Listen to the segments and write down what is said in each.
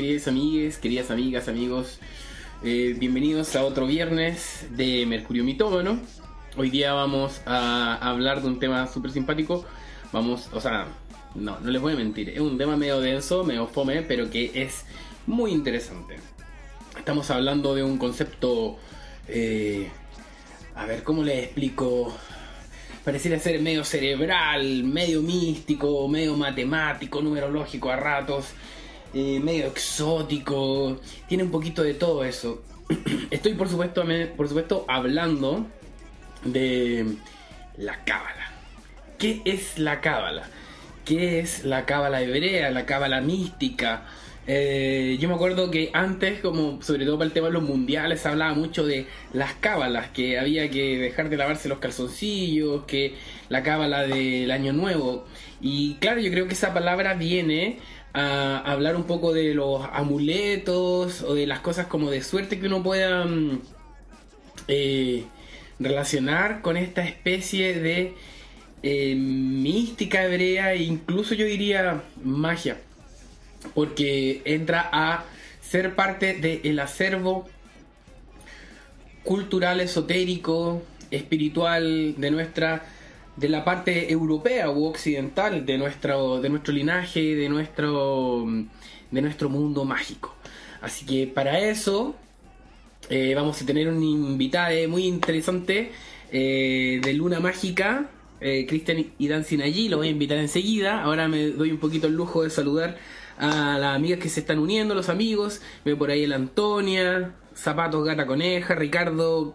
queridas amigas, queridas amigas, amigos? Eh, bienvenidos a otro viernes de Mercurio Mitómano. Hoy día vamos a hablar de un tema súper simpático. Vamos, o sea, no, no les voy a mentir, es un tema medio denso, medio fome, pero que es muy interesante. Estamos hablando de un concepto... Eh, a ver, ¿cómo les explico? pareciera ser medio cerebral, medio místico, medio matemático, numerológico a ratos, eh, medio exótico, tiene un poquito de todo eso. Estoy por supuesto, por supuesto hablando de la cábala. ¿Qué es la cábala? ¿Qué es la cábala hebrea, la cábala mística? Eh, yo me acuerdo que antes, como sobre todo para el tema de los mundiales, se hablaba mucho de las cábalas, que había que dejar de lavarse los calzoncillos, que la cábala del año nuevo. Y claro, yo creo que esa palabra viene a hablar un poco de los amuletos o de las cosas como de suerte que uno pueda mm, eh, relacionar con esta especie de eh, mística hebrea e incluso yo diría magia. Porque entra a ser parte del acervo cultural, esotérico, espiritual de nuestra de la parte europea u occidental de nuestro de nuestro linaje, de nuestro de nuestro mundo mágico. Así que para eso eh, vamos a tener un invitado muy interesante eh, de Luna Mágica, eh, Cristian y Dancing allí, lo voy a invitar enseguida. Ahora me doy un poquito el lujo de saludar a las amigas que se están uniendo, los amigos. Veo por ahí el Antonia, Zapatos Gata Coneja, Ricardo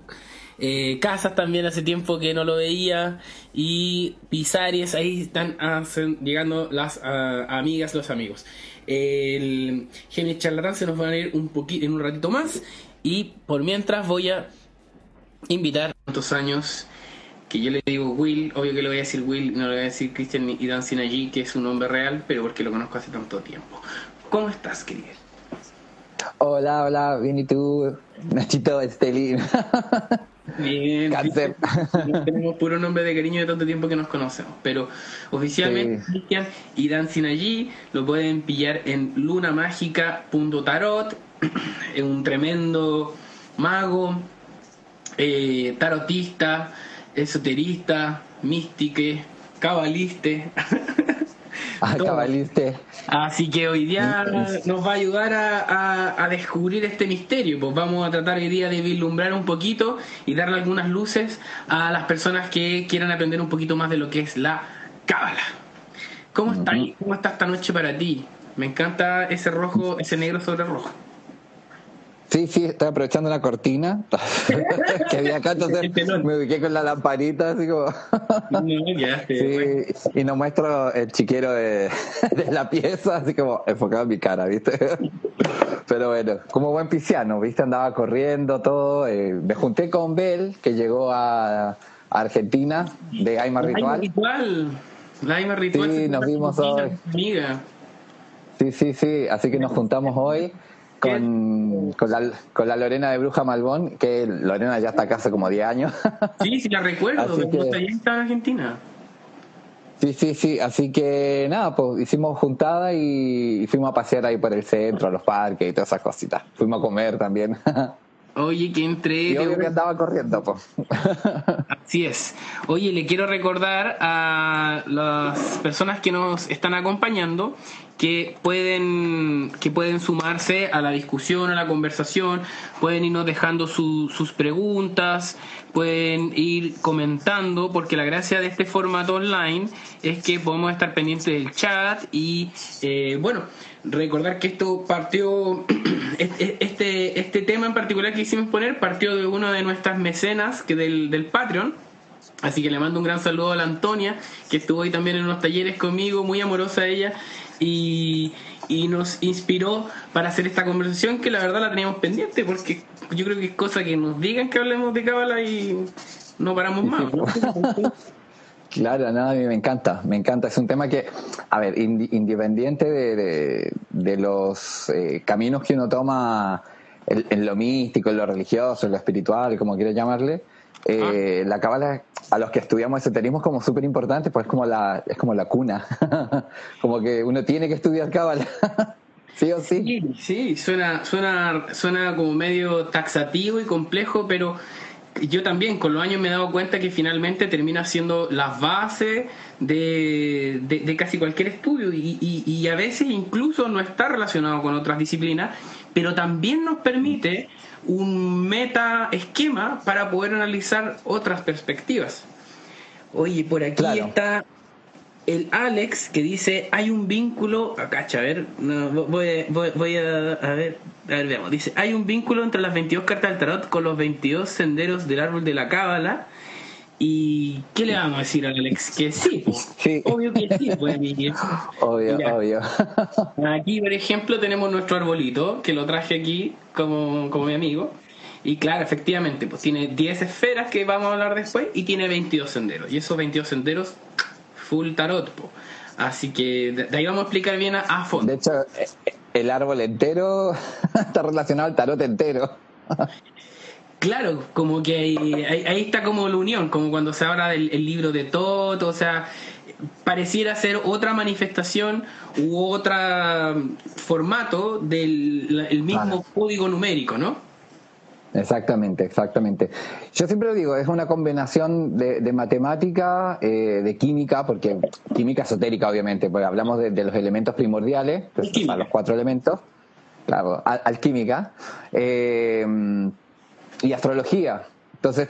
eh, Casas también hace tiempo que no lo veía. Y Pizares, ahí están llegando las amigas, los amigos. El Genio Charlatán se nos va a ir un poquito en un ratito más. Y por mientras voy a invitar tantos años que yo le digo Will, obvio que le voy a decir Will, no le voy a decir Christian y Dan allí, que es un nombre real, pero porque lo conozco hace tanto tiempo. ¿Cómo estás, querido? Hola, hola, bien y tú, Nachito Estelín. Bien, Cáncer. tenemos puro nombre de cariño de tanto tiempo que nos conocemos. Pero oficialmente, Cristian y Dan allí lo pueden pillar en lunamágica.tarot. Es un tremendo mago, eh, tarotista esoterista, místique, cabaliste. Ah, cabaliste. Así que hoy día nos va a ayudar a, descubrir este misterio. Pues vamos a tratar hoy día de vislumbrar un poquito y darle algunas luces a las personas que quieran aprender un poquito más de lo que es la cábala. ¿Cómo está, ¿Cómo está esta noche para ti? Me encanta ese rojo, ese negro sobre rojo. Sí, sí, estoy aprovechando la cortina que había acá, entonces me ubiqué con la lamparita, así como. sí, y nos muestro el chiquero de, la pieza, así como enfocado en mi cara, ¿viste? Pero bueno, como buen pisciano, ¿viste? Andaba corriendo todo. Eh, me junté con Bel, que llegó a Argentina, de Aima Ritual. Ritual. La Aima Ritual. Sí, nos vimos hoy. Sí, sí, sí, así que nos juntamos hoy con, con, la, con la Lorena de Bruja Malbón, que Lorena ya está acá hace como 10 años. Sí, sí, la recuerdo, está en Argentina. Sí, sí, sí, así que nada, pues hicimos juntada y, fuimos a pasear ahí por el centro, a los parques y todas esas cositas. Fuimos a comer también. Oye, que entré. Yo que andaba corriendo, pues. Así es. Oye, le quiero recordar a las personas que nos están acompañando que pueden, que pueden sumarse a la discusión, a la conversación, pueden irnos dejando sus preguntas, pueden ir comentando, porque la gracia de este formato online es que podemos estar pendientes del chat y, eh, bueno, recordar que esto partió, este, este tema en particular que hicimos poner partió de uno de nuestras mecenas, que del, del Patreon, Así que le mando un gran saludo a la Antonia, que estuvo ahí también en unos talleres conmigo, muy amorosa ella, y, nos inspiró para hacer esta conversación que la verdad la teníamos pendiente porque yo creo que es cosa que nos digan que hablemos de cábala y no paramos más. Claro, nada, a mí me encanta, me encanta. Es un tema que, a ver, independiente de, de, los eh, caminos que uno toma en, lo místico, en lo religioso, en lo espiritual, como quiera llamarle, eh, la cábala a los que estudiamos esoterismo es como súper importante, pues es como la, es como la cuna, como que uno tiene que estudiar cábala. sí o sí. Sí, sí, suena, suena, suena como medio taxativo y complejo, pero yo también con los años me he dado cuenta que finalmente termina siendo las bases de, de, casi cualquier estudio y, y, a veces incluso no está relacionado con otras disciplinas, pero también nos permite un meta esquema para poder analizar otras perspectivas. Oye, por aquí está el Alex que dice hay un vínculo acá a ver voy, voy, a, a, ver a ver veamos. Dice hay un vínculo entre las 22 cartas del tarot con los 22 senderos del árbol de la cábala y qué le vamos a decir a Alex que sí, sí. obvio que sí pues, obvio obvio. Aquí por ejemplo tenemos nuestro arbolito que lo traje aquí como, como mi amigo. Y claro, efectivamente, pues tiene 10 esferas que vamos a hablar después y tiene 22 senderos. Y esos 22 senderos full tarot. Así que de, ahí vamos a explicar bien a, fondo. De hecho, el árbol entero está relacionado al tarot entero. Claro, como que ahí, está como la unión, como cuando se habla del libro de todo, o sea, pareciera ser otra manifestación u otro formato del mismo código numérico, ¿no? Exactamente, exactamente. Yo siempre lo digo, es una combinación de, matemática, eh, de química, porque química esotérica obviamente, porque hablamos de, los elementos primordiales, los cuatro elementos, claro, alquímica, eh, y astrología. Entonces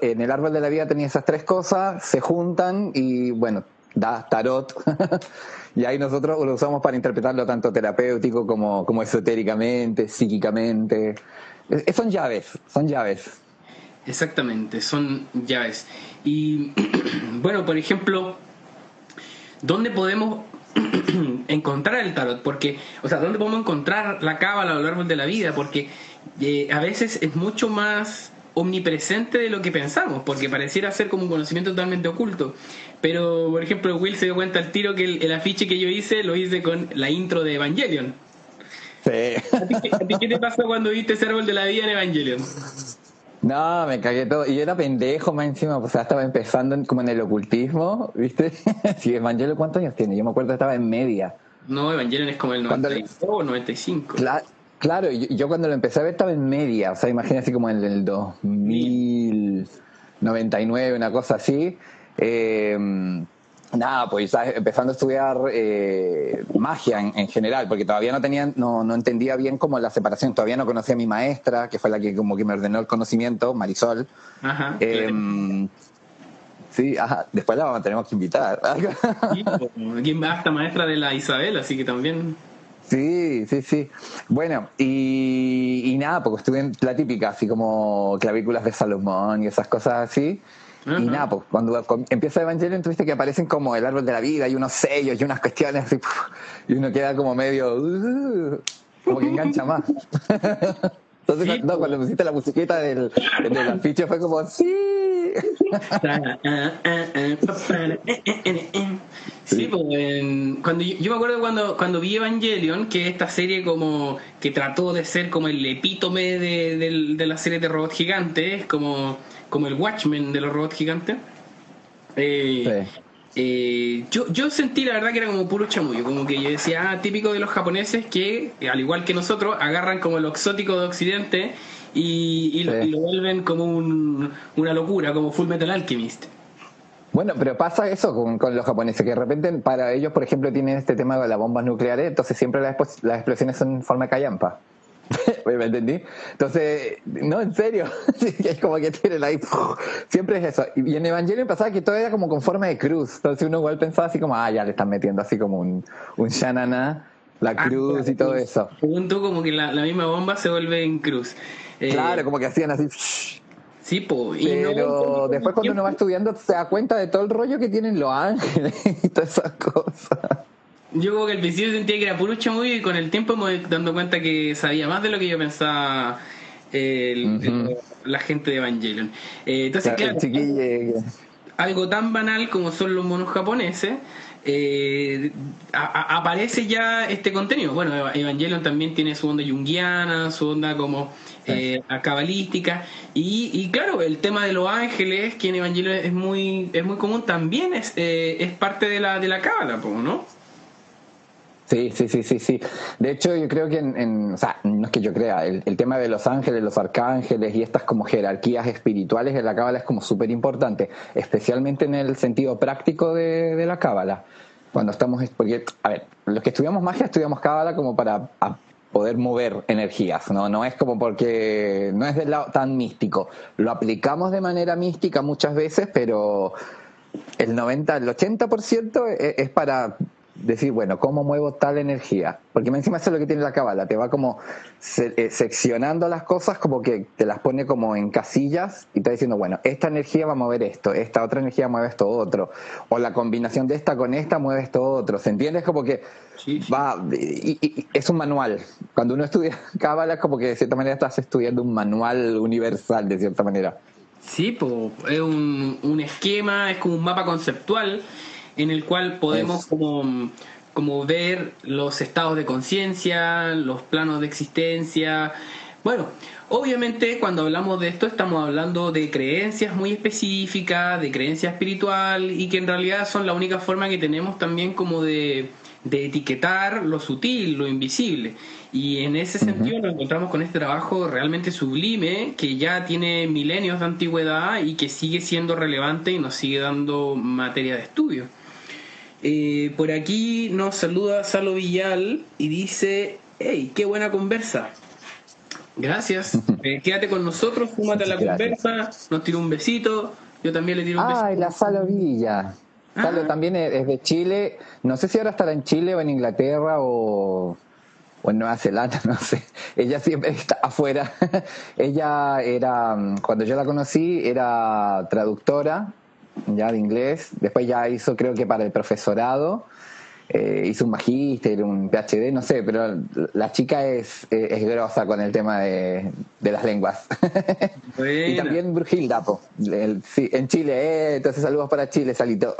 en el árbol de la vida tenía esas tres cosas, se juntan y bueno, da tarot. y ahí nosotros lo usamos para interpretarlo tanto terapéutico como, como esotéricamente, psíquicamente. Son llaves, son llaves. Exactamente, son llaves. Y bueno, por ejemplo, ¿dónde podemos encontrar el tarot? Porque, o sea, ¿dónde podemos encontrar la cábala a lo largo de la vida? Porque eh, a veces es mucho más omnipresente de lo que pensamos, porque pareciera ser como un conocimiento totalmente oculto. Pero, por ejemplo, Will se dio cuenta al tiro que el afiche que yo hice lo hice con la intro de Evangelion. ¿A ti, qué te pasó cuando viste ese árbol de la vida en Evangelion? No, me cagué todo. Y yo era pendejo más encima, pues estaba empezando como en el ocultismo, ¿viste? sí, Evangelion, ¿cuántos años tiene? Yo me acuerdo que estaba en media. No, Evangelion es como el 94 o 95. Claro, claro yo, yo, cuando lo empecé a ver estaba en media, o sea, imagínate como en el 2099, una cosa así. Eh, nada, pues empezando a estudiar eh, magia en, general, porque todavía no tenía, no, no entendía bien como la separación, todavía no conocía a mi maestra, que fue la que como que me ordenó el conocimiento, Marisol. Ajá. Em, sí, ajá, después la tenemos que invitar. ¿Quién va esta maestra de la Isabel? Así que también... Sí, sí, sí. Bueno, y, y nada, porque estuve en la típica, así como clavículas de Salomón y esas cosas así. Y nada, pues cuando empieza Evangelion, tuviste que aparecen como el árbol de la vida y unos sellos y unas cuestiones así, y uno queda como medio, uh, como que engancha más. Entonces, cuando pusiste la musiquita del, del afiche fue como, sí. Sí, pues, cuando yo, me acuerdo cuando, cuando vi Evangelion, que esta serie como que trató de ser como el epítome de, de, de la serie de robots gigantes, como como el Watchmen de los robots gigantes. Eh, eh, yo, yo sentí la verdad que era como puro chamullo, como que yo decía, ah, típico de los japoneses que, al igual que nosotros, agarran como lo exótico de Occidente y, lo, vuelven como una locura, como Full Metal Alchemist. Bueno, pero pasa eso con, los japoneses, que de repente para ellos, por ejemplo, tienen este tema de las bombas nucleares, entonces siempre las, las explosiones son en forma de callampa. ¿Me entendí? Entonces, no, en serio, es como que tienen ahí, siempre es eso. Y en Evangelion pasaba que todo era como con forma de cruz, entonces uno igual pensaba así como, ah, ya le están metiendo así como un, un shanana, la ah, cruz y todo eso. Punto como que la, misma bomba se vuelve en cruz. Eh, claro, como que hacían así. Sí, pues. Pero después cuando uno va estudiando se da cuenta de todo el rollo que tienen los ángeles y todas esas cosas. Yo como que al principio sentía que era puro chamuyo y con el tiempo me voy dando cuenta que sabía más de lo que yo pensaba la gente de Evangelion. Eh, entonces, claro, algo tan banal como son los monos japoneses, eh, aparece ya este contenido. Bueno, Evangelion también tiene su onda junguiana, su onda como eh, cabalística. Y, y, claro, el tema de los ángeles, que en Evangelion es muy, es muy común, también es, es parte de la, de la cábala, ¿no? Sí, sí, sí, sí, sí. De hecho, yo creo que en, o sea, no es que yo crea, el, tema de los ángeles, los arcángeles y estas como jerarquías espirituales de la cábala es como súper importante, especialmente en el sentido práctico de, la cábala. Cuando estamos, porque, a ver, los que estudiamos magia estudiamos cábala como para poder mover energías, ¿no? No es como porque, no es del lado tan místico. Lo aplicamos de manera mística muchas veces, pero el 90, el 80% es para decir, bueno, ¿cómo muevo tal energía? Porque encima eso es lo que tiene la cábala, te va como eh, seccionando las cosas, como que te las pone como en casillas y va diciendo, bueno, esta energía va a mover esto, esta otra energía mueve esto otro, o la combinación de esta con esta mueve esto otro, ¿se entiende? Es como que va, y, es un manual. Cuando uno estudia cábala es como que de cierta manera estás estudiando un manual universal, de cierta manera. Sí, pues es un, un esquema, es como un mapa conceptual en el cual podemos como, como ver los estados de conciencia, los planos de existencia. Bueno, obviamente cuando hablamos de esto estamos hablando de creencias muy específicas, de creencia espiritual y que en realidad son la única forma que tenemos también como de, de etiquetar lo sutil, lo invisible. Y en ese sentido nos encontramos con este trabajo realmente sublime que ya tiene milenios de antigüedad y que sigue siendo relevante y nos sigue dando materia de estudio. Eh, por aquí nos saluda Salo Villal y dice, hey, qué buena conversa. Gracias. Eh, quédate con nosotros, fúmate la conversa, nos tira un besito. Yo también le tiro un besito. Ay, la Salo Villa. Ah. Salo también es de Chile. No sé si ahora estará en Chile o en Inglaterra o, o en Nueva Zelanda, no sé. Ella siempre está afuera. Ella era, cuando yo la conocí, era traductora ya de inglés. Después ya hizo, creo que para el profesorado, eh, hizo un magíster, un PhD, no sé, pero la chica es, es, grosa con el tema de, las lenguas. y también Brujilda, sí, en Chile, eh, entonces saludos para Chile, Salito.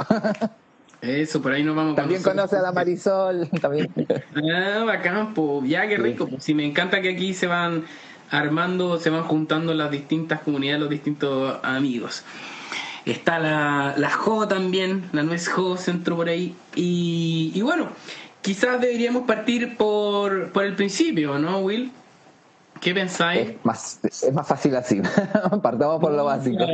Eso, por ahí nos vamos También conoce a la Marisol. También. Ah, bacán, ya qué rico. Pues sí, me encanta que aquí se van armando, se van juntando las distintas comunidades, los distintos amigos. Está la, la Jo también, la nuez Jo se entró por ahí. Y, bueno, quizás deberíamos partir por, por el principio, ¿no, Will? ¿Qué pensáis? Es más, es más fácil así. Partamos por lo básico.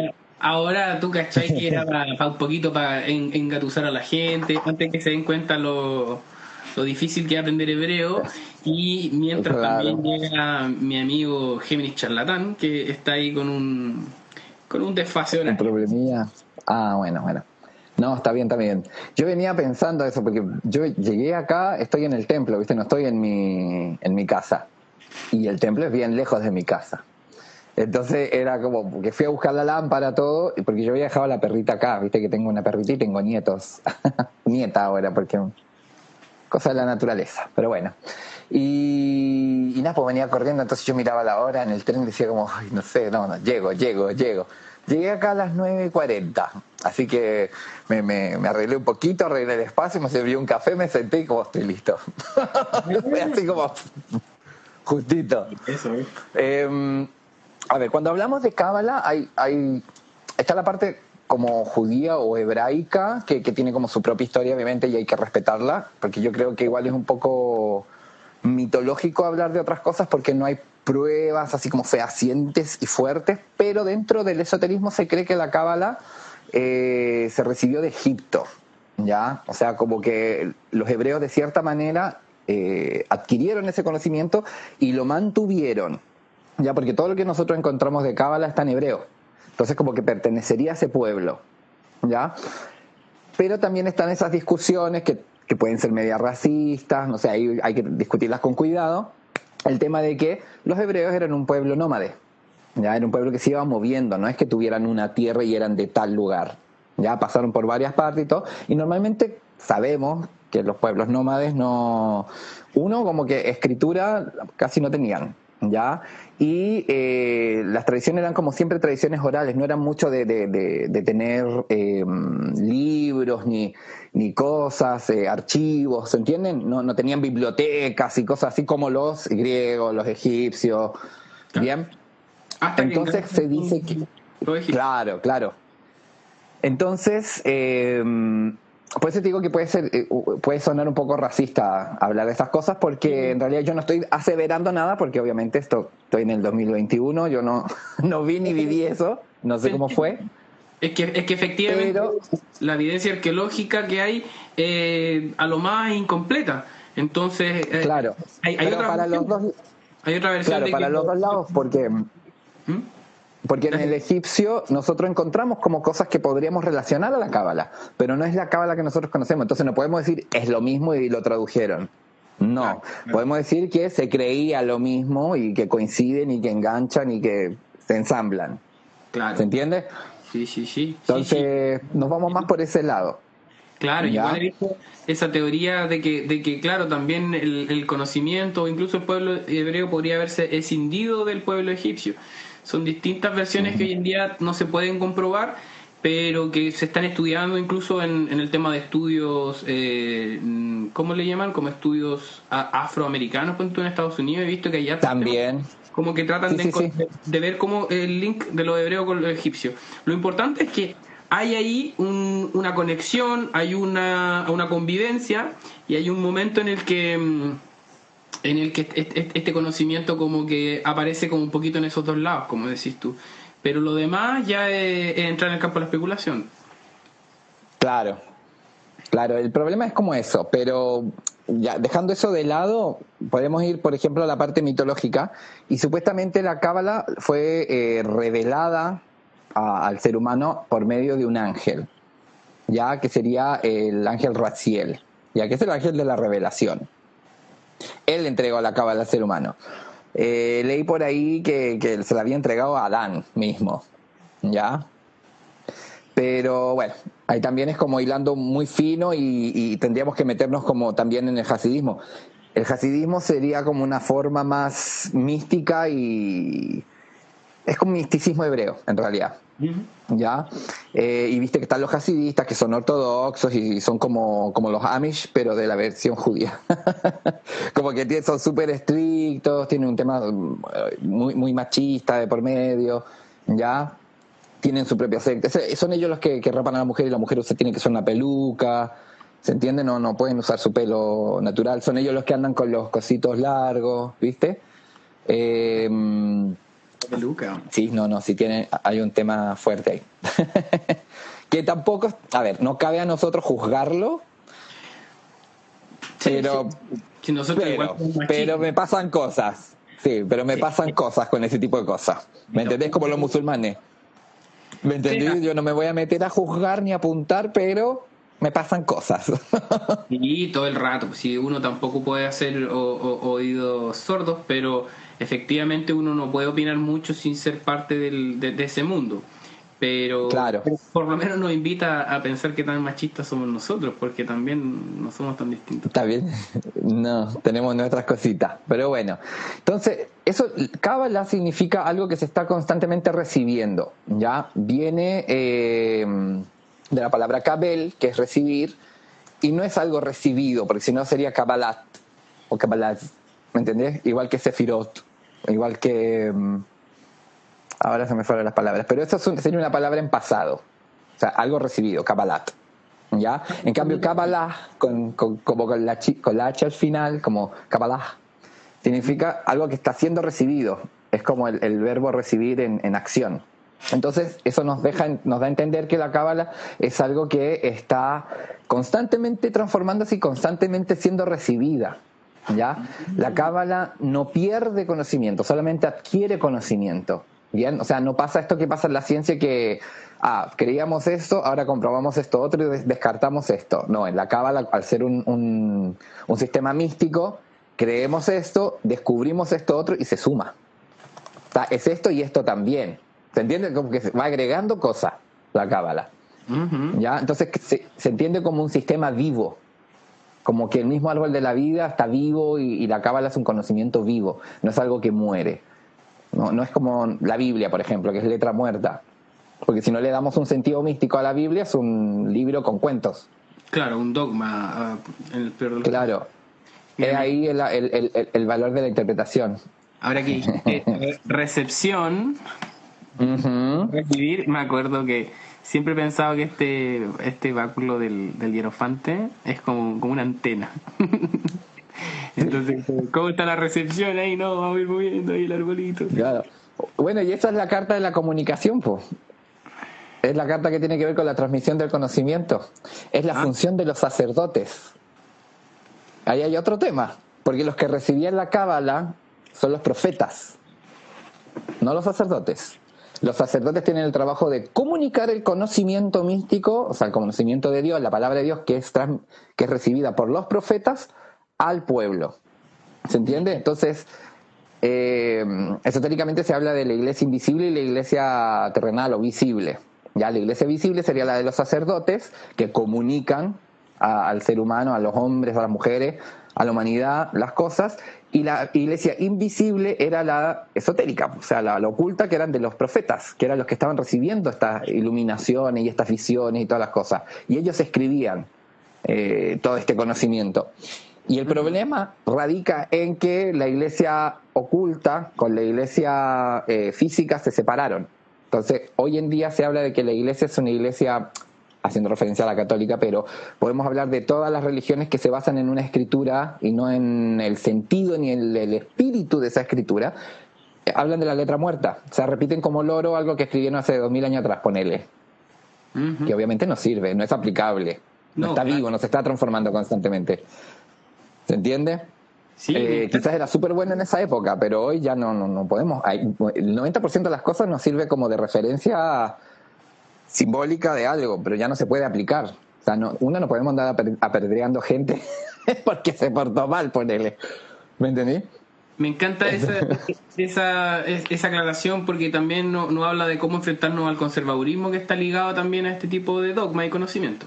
Ahora tú cachai que era para, un poquito para engatusar a la gente, antes que se den cuenta lo, lo difícil que es aprender hebreo. Y mientras también llega mi amigo Géminis Charlatán, que está ahí con un con un desfase Un problemilla. Ah, bueno, bueno. No, está bien, está bien. Yo venía pensando eso, porque yo llegué acá, estoy en el templo, ¿viste? No estoy en mi, en mi casa. Y el templo es bien lejos de mi casa. Entonces era como que fui a buscar la lámpara, todo, porque yo había dejado la perrita acá, viste que tengo una perrita y tengo nietos. Nieta ahora, porque cosa de la naturaleza, pero bueno. Y, y, nada, pues venía corriendo, entonces yo miraba la hora en el tren y decía como, no sé, no, no, llego, llego, llego. Llegué acá a las 9.40, así que me, me, me, arreglé un poquito, arreglé el espacio, me serví un café, me senté y como estoy listo. Así como justito. ¿eh? Em, a ver, cuando hablamos de Cábala, hay, hay, está la parte como judía o hebraica, que, que, tiene como su propia historia, obviamente, y hay que respetarla, porque yo creo que igual es un poco mitológico hablar de otras cosas porque no hay pruebas así como fehacientes y fuertes, pero dentro del esoterismo se cree que la cábala eh, se recibió de Egipto, ¿ya? O sea, como que los hebreos de cierta manera eh, adquirieron ese conocimiento y lo mantuvieron, ¿ya? Porque todo lo que nosotros encontramos de cábala está en hebreo, entonces como que pertenecería a ese pueblo, ¿ya? Pero también están esas discusiones que, que pueden ser medias racistas, no sé, hay, hay que discutirlas con cuidado, el tema de que los hebreos eran un pueblo nómade, ya era un pueblo que se iba moviendo, no es que tuvieran una tierra y eran de tal lugar, ya pasaron por varias partes y todo, y normalmente sabemos que los pueblos nómades no, uno como que escritura casi no tenían, ya, y eh, las tradiciones eran como siempre tradiciones orales, no eran mucho de, de, tener eh, libros ni, ni cosas, eh, archivos, ¿se entienden? No, no tenían bibliotecas y cosas así como los griegos, los egipcios, ¿bien? Entonces se dice que... Claro, claro. Entonces, por eso te digo que puede ser, eh, puede sonar un poco racista hablar de estas cosas, porque en realidad yo no estoy aseverando nada, porque obviamente esto, estoy en el 2021, yo no, no vi ni viví eso, no sé cómo fue. Es que, es que efectivamente la evidencia arqueológica que hay eh, a lo más incompleta. Entonces, eh, claro, hay, otra para los dos, hay otra versión claro, para los dos lados, porque ¿Mm? Porque en el egipcio nosotros encontramos como cosas que podríamos relacionar a la cábala, pero no es la cábala que nosotros conocemos. Entonces no podemos decir es lo mismo y lo tradujeron. No, podemos decir que se creía lo mismo y que coinciden y que enganchan y que se ensamblan. Claro. ¿Se entiende? Sí, sí, sí. Entonces nos vamos más por ese lado. Claro, igual he visto esa teoría de que, de que claro, también el, el conocimiento, incluso el pueblo hebreo podría haberse escindido del pueblo egipcio. Son distintas versiones que hoy en día no se pueden comprobar, pero que se están estudiando incluso en, el tema de estudios, eh, ¿cómo le llaman? Como estudios afroamericanos, por en Estados Unidos. He visto que allá también. Como que tratan de, ver cómo el link de lo hebreo con lo egipcio. Lo importante es que hay ahí una conexión, hay una, una convivencia y hay un momento en el que mm, en el que este conocimiento como que aparece como un poquito en esos dos lados, como decís tú. Pero lo demás ya es, entrar en el campo de la especulación. Claro, claro, el problema es como eso, pero ya dejando eso de lado, podemos ir, por ejemplo, a la parte mitológica, y supuestamente la cábala fue eh, revelada al ser humano por medio de un ángel, ya que sería el ángel Raziel, ya que es el ángel de la revelación. Él entregó la cábala al ser humano. Eh, leí por ahí que, se la había entregado a Adán mismo, ¿ya? Pero bueno, ahí también es como hilando muy fino y, tendríamos que meternos como también en el hasidismo. El hasidismo sería como una forma más mística y es como misticismo hebreo, en realidad. ¿Ya? Eh, y viste que están los hasidistas que son ortodoxos y son como, como los Amish, pero de la versión judía. como que son súper estrictos, tienen un tema eh, muy, muy machista de por medio, ¿ya? Tienen su propia secta. Son ellos los que, que rapan a la mujer y la mujer se tiene que usar una peluca. ¿Se entiende? No, no pueden usar su pelo natural. Son ellos los que andan con los cositos largos, ¿viste? Eh, peluca. Sí, no, no, sí tiene, hay un tema fuerte ahí. que tampoco, a ver, no cabe a nosotros juzgarlo, pero, pero, me pasan cosas. Sí, pero me pasan cosas con ese tipo de cosas. ¿Me entendés? Como los musulmanes. ¿Me entendés? Yo no me voy a meter a juzgar ni a apuntar, pero me pasan cosas. y todo el rato. Si uno tampoco puede hacer oídos sordos, pero efectivamente uno no puede opinar mucho sin ser parte del, de, ese mundo. Pero claro. por lo menos nos invita a pensar que tan machistas somos nosotros, porque también no somos tan distintos. Está bien, no, tenemos nuestras cositas. Pero bueno, entonces, eso, Cábala significa algo que se está constantemente recibiendo, ¿ya? Viene eh, de la palabra Kabel, que es recibir, y no es algo recibido, porque si no sería Kabbalat o Kabbalat ¿Me entendés? Igual que Sefirot, igual que... Mm, ahora se me fueron las palabras, pero eso sería una palabra en pasado, o sea, algo recibido, Kabbalat. ¿Ya? En cambio, Kabbalah, con, como con la, con la H al final, como Kabbalah, significa algo que está siendo recibido. Es como el, verbo recibir en, acción. Entonces, eso nos, deja, nos da a entender que la Kabbalah es algo que está constantemente transformándose y constantemente siendo recibida. ¿ya? La cábala no pierde conocimiento, solamente adquiere conocimiento. ¿Bien? O sea, no pasa esto que pasa en la ciencia que ah, creíamos esto, ahora comprobamos esto otro y descartamos esto. No, en la cábala, al ser un, un, sistema místico, creemos esto, descubrimos esto otro y se suma. es esto y esto también. ¿Se entiende? Como que se va agregando cosas la cábala. ¿Ya? Entonces se entiende como un sistema vivo como que el mismo árbol de la vida está vivo y, la cábala es un conocimiento vivo, no es algo que muere. No, no es como la Biblia, por ejemplo, que es letra muerta. Porque si no le damos un sentido místico a la Biblia, es un libro con cuentos. Claro, un dogma. Ah, en el claro. Es ahí el, el, el, valor de la interpretación. Ahora aquí, recibir, me acuerdo que siempre he pensado que este, este báculo del, del hierofante es como, como una antena. Entonces, ¿cómo está la recepción ahí? No, vamos a ir moviendo ahí el arbolito. Claro. Bueno, y esa es la carta de la comunicación, pues. Es la carta que tiene que ver con la transmisión del conocimiento. Es la ah. función de los sacerdotes. Ahí hay otro tema, porque los que recibían la cábala son los profetas, no los sacerdotes. Los sacerdotes tienen el trabajo de comunicar el conocimiento místico, o sea, el conocimiento de Dios, la palabra de Dios que es, recibida por los profetas al pueblo. ¿Se entiende? Entonces, eh, esotéricamente se habla de la iglesia invisible y la iglesia terrenal o visible. Ya la iglesia visible sería la de los sacerdotes que comunican al ser humano, a los hombres, a las mujeres, a la humanidad, las cosas, y la iglesia invisible era la esotérica, o sea, la, oculta que eran de los profetas, que eran los que estaban recibiendo estas iluminaciones y estas visiones y todas las cosas. Y ellos escribían eh, todo este conocimiento. Y el problema radica en que la iglesia oculta con la iglesia eh, física se separaron. Entonces, hoy en día se habla de que la iglesia es una iglesia haciendo referencia a la católica, pero podemos hablar de todas las religiones que se basan en una escritura y no en el sentido ni en el espíritu de esa escritura. Hablan de la letra muerta, o sea, repiten como loro algo que escribieron hace dos mil años atrás, ponele. Que obviamente no sirve, no es aplicable, no, está vivo, no se está transformando constantemente. ¿Se entiende? Sí, eh, quizás era súper bueno en esa época, pero hoy ya no, no, no podemos. el 90% de las cosas nos sirve como de referencia simbólica de algo, pero ya no se puede aplicar. O sea, no, uno no podemos andar apedreando gente porque se portó mal, ponele. ¿Me entendí? Me encanta esa, esa, esa aclaración porque también no, no, habla de cómo enfrentarnos al conservadurismo que está ligado también a este tipo de dogma y conocimiento.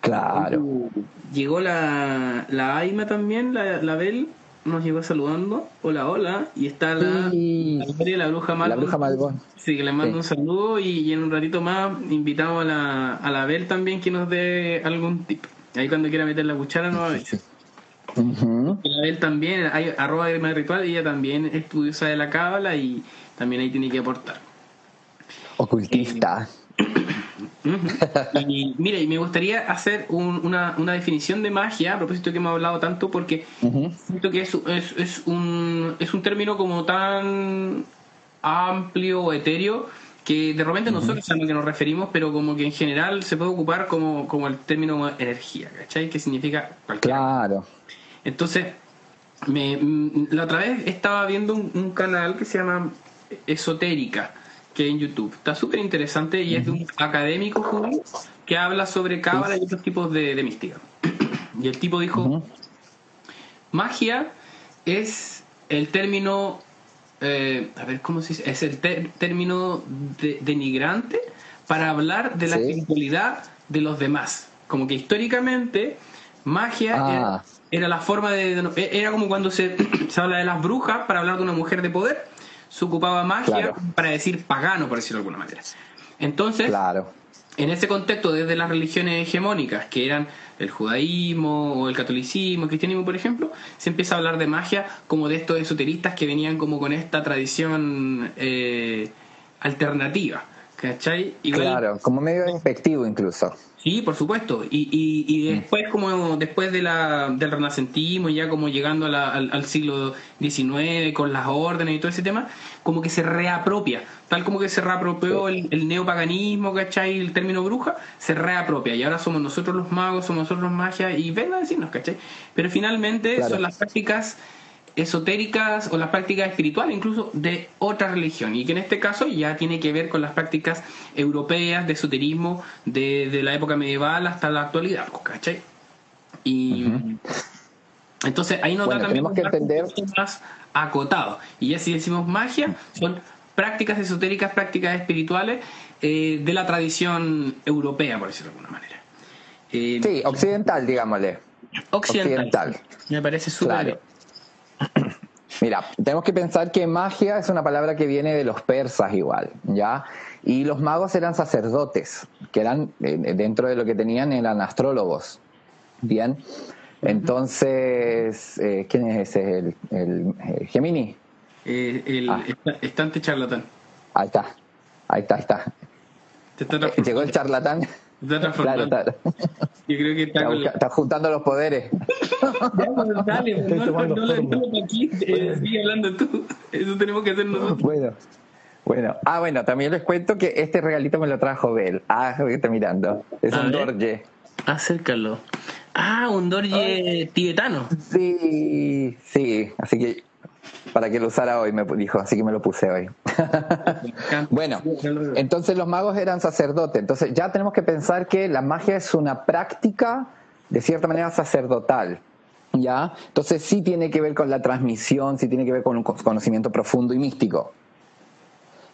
Claro. Llegó la, la Aima también, la, la Bel, nos llegó saludando. Hola, hola. Y está la, la, bruja Malbon. La bruja Malbon. Sí, que le mando un saludo y, en un ratito más invitamos a la, a la Bel también que nos dé algún tip. Ahí cuando quiera meter la cuchara nos avisa. La Bel también, hay arroba de ritual, ella también es estudiosa de la cábala y también ahí tiene que aportar. Ocultista. Y mira, y me gustaría hacer una, una, definición de magia, a propósito que hemos hablado tanto, porque siento que es, es, es, un, es un término como tan amplio o etéreo que de repente nosotros sabemos a que nos referimos, pero como que en general se puede ocupar como, como el término energía, ¿cachai? Que significa cualquier Claro. Entonces, me, la otra vez estaba viendo un canal que se llama Esotérica que en YouTube. Está súper interesante y es de un académico que habla sobre cábala y otros tipos de, mística. Y el tipo dijo, magia es el término, eh, a ver cómo se dice, es el término denigrante para hablar de la espiritualidad de los demás. Como que históricamente magia ah. era, la forma de... Era como cuando se, se habla de las brujas para hablar de una mujer de poder se ocupaba magia para decir pagano, por decirlo de alguna manera. Entonces, claro. en ese contexto, desde las religiones hegemónicas, que eran el judaísmo o el catolicismo, el cristianismo, por ejemplo, se empieza a hablar de magia como de estos esoteristas que venían como con esta tradición eh, alternativa. ¿Cachai? claro, como medio despectivo incluso. Sí, por supuesto. Y, y, y mm. después, como después de la, del renacentismo, ya como llegando al, siglo XIX con las órdenes y todo ese tema, como que se reapropia. Tal como que se reapropió el, neopaganismo, ¿cachai? El término bruja, se reapropia. Y ahora somos nosotros los magos, somos nosotros los magia, y venga a decirnos, ¿cachai? Pero finalmente son las prácticas esotéricas o las prácticas espirituales incluso de otra religión y que en este caso ya tiene que ver con las prácticas europeas de esoterismo de, la época medieval hasta la actualidad, ¿cachai? Y entonces ahí nos da también que entender... más acotado. Y ya si decimos magia, son prácticas esotéricas, prácticas espirituales eh, de la tradición europea, por decirlo de alguna manera. Eh, sí, occidental, digámosle. Occidental. Me parece súper Mira, tenemos que pensar que magia es una palabra que viene de los persas igual, ¿ya? Y los magos eran sacerdotes, que eran, eh, dentro de lo que tenían, eran astrólogos, ¿bien? Entonces, eh, ¿quién es ese? ¿El, el, Gemini? Eh, el ah. estante charlatán. Ahí está, ahí está, ahí está. Eh, llegó el charlatán. Está claro, está. Yo creo que está, está, juntando los poderes. ya, dale, no, no, no, no, aquí, eh, sigue hablando tú. Eso tenemos que hacer nosotros. Bueno. Bueno, ah, bueno, también les cuento que este regalito me lo trajo Bel. Ah, que está mirando. Es un Dorje. Acércalo. Ah, un Dorje tibetano. Sí, sí. Así que para que lo usara hoy, me dijo, así que me lo puse hoy. bueno, entonces los magos eran sacerdotes, entonces ya tenemos que pensar que la magia es una práctica de cierta manera sacerdotal. ¿Ya? Entonces sí tiene que ver con la transmisión, sí tiene que ver con un conocimiento profundo y místico.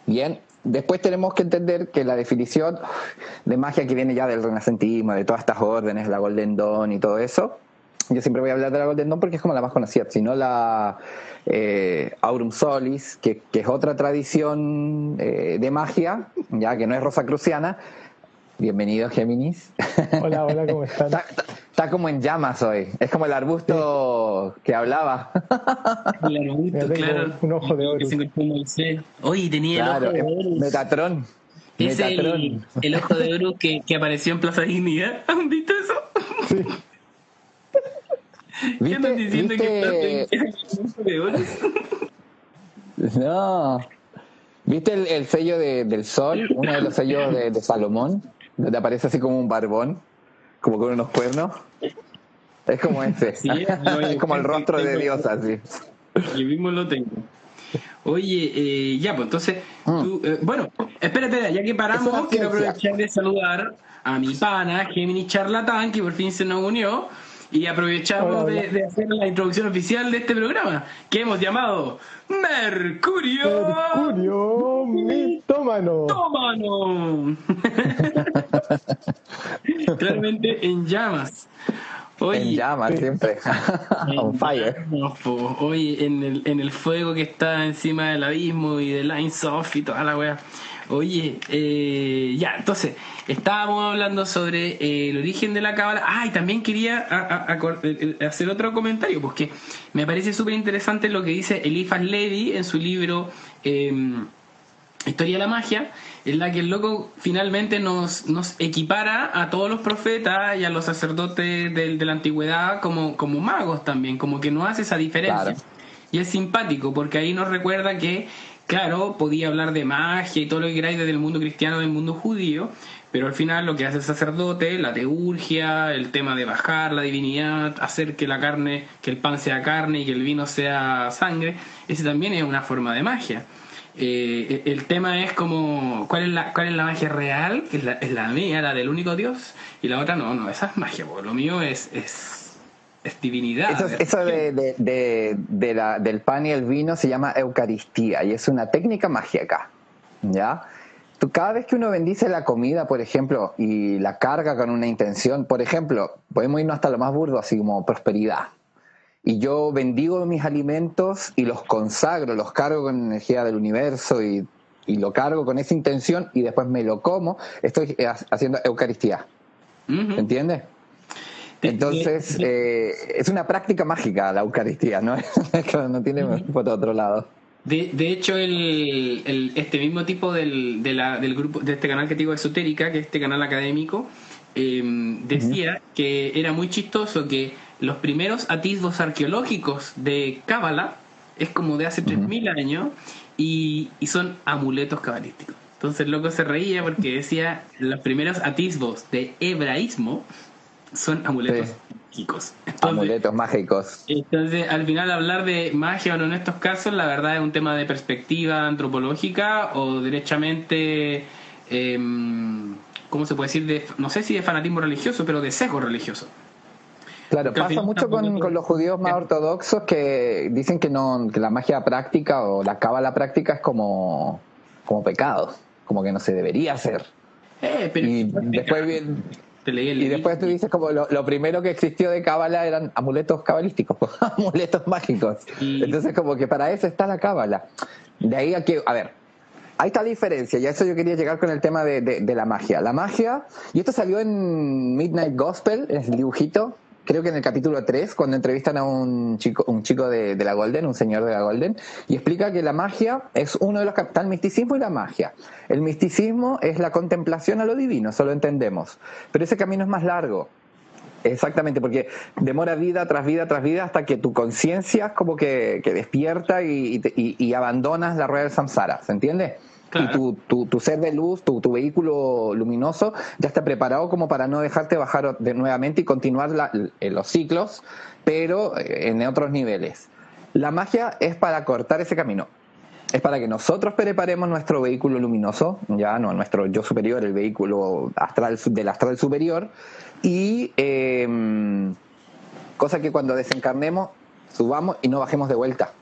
Bien, después tenemos que entender que la definición de magia que viene ya del renacentismo, de todas estas órdenes, la Golden Dawn y todo eso, yo siempre voy a hablar de la Golden Dawn porque es como la más conocida, sino la eh, Aurum Solis, que, es otra tradición eh, de magia, ya que no es rosacruciana. Bienvenido, Géminis. Hola, hola, ¿cómo están? Está, como en llamas hoy. Es como el arbusto que hablaba. El arbusto, claro. Un ojo de oro. Oye, tenía el ojo de oro. Metatron. Es El, el, ojo de oro que, que apareció en Plaza Dignidad. ¿Han visto eso? Sí. ¿Qué andan diciendo que No. ¿Viste el, el sello de, del sol? Uno de los sellos de, de, Salomón, donde aparece así como un barbón, como con unos cuernos. Es como ese. es como el rostro de Dios, así. Yo mismo lo tengo. Oye, eh, ya, pues entonces, mm. tú, eh, bueno, espérate, ya que paramos, quiero aprovechar de saludar a mi pana, Gemini Charlatán, que por fin se nos unió. Y aprovechamos de, hacer la introducción oficial de este programa, que hemos llamado Mercurio. Mercurio mitómano. Mitómano. Claramente en llamas. en llamas siempre. On fire. Oye, en el, en el fuego que está encima del abismo y del Line Soft y toda la wea. Oye, eh, ya, entonces, estábamos hablando sobre eh, el origen de la cábala. Ah, y también quería eh, hacer otro comentario, porque me parece súper interesante lo que dice Eliphas Levy en su libro em, Historia de la Magia, en la que el loco finalmente nos, nos equipara a todos los profetas y a los sacerdotes de, la antigüedad como, como magos también, como que no hace esa diferencia. Y es simpático, porque ahí nos recuerda que claro, podía hablar de magia y todo lo que queráis desde el mundo cristiano, del mundo judío, pero al final lo que hace el sacerdote, la teurgia, el tema de bajar la divinidad, hacer que la carne, que el pan sea carne y que el vino sea sangre, ese también es una forma de magia. Eh, el tema es como, ¿cuál es la, cuál es la magia real? Es la, es la mía, la del único Dios, y la otra no, no, esa es magia, lo mío es, es es divinidad. Eso, de, la, del pan y el vino se llama Eucaristía y es una técnica mágica. ¿Ya? Tú, cada vez que uno bendice la comida, por ejemplo, y la carga con una intención, por ejemplo, podemos irnos hasta lo más burdo, así como prosperidad. Y yo bendigo mis alimentos y los consagro, los cargo con energía del universo y, y lo cargo con esa intención y después me lo como, estoy haciendo Eucaristía. ¿Entiendes? Entonces, eh, es una práctica mágica la Eucaristía, ¿no? no tiene por otro lado. De, de hecho, el, este mismo tipo del, de la, del grupo, de este canal que digo Esotérica, que es este canal académico, em, decía que era muy chistoso que los primeros atisbos arqueológicos de Cábala es como de hace 3.000 años y, y son amuletos cabalísticos. Entonces el loco se reía porque decía los primeros atisbos de hebraísmo son amuletos mágicos. amuletos mágicos. Entonces, al final hablar de magia o no en estos casos, la verdad es un tema de perspectiva antropológica o derechamente, eh, ¿cómo se puede decir? De, no sé si de fanatismo religioso, pero de sesgo religioso. Claro, pasa mucho con, con, los judíos más ortodoxos que dicen que no que la magia práctica o la cábala práctica es como, como pecado, como que no se debería hacer. Eh, pero y después bien, y después tú dices como lo, primero que existió de cábala eran amuletos cabalísticos, amuletos mágicos. Entonces como que para eso está la cábala. De ahí a que, a ver, hay esta diferencia, y a eso yo quería llegar con el tema de, la magia. La magia, y esto salió en Midnight Gospel, en el dibujito, creo que en el capítulo 3, cuando entrevistan a un chico, un chico de, la Golden, un señor de la Golden, y explica que la magia es uno de los está el misticismo y la magia. El misticismo es la contemplación a lo divino, eso lo entendemos. Pero ese camino es más largo. Exactamente, porque demora vida tras vida tras vida hasta que tu conciencia como que, despierta y, abandonas la rueda del samsara, ¿se entiende? Y tu, tu, ser de luz, tu, tu, vehículo luminoso ya está preparado como para no dejarte bajar de nuevamente y continuar los ciclos, pero eh, en otros niveles. La magia es para cortar ese camino. Es para que nosotros preparemos nuestro vehículo luminoso, ya no nuestro yo superior, el vehículo astral del astral superior, y em, cosa que cuando desencarnemos subamos y no bajemos de vuelta.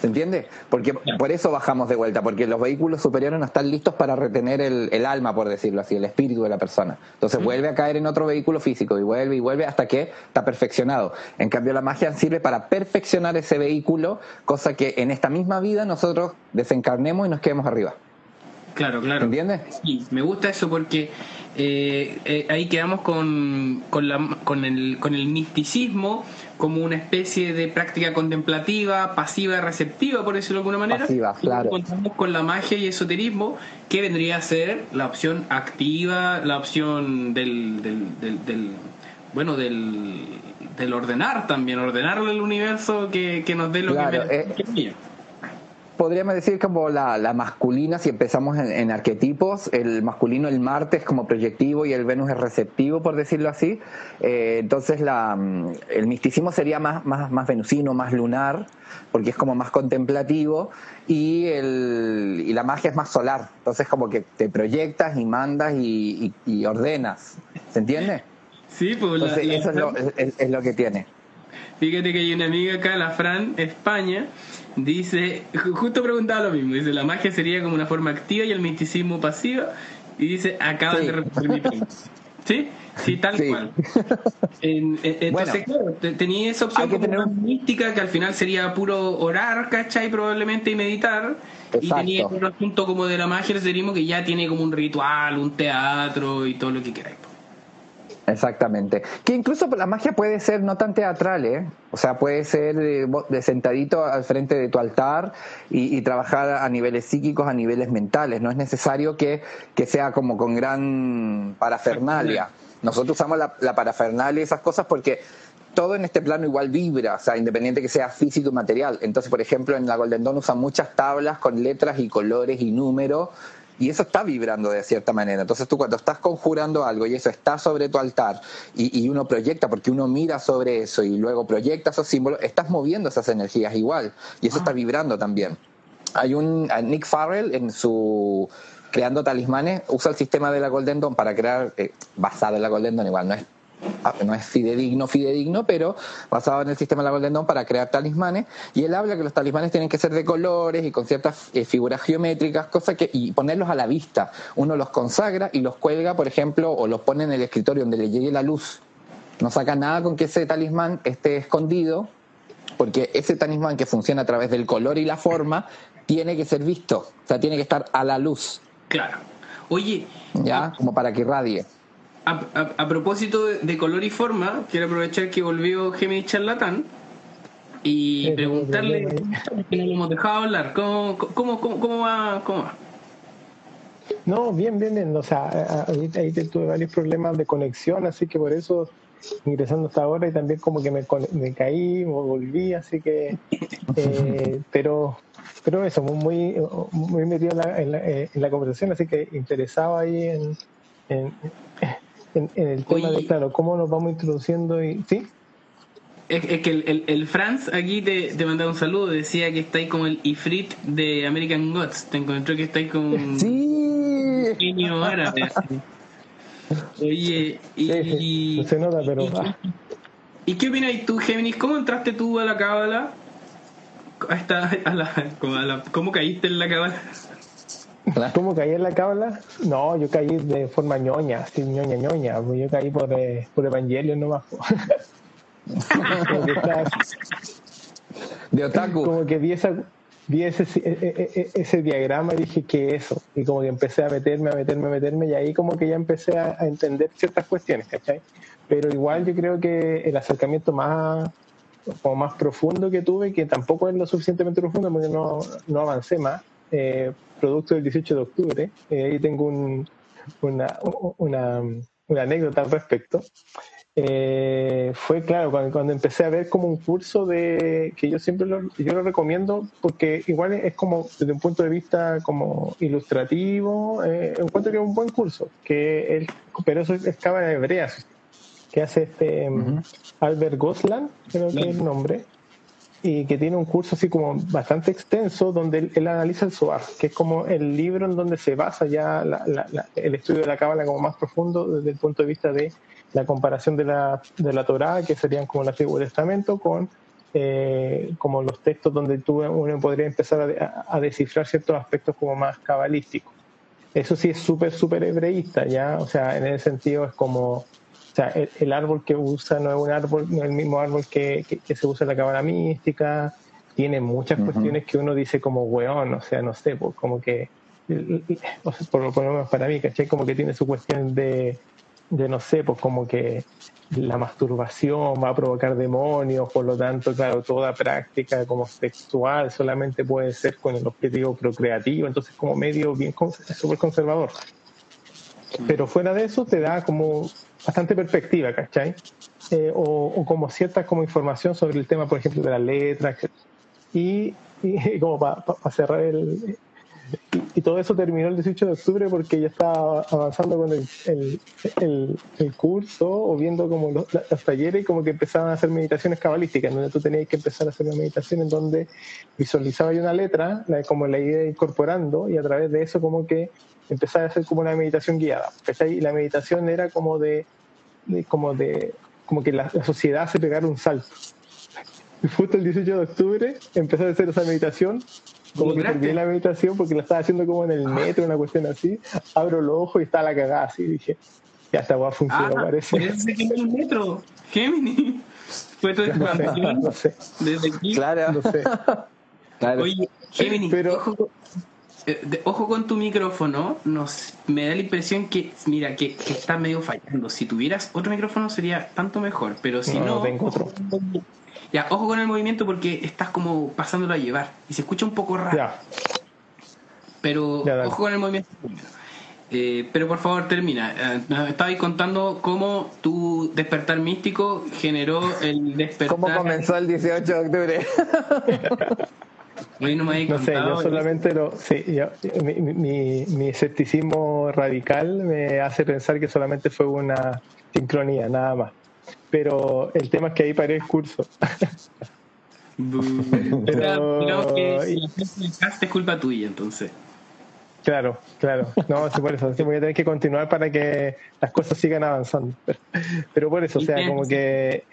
¿Se entiende? Porque por eso bajamos de vuelta, porque los vehículos superiores no están listos para retener el, alma, por decirlo así, el espíritu de la persona. Entonces vuelve a caer en otro vehículo físico y vuelve y vuelve hasta que está perfeccionado. En cambio, la magia sirve para perfeccionar ese vehículo, cosa que en esta misma vida nosotros desencarnemos y nos quedemos arriba. Claro, claro. ¿Entiendes? Sí, me gusta eso porque eh, eh, ahí quedamos con, con, la, con, el, con el misticismo como una especie de práctica contemplativa, pasiva, receptiva, por decirlo de alguna manera. Pasiva, claro. Y con la magia y esoterismo, que vendría a ser la opción activa, la opción del, del, del, bueno, del, del ordenar también, ordenarle el universo que, que nos dé lo que, eh, podríamos decir como la, la masculina, si empezamos en, arquetipos, el masculino el Marte es como proyectivo y el Venus es receptivo, por decirlo así. Eh, entonces la, mm, el misticismo sería más, más, más venusino, más lunar, porque es como más contemplativo, y, el, y la magia es más solar, entonces como que te proyectas y mandas y, ordenas, ¿se entiende? Sí, pues eso es lo, es lo que tiene. Fíjate que hay una amiga acá, la Fran, España, dice, justo preguntaba lo mismo, dice, la magia sería como una forma activa y el misticismo pasiva, y dice, acaban de repetir mi. ¿Sí? Sí, tal cual. entonces, claro, tenía esa opción como tener... mística que al final sería puro orar, ¿cachai? Probablemente y meditar. Y tenía un asunto como de la magia, el que ya tiene como un ritual, un teatro y todo lo que queráis. Exactamente. Que incluso la magia puede ser no tan teatral, ¿eh? O sea, puede ser de, sentadito al frente de tu altar y, trabajar a niveles psíquicos, a niveles mentales. No es necesario que, que sea como con gran parafernalia. Nosotros usamos la, la parafernalia y esas cosas porque todo en este plano igual vibra, o sea, independiente que sea físico y material. Entonces, por ejemplo, en la Golden Dawn usan muchas tablas con letras y colores y números y eso está vibrando de cierta manera. Entonces tú cuando estás conjurando algo y eso está sobre tu altar y, uno proyecta, porque uno mira sobre eso y luego proyecta esos símbolos, estás moviendo esas energías igual y eso está ah. vibrando también. Hay un Nick Farrell en su creando talismanes usa el sistema de la Golden Dawn para crear eh, basado en la Golden Dawn igual no es no es fidedigno, fidedigno, pero basado en el sistema de la Golden Dawn para crear talismanes. Y él habla que los talismanes tienen que ser de colores y con ciertas eh, figuras geométricas, cosas que, y ponerlos a la vista. Uno los consagra y los cuelga, por ejemplo, o los pone en el escritorio donde le llegue la luz. No saca nada con que ese talismán esté escondido, porque ese talismán que funciona a través del color y la forma tiene que ser visto, o sea, tiene que estar a la luz. Claro. Oye, ya, como para que irradie a, propósito de, color y forma, quiero aprovechar que volvió Gemini Charlatán y preguntarle, que no lo hemos dejado hablar, ¿cómo, cómo, cómo, va, ¿cómo va? No, bien, bien, bien. O sea, ahí, ahí tuve varios problemas de conexión, así que por eso ingresando hasta ahora y también como que me, me caí, me volví, así que, eh, pero pero eso, muy, muy metido en la, en, la, en la conversación, así que interesado ahí en, en, en, el tema de, claro, cómo nos vamos introduciendo y... ¿Sí? Es, que el, el, Franz aquí te, te mandaba un saludo, decía que está ahí como el Ifrit de American Gods, te encontró que está ahí como un genio árabe. Oye, y, se nota, pero... Y, qué opinas tú, Géminis? ¿Cómo entraste tú a la cábala? A la, ¿Cómo caíste en la cábala? ¿Cómo caí en la cábala? No, yo caí de forma ñoña, así ñoña ñoña. Yo caí por, eh, por Evangelio nomás. de otaku. Como que vi, esa, vi ese, e, e, e, ese, diagrama y dije, ¿qué es eso? Y como que empecé a meterme, a meterme, a meterme, y ahí como que ya empecé a, entender ciertas cuestiones, ¿cachai? pero igual yo creo que el acercamiento más como más profundo que tuve, que tampoco es lo suficientemente profundo porque no, no avancé más, eh, producto del 18 de octubre, eh, ahí tengo un, una, una, una, anécdota al respecto. Eh, fue claro, cuando, cuando, empecé a ver como un curso de que yo siempre lo, yo lo recomiendo porque igual es como desde un punto de vista como ilustrativo, encuentro que es un buen curso, que el, pero eso es cámara hebreas que hace este Albert Goslan, creo que es el nombre, y que tiene un curso así como bastante extenso donde él, analiza el Zohar, que es como el libro en donde se basa ya el estudio de la Cábala como más profundo desde el punto de vista de la comparación de la, de la Torah, que serían como el Antiguo Testamento, con eh, como los textos donde tú, uno podría empezar a, a descifrar ciertos aspectos como más cabalísticos. Eso sí es súper, súper hebreísta, ¿ya? O sea, en ese sentido es como sea, el, árbol que usa no es un árbol, no es el mismo árbol que, que, se usa en la cámara mística, tiene muchas cuestiones que uno dice como weón, o sea, no sé, pues, como que, por, lo menos para mí, ¿cachai? Como que tiene su cuestión de, de, no sé, pues como que la masturbación va a provocar demonios, por lo tanto, claro, toda práctica como sexual solamente puede ser con el objetivo procreativo, entonces como medio bien, súper conservador. Pero fuera de eso te da como bastante perspectiva, ¿cachai? Eh, o, como cierta como información sobre el tema, por ejemplo, de las letras, y, y, como para cerrar el... Y, todo eso terminó el 18 de octubre porque ya estaba avanzando con el, el, el, curso o viendo como los, talleres y como que empezaban a hacer meditaciones cabalísticas, donde tú tenías que empezar a hacer una meditación en donde visualizaba una letra, como la idea incorporando y a través de eso como que empezaba a hacer como una meditación guiada. Y la meditación era como de, como de, como que la, sociedad se pegara un salto. Y justo el 18 de octubre empezó a hacer esa meditación, como que terminé la meditación porque la estaba haciendo como en el metro, una cuestión así. Abro los ojos y está la cagada así. Dije, ya está, va a funcionar, ah, parece. Parece que en el metro, Gemini. Fue tu expansión. No, sé. Desde aquí. Claro. No sé. Claro. Oye, Gemini, pero, eh, ojo con tu micrófono, nos, me da la impresión que, mira, que, está medio fallando. Si tuvieras otro micrófono sería tanto mejor, pero si no... tengo otro. Ya, ojo con el movimiento porque estás como pasándolo a llevar y se escucha un poco raro. Pero ojo con el movimiento. Eh, pero por favor, termina. Eh, nos estabais contando cómo tu despertar místico generó el despertar. ¿Cómo comenzó el 18 de octubre? no, sé, yo solamente lo. Sí, mi, mi, escepticismo radical me hace pensar que solamente fue una sincronía, nada más. Pero el tema es que ahí paré el curso. Pero, que si es culpa tuya, entonces. Claro, claro. No, sí, por eso. Sí, voy a tener que continuar para que las cosas sigan avanzando. Pero por eso, o sea, como que.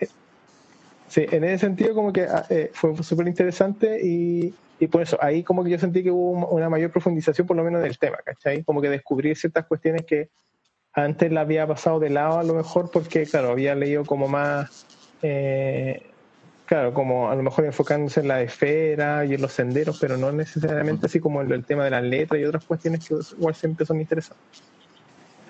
Sí, en ese sentido, como que ah, eh, fue súper interesante y, y por eso, ahí como que yo sentí que hubo una mayor profundización por lo menos del tema, ¿cachai? Como que descubrí ciertas cuestiones que antes la había pasado de lado a lo mejor porque, claro, había leído como más, eh, claro, como a lo mejor enfocándose en la esfera y en los senderos, pero no necesariamente así como en el tema de las letras y otras cuestiones que igual siempre son interesantes.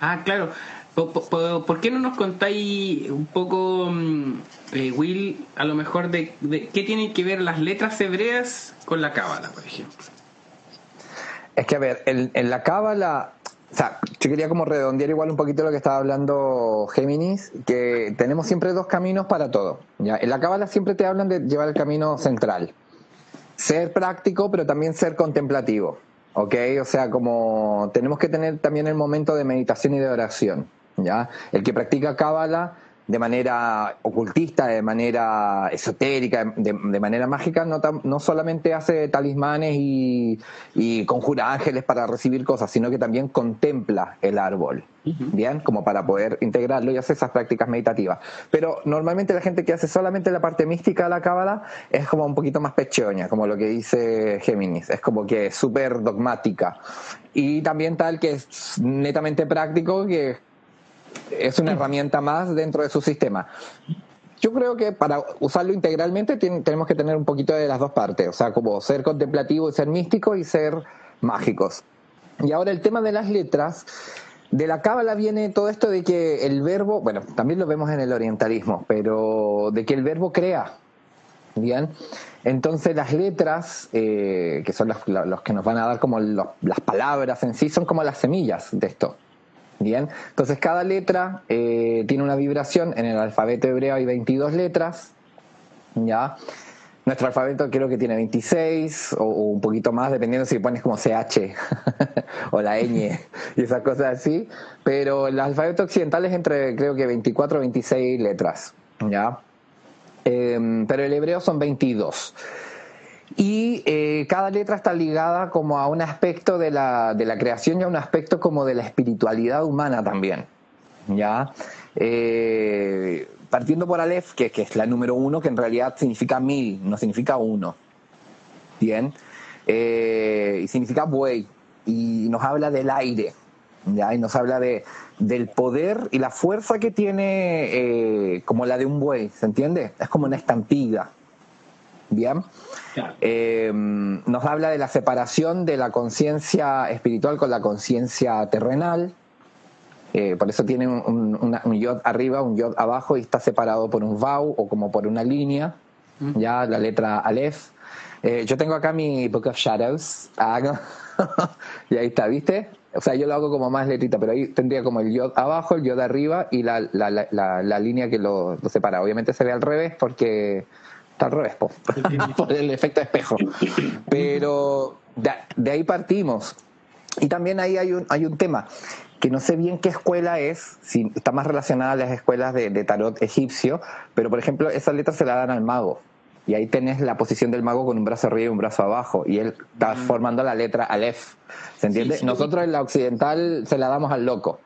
Ah, claro. ¿Por, qué no nos contáis un poco, mm, eh, Will, a lo mejor de, qué tienen que ver las letras hebreas con la cábala, por ejemplo? Es que, a ver, en, la cábala, o sea, yo quería como redondear igual un poquito lo que estaba hablando Géminis, que tenemos siempre dos caminos para todo. ¿ya? En la cábala siempre te hablan de llevar el camino central. Ser práctico, pero también ser contemplativo. ¿ok? O sea, como tenemos que tener también el momento de meditación y de oración. ¿ya? El que practica Cábala de manera ocultista, de manera esotérica, de, manera mágica, no, no, solamente hace talismanes y, conjura ángeles para recibir cosas, sino que también contempla el árbol, ¿bien? Como para poder integrarlo y hacer esas prácticas meditativas. Pero normalmente la gente que hace solamente la parte mística de la cábala es como un poquito más pechoña, como lo que dice Géminis, es como que es súper dogmática. Y también tal que es netamente práctico, que es una herramienta más dentro de su sistema. Yo creo que para usarlo integralmente tenemos que tener un poquito de las dos partes, o sea, como ser contemplativo y ser místico y ser mágicos. Y ahora el tema de las letras, de la cábala viene todo esto de que el verbo, bueno, también lo vemos en el orientalismo, pero de que el verbo crea. Bien, entonces las letras, eh, que son los, que nos van a dar como las palabras en sí, son como las semillas de esto. Bien, entonces cada letra eh, tiene una vibración. En el alfabeto hebreo hay 22 letras. Ya, nuestro alfabeto creo que tiene 26 o, un poquito más, dependiendo si pones como CH o la ñ y esas cosas así. Pero el alfabeto occidental es entre creo que 24 o 26 letras. ¿ya? Em, pero el hebreo son 22. Y eh, cada letra está ligada como a un aspecto de la, de la creación y a un aspecto como de la espiritualidad humana también. ¿ya? Eh, partiendo por Aleph, que, es la número uno, que en realidad significa mil, no significa uno. Bien. Eh, y significa buey. Y nos habla del aire. ¿ya? Y nos habla de, del poder y la fuerza que tiene como la de un buey. ¿Se entiende? Es como una estampida. Bien. Eh, nos habla de la separación de la conciencia espiritual con la conciencia terrenal eh, por eso tiene un, un, yod arriba, un yod abajo y está separado por un vau o como por una línea, mm. ya la letra Aleph. Eh, yo tengo acá mi Book of Shadows. Ah, y ahí está, ¿viste? O sea, yo lo hago como más letrita, pero ahí tendría como el yod abajo, el yod arriba y la, la, la, la línea que lo, separa. Obviamente se ve al revés porque está al revés, por el efecto espejo. Pero de, de, ahí partimos. Y también ahí hay un, hay un tema que no sé bien qué escuela es, si está más relacionada a las escuelas de, tarot egipcio, pero por ejemplo, esas letras se la dan al mago. Y ahí tenés la posición del mago con un brazo arriba y un brazo abajo. Y él está mm. formando la letra Aleph. ¿Se entiende? Nosotros en la occidental se la damos al loco.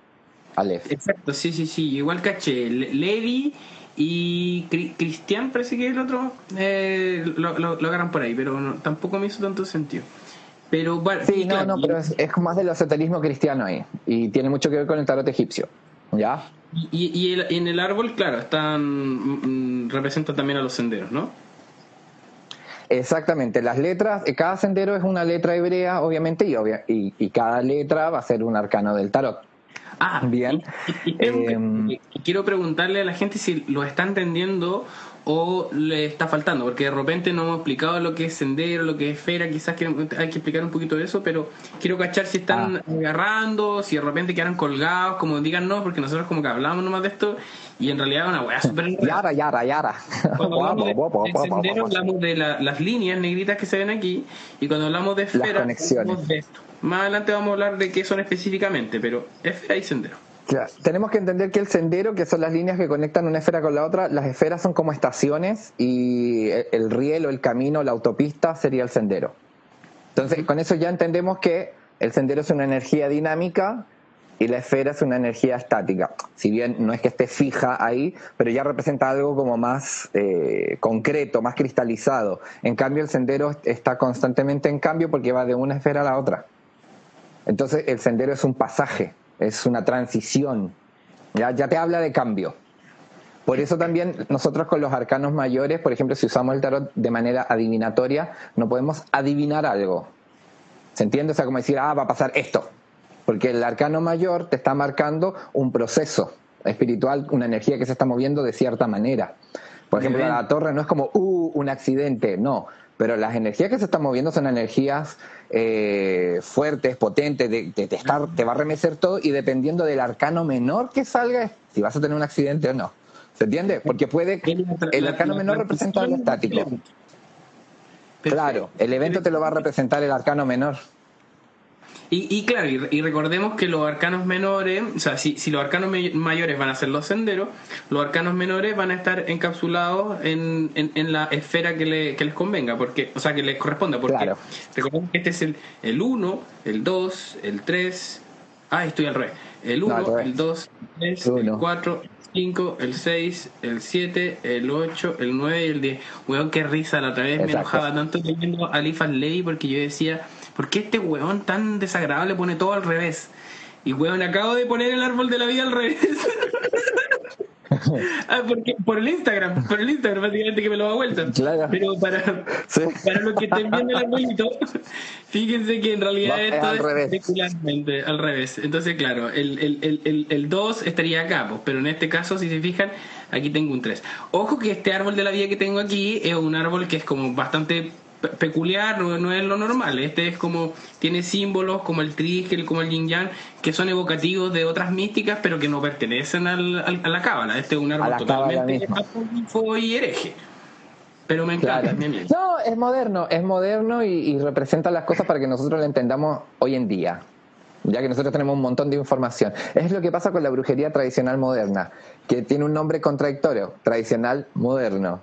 Aleph. Exacto, sí, sí, sí. Igual caché. Levi y Cristian, parece que el otro, eh, lo, lo, agarran por ahí, pero tampoco me hizo tanto sentido. Pero bueno, sí, no, no, pero es, más del esoterismo cristiano ahí. Y tiene mucho que ver con el tarot egipcio. ¿Ya? Y, y en el árbol, claro, están mm, mm, representan también a los senderos, ¿no? Exactamente, las letras, eh, cada sendero es una letra hebrea, obviamente, y, y, y cada letra va a ser un arcano del tarot. Ah, bien. Em, quiero preguntarle a la gente si lo está entendiendo o le está faltando, porque de repente no hemos explicado lo que es sendero, lo que es esfera, quizás que hay que explicar un poquito de eso, pero quiero cachar si están ah. agarrando, si de repente quedan colgados, como digan no, porque nosotros como que hablamos nomás de esto y en realidad una weá súper... Yara, yara, yara. Cuando hablamos de, sendero hablamos de las líneas negritas que se ven aquí y cuando hablamos de esfera hablamos de esto. Más adelante vamos a hablar de qué son específicamente, pero esfera y sendero. Tenemos que entender que el sendero, que son las líneas que conectan una esfera con la otra, las esferas son como estaciones y el riel o el camino, la autopista sería el sendero. Entonces, con eso ya entendemos que el sendero es una energía dinámica y la esfera es una energía estática. Si bien no es que esté fija ahí, pero ya representa algo como más eh, concreto, más cristalizado. En cambio, el sendero está constantemente en cambio porque va de una esfera a la otra. Entonces, el sendero es un pasaje es una transición, ya, ya te habla de cambio. Por eso también nosotros con los arcanos mayores, por ejemplo, si usamos el tarot de manera adivinatoria, no podemos adivinar algo. ¿Se entiende? O sea, como decir, ah, va a pasar esto. Porque el arcano mayor te está marcando un proceso espiritual, una energía que se está moviendo de cierta manera. Por ejemplo, la torre no es como, uh, un accidente, no pero las energías que se están moviendo son energías eh, fuertes, potentes, de, estar, te va a remecer todo y dependiendo del arcano menor que salga, si vas a tener un accidente o no. ¿Se entiende? Porque puede, el arcano menor representa el estático. Claro, el evento te lo va a representar el arcano menor. Y, claro, y, recordemos que los arcanos menores, o sea, si, si los arcanos mayores van a ser los senderos, los arcanos menores van a estar encapsulados en, en, la esfera que, le, que, les convenga, porque, o sea, que les corresponda, porque recordemos que este es el, el 1, el 2, el 3, ah, estoy al revés, el 1, el 2, el 3, el 4, el 5, el 6, el 7, el 8, el 9 y el 10. Weón, qué risa, la otra vez me enojaba tanto leyendo Alifas Ley porque yo decía ¿Por qué este weón tan desagradable pone todo al revés? Y weón, acabo de poner el árbol de la vida al revés. ah, porque, por el Instagram, por el Instagram, básicamente que me lo da vuelta. Claro. Pero para, para los que estén viendo el arbolito, fíjense que en realidad esto es, al revés. al revés. Entonces, claro, el 2 el, el, el, estaría acá, pues, pero en este caso, si se fijan, aquí tengo un 3. Ojo que este árbol de la vida que tengo aquí es un árbol que es como bastante peculiar, no, es lo normal. Este es como, tiene símbolos como el trígel, como el yin yang, que son evocativos de otras místicas, pero que no pertenecen al, a la cábala. Este es un árbol totalmente y hereje. Pero me encanta. No, es moderno, es moderno y, representa las cosas para que nosotros lo entendamos hoy en día ya que nosotros tenemos un montón de información. Es lo que pasa con la brujería tradicional moderna, que tiene un nombre contradictorio, tradicional moderno.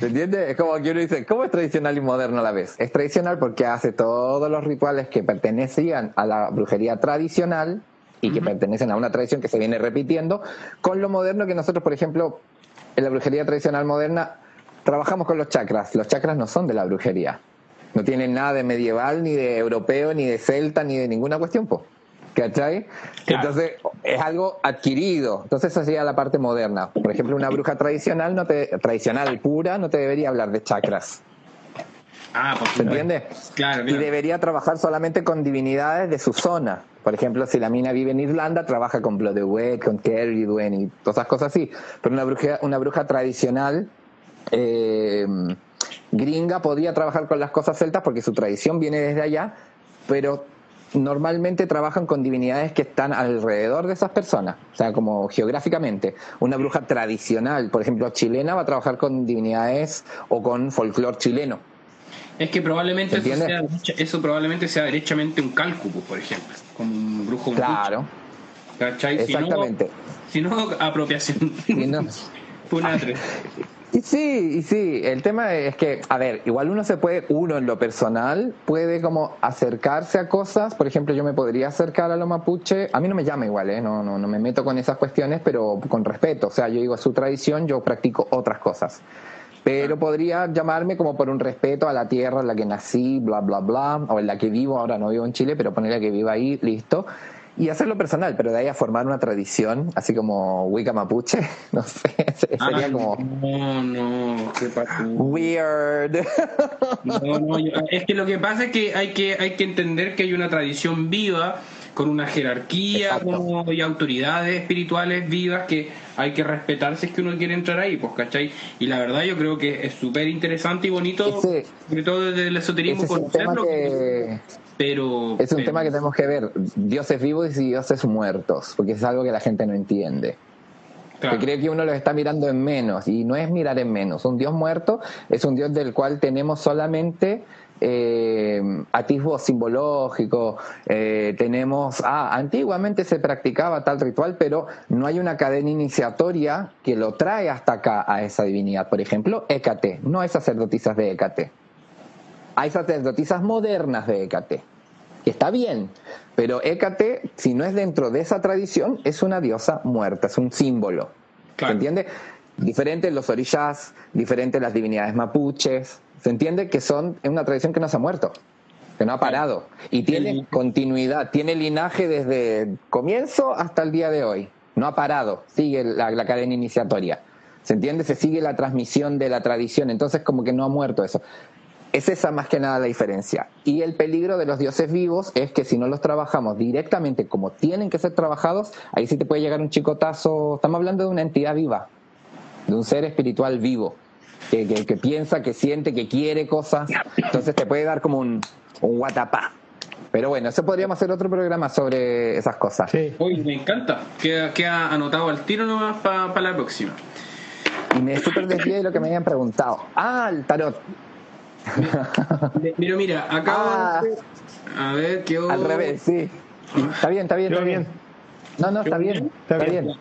¿Se entiende? Es como que uno dice, ¿cómo es tradicional y moderno a la vez? Es tradicional porque hace todos los rituales que pertenecían a la brujería tradicional y que pertenecen a una tradición que se viene repitiendo, con lo moderno que nosotros, por ejemplo, en la brujería tradicional moderna, trabajamos con los chakras. Los chakras no son de la brujería. No tienen nada de medieval, ni de europeo, ni de celta, ni de ninguna cuestión, pues. ¿Cachai? Entonces, es algo adquirido. Entonces, esa sería la parte moderna. Por ejemplo, una bruja tradicional, no te, tradicional pura, no te debería hablar de chakras. Ah, ¿Se entiende? Claro, Y debería trabajar solamente con divinidades de su zona. Por ejemplo, si la mina vive en Irlanda, trabaja con Bloodwet, con Kerridwen y todas esas cosas así. Pero una bruja, una bruja tradicional eh, gringa podía trabajar con las cosas celtas porque su tradición viene desde allá, pero normalmente trabajan con divinidades que están alrededor de esas personas, o sea, como geográficamente. Una bruja tradicional, por ejemplo, chilena, va a trabajar con divinidades o con folclore chileno. Es que probablemente eso, sea, eso, probablemente sea derechamente un cálculo, por ejemplo, como un brujo. Claro. Exactamente. Si no, apropiación. Si no. Y sí, y sí, el tema es que, a ver, igual uno se puede, uno en lo personal, puede como acercarse a cosas, por ejemplo, yo me podría acercar a lo mapuche, a mí no me llama igual, ¿eh? no, no, no me meto con esas cuestiones, pero con respeto, o sea, yo digo, a su tradición, yo practico otras cosas. Pero podría llamarme como por un respeto a la tierra en la que nací, bla, bla, bla, o en la que vivo, ahora no vivo en Chile, pero ponerle que vivo ahí, listo y hacerlo personal, pero de ahí a formar una tradición, así como Wicca Mapuche, no sé, sería como. No, no, qué Weird. No, no, es que lo que pasa es que hay que, hay que entender que hay una tradición viva, con una jerarquía como, y autoridades espirituales vivas que hay que respetar si es que uno quiere entrar ahí, pues, ¿cachai? Y la verdad yo creo que es súper interesante y bonito, sobre todo desde el esoterismo, conocerlo. Pero, es un tema que tenemos que ver, dioses vivos y dioses muertos, porque es algo que la gente no entiende. Que cree que uno los está mirando en menos, y no es mirar en menos. Un dios muerto es un dios del cual tenemos solamente eh, atisbos simbológicos, eh, tenemos, ah, antiguamente se practicaba tal ritual, pero no hay una cadena iniciatoria que lo trae hasta acá a esa divinidad. Por ejemplo, Hécate, no hay sacerdotisas de Hécate hay sacerdotisas modernas de Hécate, que está bien, pero Hécate, si no es dentro de esa tradición, es una diosa muerta, es un símbolo. ¿Se entiende? Diferente los orillas, diferente las divinidades mapuches, ¿se entiende? Que son en una tradición que no se ha muerto, que no ha parado y tiene continuidad, tiene linaje desde el comienzo hasta el día de hoy. No ha parado, sigue la, la cadena iniciatoria. ¿Se entiende? Se sigue la transmisión de la tradición, entonces como que no ha muerto eso. Es esa más que nada la diferencia. Y el peligro de los dioses vivos es que si no los trabajamos directamente como tienen que ser trabajados, ahí sí te puede llegar un chicotazo. Estamos hablando de una entidad viva, de un ser espiritual vivo, que, piensa, que siente, que quiere cosas. Entonces te puede dar como un, un guatapá. Pero bueno, eso podríamos hacer otro programa sobre esas cosas. Sí. Uy, me encanta. Queda, anotado al tiro nomás para la próxima. Y me súper desvié de lo que me habían preguntado. Ah, el tarot. Mira, mira, acá. Ah. a ver, qué Al revés, sí. Está bien, está bien, está bien. No, no, está bien. Está bien.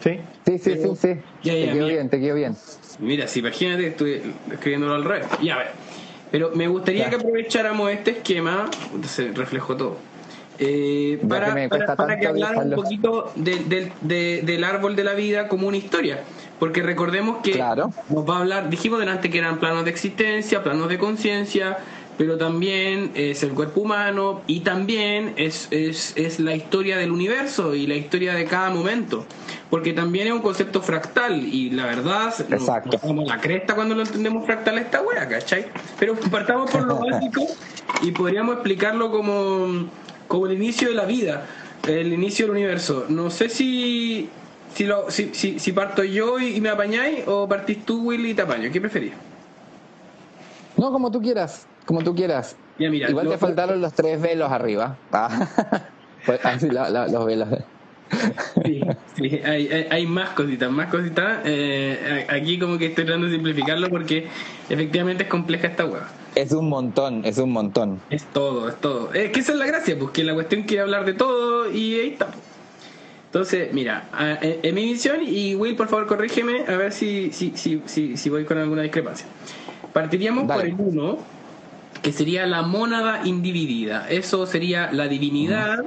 Sí, sí, sí, sí. sí. te quedó bien, te quedó bien. Mira, si imagínate, estoy escribiéndolo al revés. Ya, a ver. Pero me gustaría que aprovecháramos este esquema, se reflejó todo, eh, para, para, que hablara un poquito del árbol de la vida como una historia. Porque recordemos que nos va a hablar, dijimos delante que eran planos de existencia, planos de conciencia, pero también es el cuerpo humano y también es, es, es la historia del universo y la historia de cada momento. Porque también es un concepto fractal y la verdad, Exacto. como la cresta cuando lo entendemos fractal esta wea, ¿cachai? Pero partamos por lo básico y podríamos explicarlo como, como el inicio de la vida, el inicio del universo. No sé si si, lo, si, si, si parto yo y, me apañáis o partís tú, Willy, y te apaño. ¿Qué preferís? No, como tú quieras, como tú quieras. Igual te faltaron los tres velos arriba. Ah. Pues, así los velos. Sí, sí hay, hay, más cositas, más cositas. Eh, aquí como que estoy tratando de simplificarlo porque efectivamente es compleja esta hueá. Es un montón, es un montón. Es todo, es todo. Es que esa es la gracia, porque la cuestión quiere hablar de todo y ahí está. Entonces, mira, en, mi visión, y Will, por favor, corrígeme a ver si, si, si, si, voy con alguna discrepancia. Partiríamos por el 1, que sería la mónada individida. Eso sería la divinidad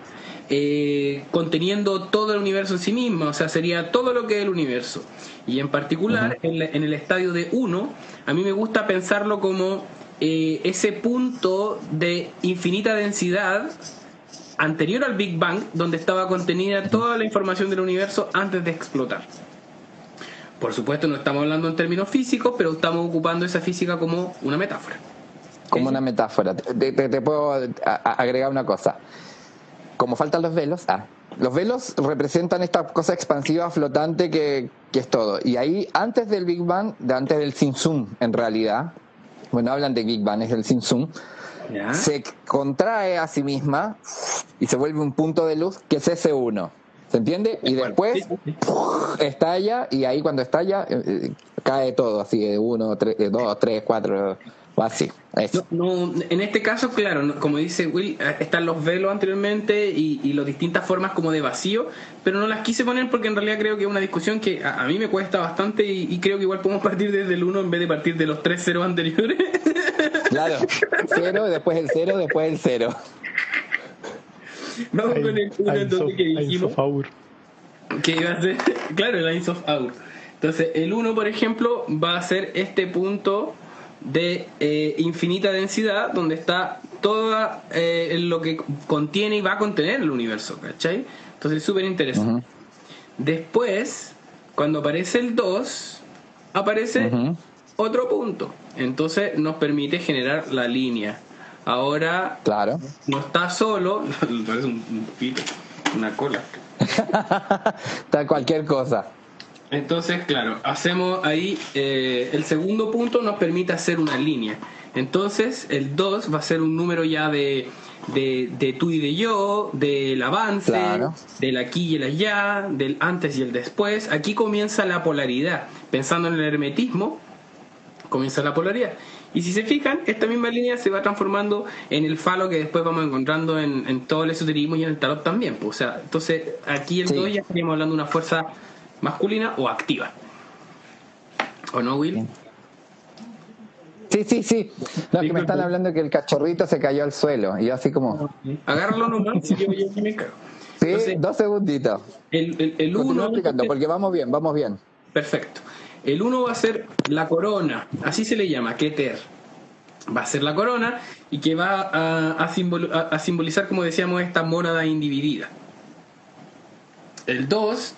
eh, conteniendo todo el universo en sí misma, o sea, sería todo lo que es el universo. Y en particular, en, el estadio de 1, a mí me gusta pensarlo como eh, ese punto de infinita densidad anterior al Big Bang, donde estaba contenida toda la información del universo antes de explotar. Por supuesto, no estamos hablando en términos físicos, pero estamos ocupando esa física como una metáfora. Como una metáfora. Te, puedo agregar una cosa. Como faltan los velos, ah, los velos representan esta cosa expansiva flotante que, que, es todo. Y ahí, antes del Big Bang, antes del Sin en realidad, bueno, hablan de Big Bang, es el Sin se contrae a sí misma y se vuelve un punto de luz que es ese uno. ¿Se entiende? Y después estalla y ahí cuando estalla eh, eh, cae todo así de uno, tres, de dos, tres, cuatro, o así. No, en este caso, claro, como dice Will, eh, están los velos anteriormente y, y las distintas formas como de vacío, pero no las quise poner porque en realidad creo que es una discusión que a, mí me cuesta bastante y, creo que igual podemos partir desde el uno en vez de partir de los tres ceros anteriores. Claro, cero, después el cero, después el cero. Vamos con el uno entonces que dijimos. Que iba a ser, claro, el Lines of Aur. Entonces, el 1, por ejemplo, va a ser este punto de eh, infinita densidad donde está todo eh, lo que contiene y va a contener el universo, ¿cachai? Entonces es súper interesante. Después, cuando aparece el 2, aparece otro punto. Entonces nos permite generar la línea. Ahora claro. no está solo, parece un, pito, una cola. está cualquier cosa. Entonces, claro, hacemos ahí eh, el segundo punto nos permite hacer una línea. Entonces, el 2 va a ser un número ya de, de, tú y de yo, del avance, del aquí y el allá, del antes y el después. Aquí comienza la polaridad. Pensando en el hermetismo, comienza la polaridad. Y si se fijan, esta misma línea se va transformando en el falo que después vamos encontrando en, todo el esoterismo y en el tarot también. Pues, o sea, entonces aquí el 2 ya estaríamos hablando de una fuerza masculina o activa. ¿O no, Will? Sí, sí, sí. No, que me están hablando que el cachorrito se cayó al suelo. Y yo así como. Agárralo nomás, si yo, me Sí, dos segunditos. El, el, uno. explicando, porque vamos bien, vamos bien. Perfecto. El uno va a ser la corona, así se le llama, Keter. Va a ser la corona y que va a, simbolizar, como decíamos, esta mónada individida. El 2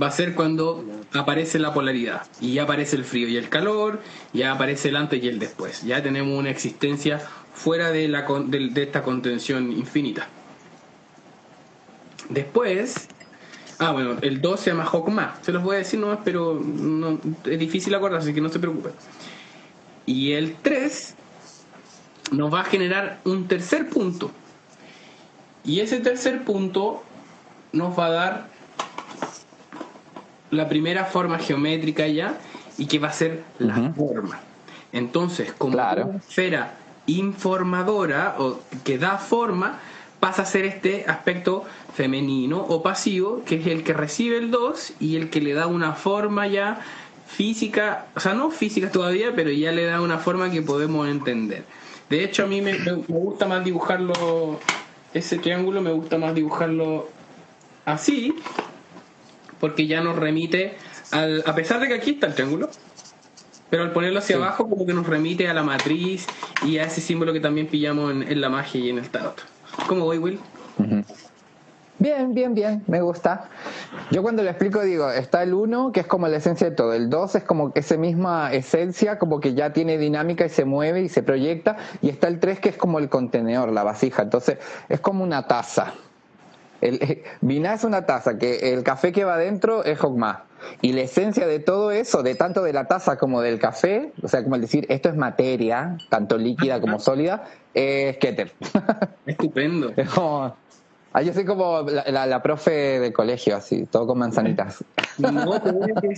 va a ser cuando aparece la polaridad y ya aparece el frío y el calor, ya aparece el antes y el después. Ya tenemos una existencia fuera de, esta contención infinita. Después, ah bueno, el 2 se llama Hokma, se los voy a decir nomás, pero no, es difícil acordarse, así que no se preocupen. Y el 3 nos va a generar un tercer punto. Y ese tercer punto nos va a dar la primera forma geométrica ya y que va a ser la forma. Entonces, como una esfera informadora o que da forma, pasa a ser este aspecto femenino o pasivo, que es el que recibe el 2 y el que le da una forma ya física, o sea, no física todavía, pero ya le da una forma que podemos entender. De hecho, a mí me, me gusta más dibujarlo, ese triángulo me gusta más dibujarlo así, porque ya nos remite al, a pesar de que aquí está el triángulo, pero al ponerlo hacia abajo como que nos remite a la matriz y a ese símbolo que también pillamos en, la magia y en el tarot. ¿Cómo voy, Will? Bien, bien, bien, me gusta. Yo cuando lo explico digo, está el 1, que es como la esencia de todo, el 2 es como esa misma esencia, como que ya tiene dinámica y se mueve y se proyecta, y está el 3 que es como el contenedor, la vasija, entonces es como una taza. El, eh, es una taza, que el café que va adentro es Hogma. Y la esencia de todo eso, de tanto de la taza como del café, o sea, como el decir, esto es materia, tanto líquida como sólida, es Keter. Estupendo. Es como, Ah, yo soy como la, profe de colegio, así, todo con manzanitas. No,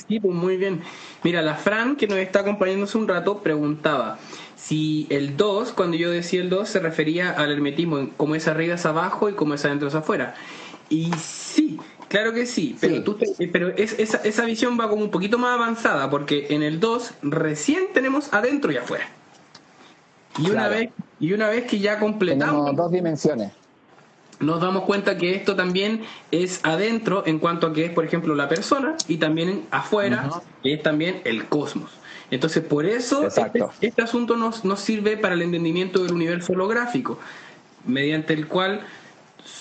sí, pues muy bien. Mira, la Fran, que nos está acompañando hace un rato, preguntaba si el 2, cuando yo decía el 2, se refería al hermetismo, como es arriba es abajo y como es adentro es afuera. Y sí, claro que sí, pero, Tú pero esa, esa visión va como un poquito más avanzada, porque en el 2 recién tenemos adentro y afuera. Y una, vez, y una vez que ya completamos... Tenemos dos dimensiones. nos damos cuenta que esto también es adentro en cuanto a que es, por ejemplo, la persona y también afuera, que es también el cosmos. Entonces, por eso este, este, asunto nos, nos sirve para el entendimiento del universo holográfico, mediante el cual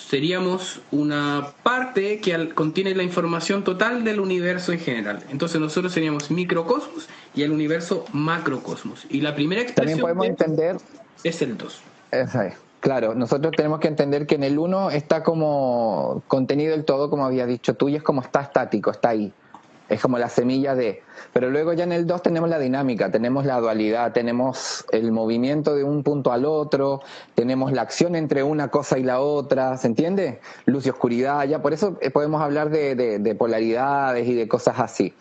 seríamos una parte que contiene la información total del universo en general. Entonces nosotros seríamos microcosmos y el universo macrocosmos. Y la primera expresión También podemos entender es el 2. Claro, nosotros tenemos que entender que en el uno está como contenido el todo, como había dicho tú, y es como está estático, está ahí. Es como la semilla de. Pero luego ya en el 2 tenemos la dinámica, tenemos la dualidad, tenemos el movimiento de un punto al otro, tenemos la acción entre una cosa y la otra, ¿se entiende? Luz y oscuridad, ya por eso eh, podemos hablar de, de polaridades y de cosas así.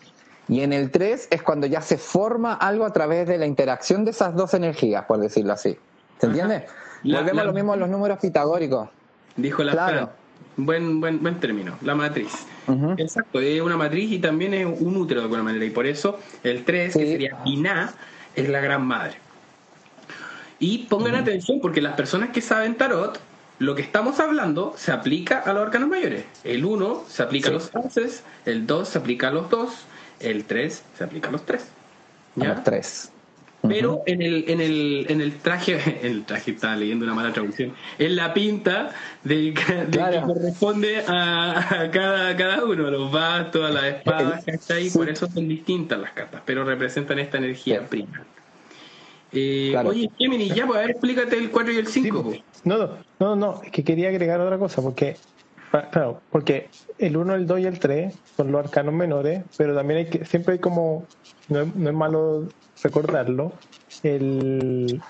Y en el 3 es cuando ya se forma algo a través de la interacción de esas dos energías, por decirlo así. ¿Se entiende? Volvemos a lo mismo a los números pitagóricos. Dijo la claro. Buen, buen, buen término, la matriz. Exacto, es una matriz y también es un útero de alguna manera. Y por eso el 3, que sería Iná, es la gran madre. Y pongan atención, porque las personas que saben tarot, lo que estamos hablando se aplica a los arcanos mayores. El 1 se aplica a los 11, el 2 se aplica a los 2, el 3 se aplica a los 3. ¿Ya? A los 3. Pero en el, en el, en el traje, en el traje estaba leyendo una mala traducción, en la pinta de, que corresponde a, cada, cada uno, a los bastos, a las espadas, ¿cachai? Por eso son distintas las cartas, pero representan esta energía prima. Eh, Oye, Gemini, ya, pues a ver, explícate el 4 y el 5. Pues. no, no, no, no, es que quería agregar otra cosa, porque Claro, porque el 1, el 2 y el 3 son los arcanos menores, pero también hay que, siempre hay como, no es, no es malo recordarlo, el,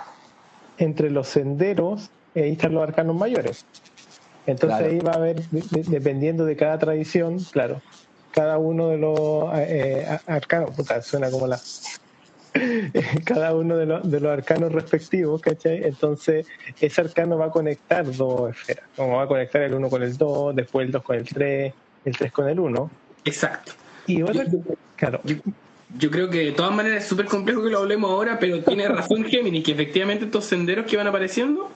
entre los senderos, ahí están los arcanos mayores. Entonces ahí va a haber, dependiendo de cada tradición, claro, cada uno de los eh, arcanos, puta, suena como la... cada uno de los, de los arcanos respectivos, ¿cachai? Entonces, ese arcano va a conectar dos esferas, como va a conectar el 1 con el 2, después el 2 con el 3, el 3 con el 1. Exacto. Y otra, claro, yo creo que de todas maneras es súper complejo que lo hablemos ahora, pero tiene razón Géminis, que efectivamente estos senderos que van apareciendo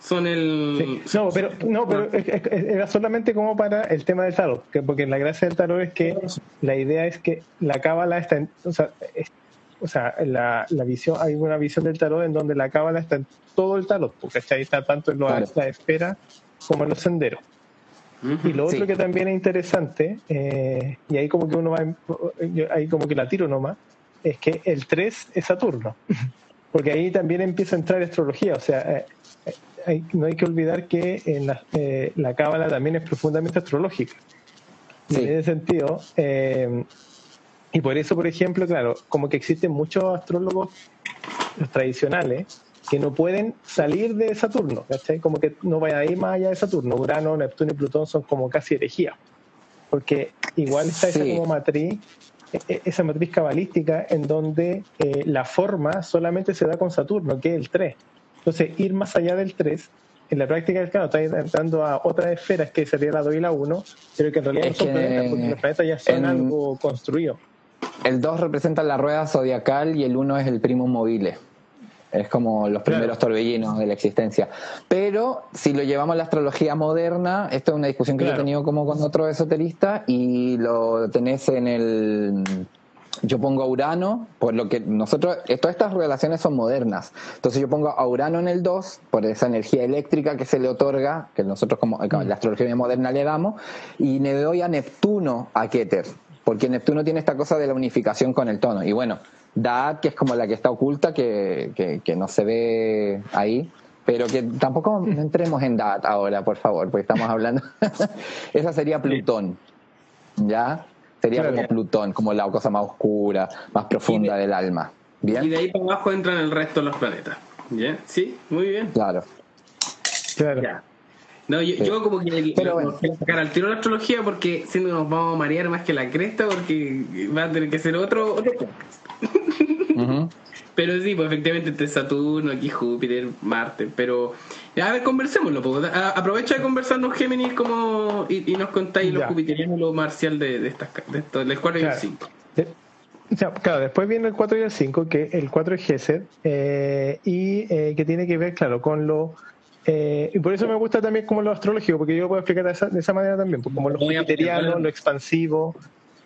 son el... No, pero, no, pero era solamente como para el tema del tarot, porque la gracia del tarot es que la idea es que la cábala está en... O sea, o sea la, la, visión, hay una visión del tarot en donde la cábala está en todo el tarot, porque ahí está tanto en la esfera como en los senderos y lo otro que también es interesante, eh, y ahí como que uno va, ahí como que la tiro nomás, es que el 3 es Saturno, porque ahí también empieza a entrar astrología, o sea, eh, no hay que olvidar que en la, eh, la cábala también es profundamente astrológica. En ese sentido, y por eso, por ejemplo, claro, como que existen muchos astrólogos tradicionales que no pueden salir de Saturno, ¿cachai? Como que no vayan a ir más allá de Saturno. Urano, Neptuno y Plutón son como casi herejía, porque igual está esa como matriz, e, e, esa matriz cabalística en donde eh, la forma solamente se da con Saturno, que es el 3. Entonces, ir más allá del 3 en la práctica del está entrando a otras esferas que sería la 2 y la 1, pero que en realidad no son planetas, porque los planetas ya son algo construido. El 2 representa la rueda zodiacal y el 1 es el primo mobile. Es como los primeros torbellinos de la existencia. Pero si lo llevamos a la astrología moderna, esto es una discusión que yo he tenido como con otro esoterista y lo tenés en el yo pongo a Urano, por lo que nosotros, todas estas relaciones son modernas. Entonces yo pongo a Urano en el 2, por esa energía eléctrica que se le otorga, que nosotros como la astrología moderna le damos, y le doy a Neptuno a Keter, porque Neptuno tiene esta cosa de la unificación con el tono. Y bueno, Daat, que es como la que está oculta, que, que, no se ve ahí, pero que tampoco entremos en Daat ahora, por favor, porque estamos hablando. esa sería Plutón, ¿ya? Sería como Plutón, como la cosa más oscura, más profunda del alma. ¿Bien? Y de ahí para abajo entran el resto de los planetas. ¿Bien? ¿Sí? Muy bien. Claro. Claro. No, yo, como que pero bueno. sacar al tiro la astrología porque si no nos vamos a marear más que la cresta porque va a tener que ser otro, otro Pero sí, pues efectivamente entre Saturno, aquí Júpiter, Marte, pero a ver, conversémoslo. Aprovecha de conversarnos Géminis como y, nos contáis lo jupiteriano y lo marcial de, de estas de esto, del 4 y el 5. claro, después viene el 4 y el 5, que el 4 es Gesed, eh, y eh, que tiene que ver, claro, con lo... Eh, y por eso me gusta también como lo astrológico, porque yo lo puedo explicar de esa, de esa manera también, pues como lo jupiteriano, lo expansivo,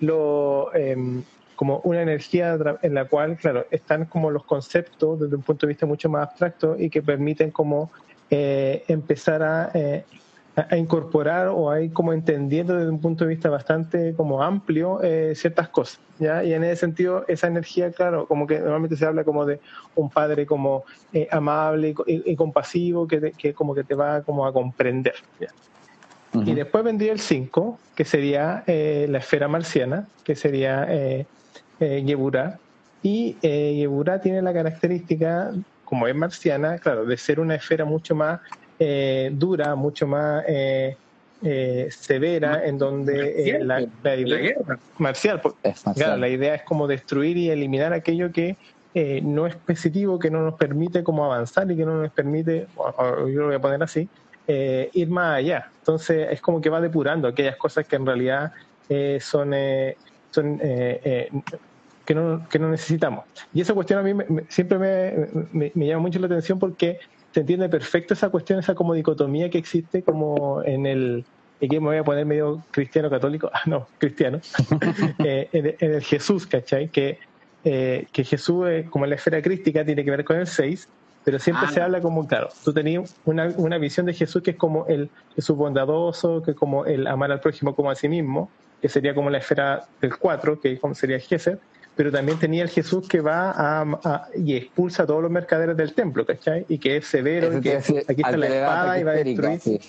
lo... Em, como una energía en la cual, claro, están como los conceptos desde un punto de vista mucho más abstracto y que permiten como eh, empezar eh, a, a, incorporar o a ir como entendiendo desde un punto de vista bastante como amplio eh, ciertas cosas. ¿ya? Y en ese sentido, esa energía, claro, como que normalmente se habla como de un padre como amable y, compasivo que, que, como que te va como a comprender. Y después vendría el 5, que sería la esfera marciana, que sería eh, Yeburá. Y eh, Yeburá tiene la característica como es marciana, claro, de ser una esfera mucho más eh, dura, mucho más eh, eh, severa, en donde la, la, idea marcial, Claro, la idea es como destruir y eliminar aquello que no es positivo, que no nos permite como avanzar y que no nos permite, yo lo voy a poner así, ir más allá. Entonces es como que va depurando aquellas cosas que en realidad son, son que no, que no necesitamos. Y esa cuestión a mí siempre me, me, llama mucho la atención porque se entiende perfecto esa cuestión, esa como dicotomía que existe como en el, y que me voy a poner medio cristiano católico, ah, no, cristiano, eh, en, el Jesús, ¿cachai? Que, eh, que Jesús, como en la esfera crística, tiene que ver con el 6, pero siempre se ah. habla como, claro, tú tenías una, una visión de Jesús que es como el Jesús bondadoso, que es como el amar al prójimo como a sí mismo, que sería como la esfera del 4, que sería Jesús pero también tenía el Jesús que va a, y expulsa a todos los mercaderes del templo, ¿cachai? Y que es severo, y que aquí está la espada y va a destruir.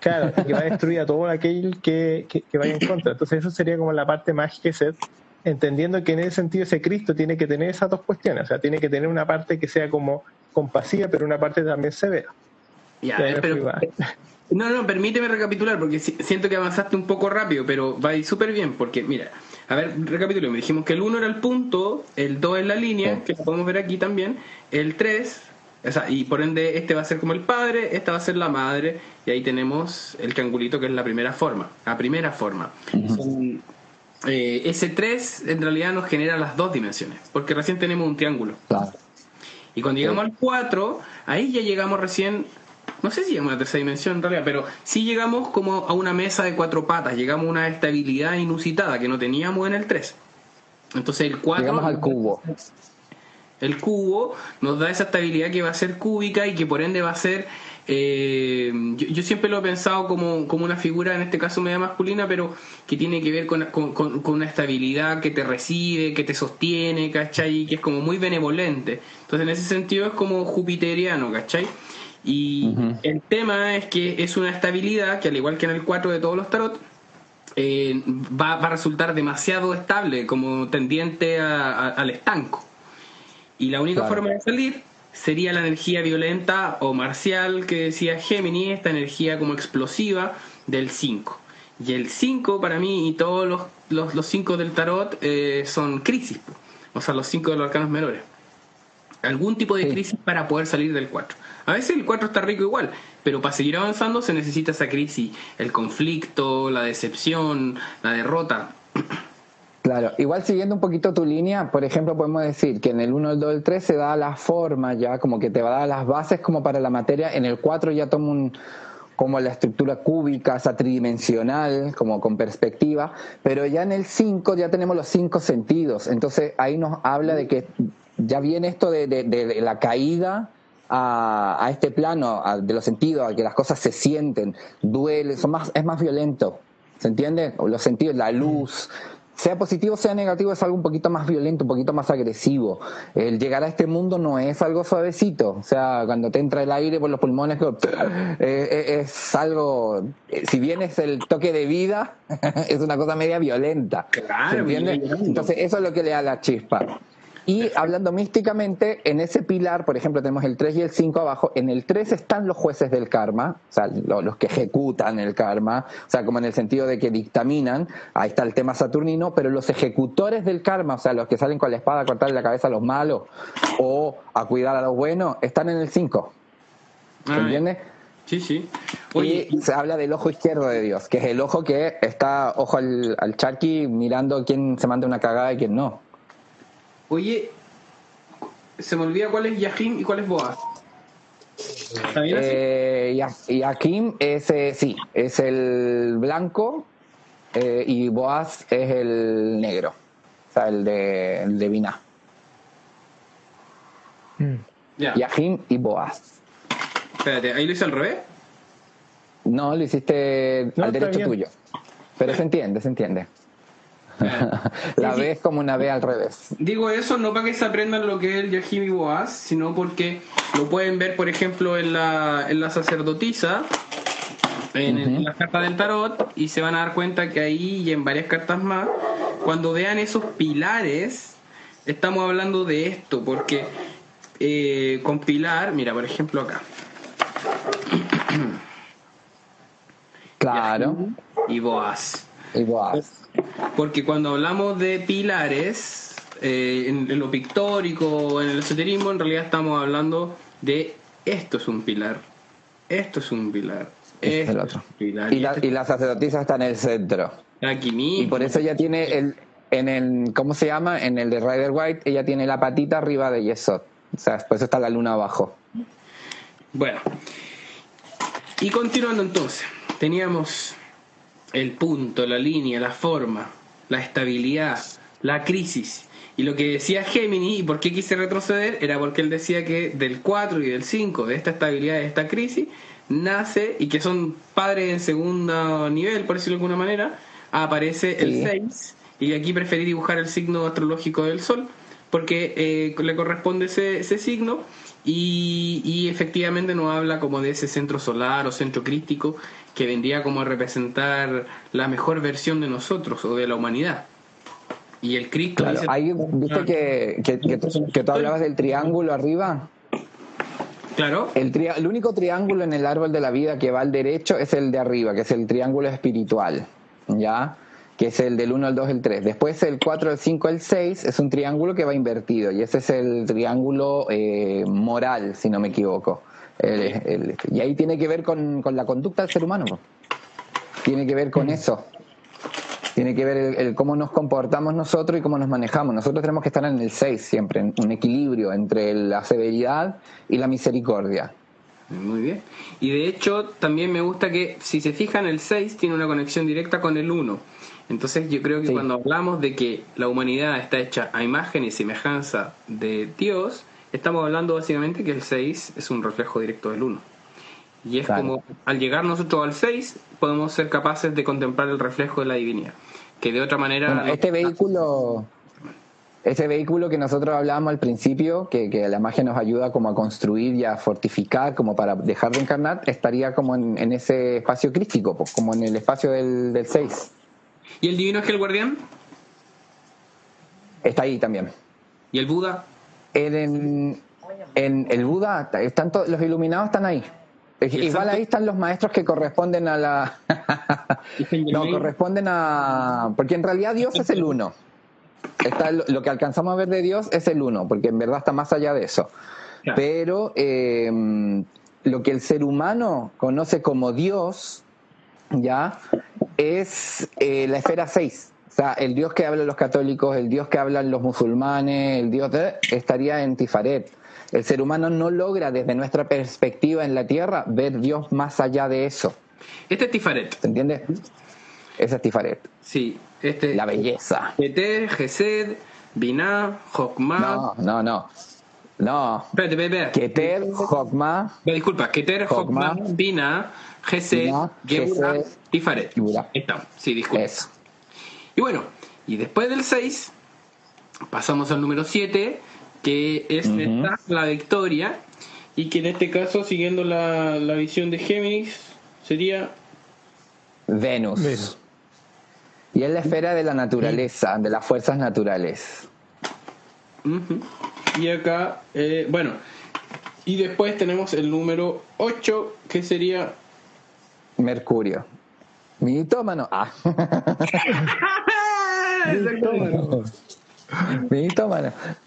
Claro, y que va a destruir a todo aquel que, que, vaya en contra. Entonces, eso sería como la parte más Gesed, entendiendo que en ese sentido ese Cristo tiene que tener esas dos cuestiones, o sea, tiene que tener una parte que sea como compasiva, pero una parte también severa. Ya, pero, no, no, permíteme recapitular, porque siento que avanzaste un poco rápido, pero va a ir súper bien, porque mira, a ver, recapitulemos. Dijimos que el 1 era el punto, el 2 es la línea, que lo podemos ver aquí también, el 3, o sea, y por ende este va a ser como el padre, esta va a ser la madre, y ahí tenemos el triangulito que es la primera forma, la primera forma. Eh, ese 3 en realidad nos genera las dos dimensiones, porque recién tenemos un triángulo. Y cuando llegamos al 4, ahí ya llegamos recién no sé si a una tercera dimensión en realidad, pero sí llegamos como a una mesa de cuatro patas, llegamos a una estabilidad inusitada que no teníamos en el 3. Entonces el 4... Llegamos al cubo. El cubo nos da esa estabilidad que va a ser cúbica y que por ende va a ser... Eh, yo, siempre lo he pensado como, como, una figura, en este caso media masculina, pero que tiene que ver con, con, con, una estabilidad que te recibe, que te sostiene, ¿cachai? Que es como muy benevolente. Entonces en ese sentido es como jupiteriano, ¿cachai? Y el tema es que es una estabilidad que al igual que en el 4 de todos los tarot, eh, va, a resultar demasiado estable, como tendiente al estanco. Y la única forma de salir sería la energía violenta o marcial que decía Gemini, esta energía como explosiva del 5. Y el 5 para mí y todos los, los, los 5 del tarot eh, son crisis, o sea, los 5 de los arcanos menores. Algún tipo de crisis para poder salir del 4. A veces el 4 está rico igual, pero para seguir avanzando se necesita esa crisis, el conflicto, la decepción, la derrota. Claro, igual siguiendo un poquito tu línea, por ejemplo, podemos decir que en el 1, el 2, el 3 se da la forma ya, como que te va a dar las bases como para la materia, en el 4 ya toma un, como la estructura cúbica, esa tridimensional, como con perspectiva, pero ya en el 5 ya tenemos los cinco sentidos, entonces ahí nos habla de que ya viene esto de, la caída a, este plano de los sentidos, a que las cosas se sienten, duele, son más, es más violento, ¿se entiende? Los sentidos, la luz, sea positivo, sea negativo, es algo un poquito más violento, un poquito más agresivo. El llegar a este mundo no es algo suavecito. O sea, cuando te entra el aire por los pulmones, eh, eh, es algo, eh, si bien es el toque de vida, es una cosa media violenta. ¿Se entiende? Entonces, eso es lo que le da la chispa. Y hablando místicamente, en ese pilar, por ejemplo, tenemos el 3 y el 5 abajo. En el 3 están los jueces del karma, o sea, los que ejecutan el karma, o sea, como en el sentido de que dictaminan, ahí está el tema saturnino, pero los ejecutores del karma, o sea, los que salen con la espada a cortarle la cabeza a los malos o a cuidar a los buenos, están en el 5. ¿Se entiende? Sí, sí. Oye, y se habla del ojo izquierdo de Dios, que es el ojo que está, ojo al, al charqui, mirando quién se manda una cagada y quién no. Oye, se me olvida cuál es Yahim y cuál es Boaz. ¿Está bien así? Eh, Yahim es, eh, sí, es el blanco eh, y Boaz es el negro, o sea, el de, el de Vina. Mm. Yahim y Boaz. Espérate, ¿ahí lo hice al revés? No, lo hiciste al derecho tuyo. Pero se entiende, se entiende. la B es como una B al revés. Digo eso no para que se aprendan lo que es el Yahimi Boaz, sino porque lo pueden ver, por ejemplo, en la, en la sacerdotisa, en, las cartas del tarot, y se van a dar cuenta que ahí y en varias cartas más, cuando vean esos pilares, estamos hablando de esto, porque eh, con pilar, mira, por ejemplo acá. Claro. Y Boaz. Y Boaz. Porque cuando hablamos de pilares, eh, en, lo pictórico, en el esoterismo, en realidad estamos hablando de esto es un pilar, esto es un pilar, este es el otro. pilar. Y, la, y la sacerdotisa está en el centro. Aquí mismo. Y por eso ella tiene el, en el, ¿cómo se llama? En el de Rider White, ella tiene la patita arriba de Yesod. O sea, después está la luna abajo. Bueno. Y continuando entonces, teníamos el punto, la línea, la forma, la estabilidad, la crisis. Y lo que decía Gemini, y por qué quise retroceder, era porque él decía que del 4 y del 5, de esta estabilidad, de esta crisis, nace, y que son padres en segundo nivel, por decirlo de alguna manera, aparece el 6, y aquí preferí dibujar el signo astrológico del Sol, porque eh, le corresponde ese, ese signo, y, y, efectivamente nos habla como de ese centro solar o centro crístico que vendría como a representar la mejor versión de nosotros o de la humanidad. Y el Cristo claro, Ahí, ¿Viste que, que, tú hablabas del triángulo arriba? Claro. El, el único triángulo en el árbol de la vida que va al derecho es el de arriba, que es el triángulo espiritual. ¿Ya? que es el del 1, el 2, el 3. Después el 4, el 5, el 6 es un triángulo que va invertido y ese es el triángulo eh, moral, si no me equivoco y ahí tiene que ver con, la conducta del ser humano. Tiene que ver con mm. eso. Tiene que ver el, cómo nos comportamos nosotros y cómo nos manejamos. Nosotros tenemos que estar en el 6 siempre, en un equilibrio entre la severidad y la misericordia. Muy bien. Y de hecho, también me gusta que, si se fijan, el 6 tiene una conexión directa con el 1. Entonces, yo creo que cuando hablamos de que la humanidad está hecha a imagen y semejanza de Dios, estamos hablando básicamente que el 6 es un reflejo directo del 1. Y es como, al llegar nosotros al 6, podemos ser capaces de contemplar el reflejo de la divinidad. Que de otra manera... este vehículo... Este vehículo que nosotros hablábamos al principio, que, la magia nos ayuda como a construir y a fortificar, como para dejar de encarnar, estaría como en, ese espacio crístico, pues, como en el espacio del, del 6. ¿Y el divino es que el guardián? Está ahí también. ¿Y el Buda? En, en el Buda, están los iluminados están ahí. Igual ahí están los maestros que corresponden a la... no, corresponden a... Porque en realidad Dios es el uno. Está lo que alcanzamos a ver de Dios es el uno, porque en verdad está más allá de eso. Pero em, lo que el ser humano conoce como Dios, ya, es eh, la esfera 6 O sea, el Dios que hablan los católicos, el Dios que hablan los musulmanes, el Dios de, estaría en Tifaret. El ser humano no logra desde nuestra perspectiva en la tierra ver Dios más allá de eso. Este es Tifaret. ¿Se entiende? Ese es Tifaret. Sí, este. La belleza. Keter, Gesed, Binah, Jokma. No, no, no. No. Espérate, espérate. Keter, Jokma. Disculpa, Keter, Jokma, Binah, Gesed, Gebura, Tifaret. Está. Sí, disculpa. Eso. Y bueno, y después del 6, pasamos al número 7, que es la victoria, y que en este caso, siguiendo la, la visión de Géminis, sería Venus. Y es la esfera de la naturaleza, de las fuerzas naturales. Y acá, eh, bueno, y después tenemos el número 8, que sería... Mercurio. Mitómano. Ah.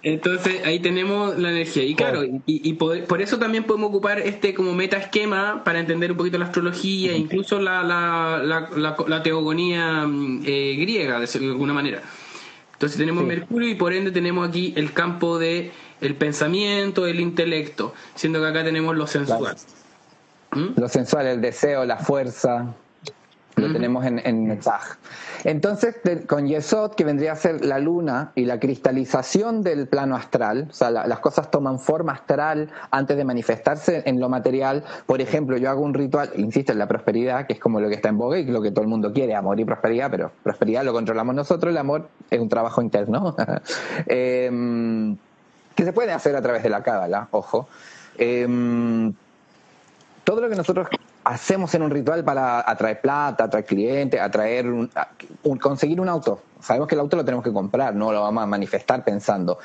Entonces ahí tenemos la energía. Y claro, y, por, eso también podemos ocupar este como meta esquema para entender un poquito la astrología, incluso la, la, la, teogonía mm, eh, griega, de alguna manera. Entonces tenemos Mercurio y por ende tenemos aquí el campo de el pensamiento, el intelecto, siendo que acá tenemos lo sensual. ¿Mm? Lo sensual, el deseo, la fuerza. Lo tenemos en, en Entonces, con Yesod, que vendría a ser la luna y la cristalización del plano astral, o sea, las cosas toman forma astral antes de manifestarse en lo material. Por ejemplo, yo hago un ritual, insisto, en la prosperidad, que es como lo que está en boga y lo que todo el mundo quiere, amor y prosperidad, pero prosperidad lo controlamos nosotros, el amor es un trabajo interno. Em, que se puede hacer a través de la cábala, ojo. Em, todo lo que nosotros hacemos en un ritual para atraer plata, atraer clientes, atraer un, conseguir un auto. Sabemos que el auto lo tenemos que comprar, no lo vamos a manifestar pensando.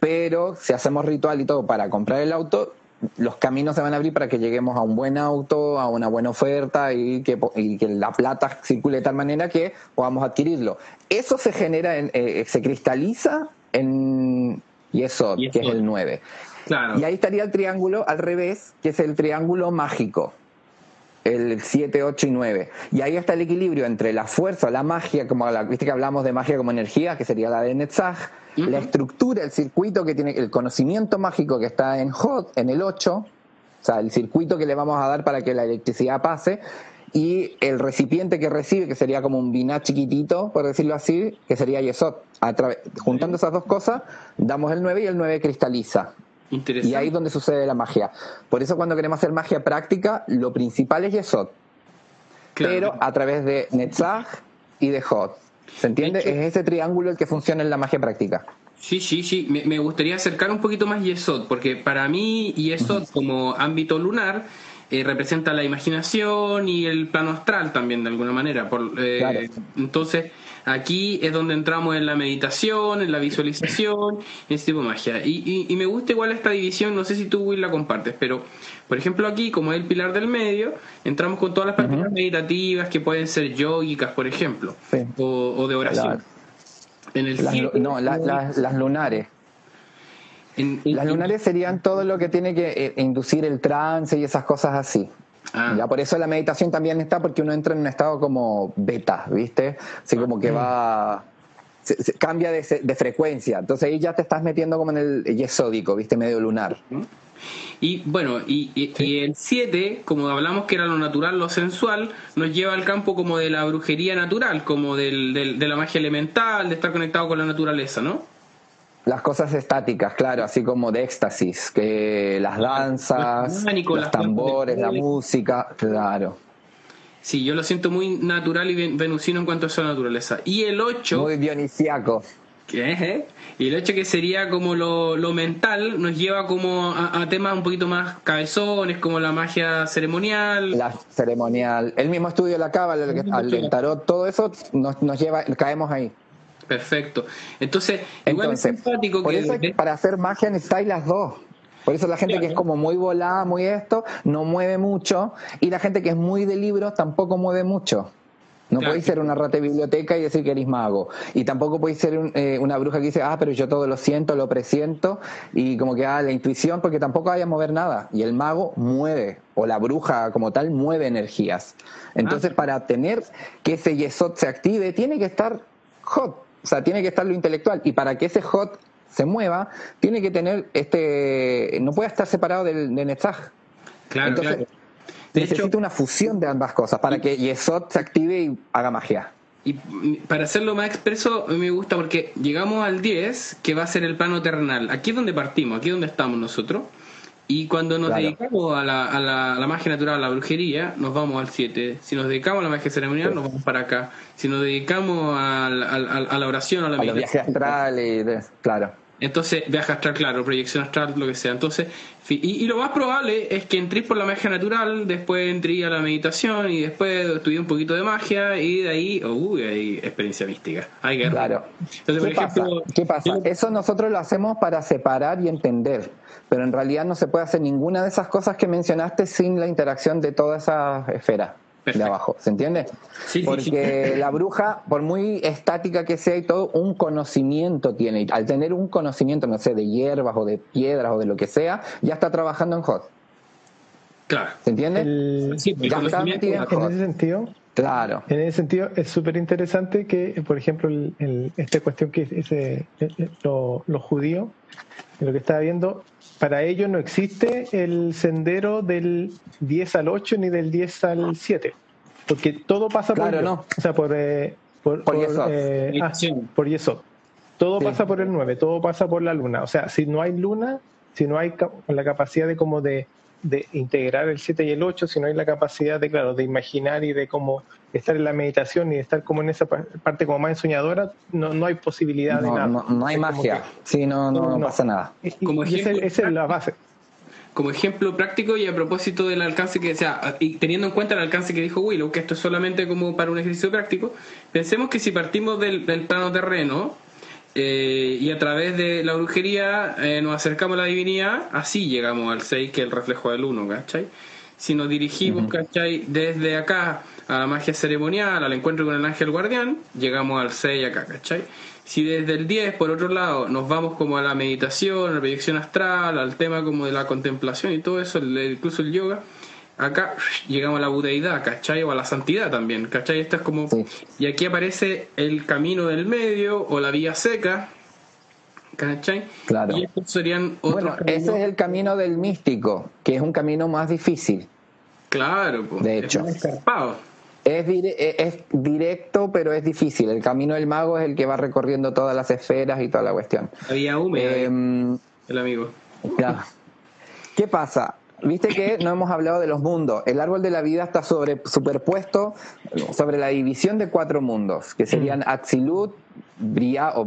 Pero si hacemos ritual y todo para comprar el auto, los caminos se van a abrir para que lleguemos a un buen auto, a una buena oferta y que, que la plata circule de tal manera que podamos adquirirlo. Eso se genera, en, eh, se cristaliza en Yesod, que es el 9. Y ahí estaría el triángulo al revés, que es el triángulo mágico el 7, 8 y 9. Y ahí está el equilibrio entre la fuerza, la magia, como la, viste que hablamos de magia como energía, que sería la de Netzach, la estructura, el circuito que tiene, el conocimiento mágico que está en Hot, en el 8, o sea, el circuito que le vamos a dar para que la electricidad pase, y el recipiente que recibe, que sería como un biná chiquitito, por decirlo así, que sería Yesod. Juntando esas dos cosas, damos el 9 y el 9 cristaliza. Y ahí es donde sucede la magia. Por eso cuando queremos hacer magia práctica, lo principal es Yesod. Pero a través de Netzach y de Hot. ¿Se entiende? es ese triángulo el que funciona en la magia práctica. Sí, sí, sí. Me, gustaría acercar un poquito más Yesod, porque para mí Yesod como ámbito lunar eh, representa la imaginación y el plano astral también de alguna manera. Por, eh, Entonces Aquí es donde entramos en la meditación, en la visualización, en ese tipo de magia. Y, me gusta igual esta división, no sé si tú, Will, la compartes, pero por ejemplo aquí, como es el pilar del medio, entramos con todas las prácticas meditativas que pueden ser yógicas, por ejemplo, o, de oración. en el no, las lunares. las lunares serían todo lo que tiene que eh, inducir el trance y esas cosas así. Ah. Ya por eso la meditación también está porque uno entra en un estado como beta, ¿viste? Así como que va cambia de, frecuencia. Entonces ahí ya te estás metiendo como en el yesódico, ¿viste? Medio lunar. Y bueno, y, el 7, como hablamos que era lo natural, lo sensual, nos lleva al campo como de la brujería natural, como del, de la magia elemental, de estar conectado con la naturaleza, ¿no? Las cosas estáticas, claro, así como de éxtasis, que las danzas, los tambores, la música, claro. Sí, yo lo siento muy natural y venusino en cuanto a su naturaleza. Y el 8... Muy dionisiaco. ¿Qué? Y el 8 que sería como lo, mental, nos lleva como a, temas un poquito más cabezones, como la magia ceremonial. La ceremonial. El mismo estudio de la cábala, el, tarot, todo eso nos, nos lleva, caemos ahí. Perfecto. Entonces, igual es simpático por Eso para hacer magia necesitáis las dos. Por eso la gente que es como muy volada, muy esto, no mueve mucho. Y la gente que es muy de libros tampoco mueve mucho. No podéis ser una rata de biblioteca y decir que eres mago. Y tampoco podéis ser eh, una bruja que dice, ah, pero yo todo lo siento, lo presiento. Y como que, ah, la intuición, porque tampoco hay a mover nada. Y el mago mueve, o la bruja como tal, mueve energías. Entonces, ah. para tener que ese yesot se active, tiene que estar hot, o sea, tiene que estar lo intelectual. Y para que ese hot se mueva, tiene que tener este, no puede estar separado del, del Netzach. Claro, Entonces, necesita una fusión de ambas cosas para que Yesod se active y haga magia. Y para hacerlo más expreso, me gusta porque llegamos al 10, que va a ser el plano terrenal. Aquí es donde partimos, aquí es donde estamos nosotros. Y cuando nos dedicamos a la, a, la, magia natural, a la brujería, nos vamos al 7. Si nos dedicamos a la magia ceremonial, nos vamos para acá. Si nos dedicamos a, a la oración, a la meditación. astral, y claro. Entonces, viaje astral, claro, proyección astral, lo que sea. Entonces, y, lo más probable es que entréis por la magia natural, después entré a la meditación y después estudié un poquito de magia y de ahí, uy, hay experiencia mística. Hay que Claro. Entonces, ¿Qué, pasa? Eso nosotros lo hacemos para separar y entender, pero en realidad no se puede hacer ninguna de esas cosas que mencionaste sin la interacción de toda esa esfera de abajo, ¿se entiende? Porque la bruja, por muy estática que sea y todo, un conocimiento tiene. Al tener un conocimiento, no sé, de hierbas o de piedras o de lo que sea, ya está trabajando en hot. Claro. ¿Se entiende? en ese sentido. Claro. En ese sentido, es súper interesante que, por ejemplo, el, esta cuestión que ese, los judíos, lo que estaba viendo, para ellos no existe el sendero del 10 al 8 ni del 10 al 7, porque todo pasa por, no. o sea, por, eh, por, por, Yesod. Eh, ah, por Yesod. Todo pasa por el 9, todo pasa por la luna. O sea, si no hay luna, si no hay la capacidad de como de de integrar el 7 y el 8, si no hay la capacidad de, claro, de imaginar y de cómo estar en la meditación y estar como en esa parte como más ensoñadora, no, no hay posibilidad de nada. No, hay magia, sí, no, no, pasa nada. como ejemplo, esa es la base. Como ejemplo práctico y a propósito del alcance que, o sea, y teniendo en cuenta el alcance que dijo Willow, que esto es solamente como para un ejercicio práctico, pensemos que si partimos del, del plano terreno, eh, y a través de la brujería eh, nos acercamos a la divinidad, así llegamos al 6, que es el reflejo del 1, ¿cachai? Si nos dirigimos, ¿cachai? Desde acá a la magia ceremonial, al encuentro con el ángel guardián, llegamos al 6 acá, ¿cachai? Si desde el 10, por otro lado, nos vamos como a la meditación, a la proyección astral, al tema como de la contemplación y todo eso, incluso el yoga, acá llegamos a la budeidad, ¿cachai? O a la santidad también, ¿cachai? Esto es como... Y aquí aparece el camino del medio o la vía seca, ¿cachai? Claro. Y estos serían otros Bueno, ese es el camino del místico, que es un camino más difícil. Claro, pues, de hecho. Es, es, directo, pero es difícil. El camino del mago es el que va recorriendo todas las esferas y toda la cuestión. La vía húmeda, em, el amigo. Ya. ¿Qué pasa? Viste que no hemos hablado de los mundos. El árbol de la vida está sobre, superpuesto sobre la división de cuatro mundos, que serían mm. Atzilut, Bria o.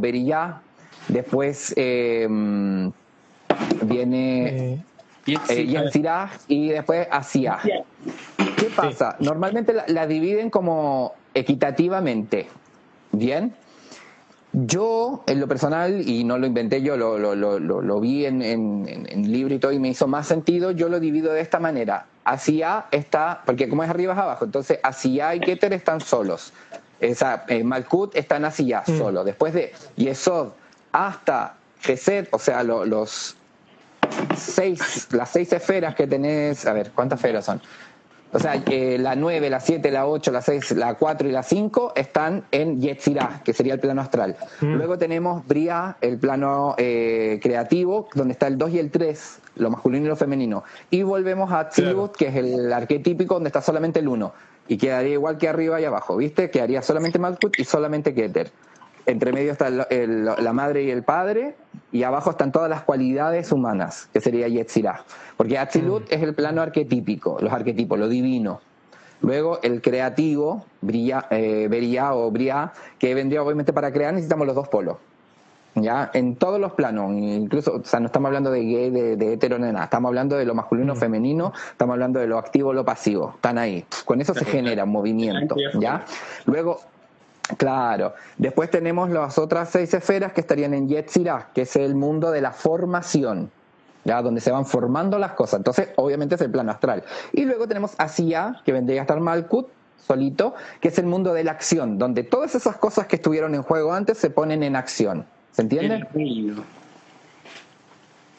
Después eh, viene eh, eh y después Asia. ¿Qué pasa? Normalmente la dividen como equitativamente. ¿Bien? Yo, en lo personal, y no lo inventé yo, lo, lo, lo, lo vi en, en, en, libro y todo, y me hizo más sentido, yo lo divido de esta manera. Hacia está, porque como es arriba es abajo, entonces hacia y Keter están solos. Esa, eh, Malkut están hacia mm. solo. Después de Yesod hasta Geset, o sea, los seis, las seis esferas que tenés, a ver, ¿cuántas esferas son? O sea, eh, la 9, la 7, la 8, la 6, la 4 y la 5 están en Yetzirah, que sería el plano astral. Mm. Luego tenemos Bria, el plano eh, creativo, donde está el 2 y el 3, lo masculino y lo femenino. Y volvemos a Tzilut, que es el arquetípico, donde está solamente el 1. Y quedaría igual que arriba y abajo, ¿viste? Quedaría solamente Malkut y solamente Keter entre medio está la madre y el padre, y abajo están todas las cualidades humanas, que sería Yetzirah. Porque Atzilut mm. es el plano arquetípico, los arquetipos, lo divino. Luego el creativo, brilla, eh, o Bria, que vendría obviamente para crear, necesitamos los dos polos. ¿Ya? En todos los planos, incluso, o sea, no estamos hablando de gay, de, de hetero, nada, estamos hablando de lo masculino, mm. femenino, estamos hablando de lo activo, lo pasivo, están ahí. Con eso se genera movimiento, ¿ya? Luego, Claro. Después tenemos las otras seis esferas que estarían en Yetzirah, que es el mundo de la formación, ya donde se van formando las cosas. Entonces, obviamente es el plano astral. Y luego tenemos Asia, que vendría a estar Malkut, solito, que es el mundo de la acción, donde todas esas cosas que estuvieron en juego antes se ponen en acción. ¿Se entiende? El reino.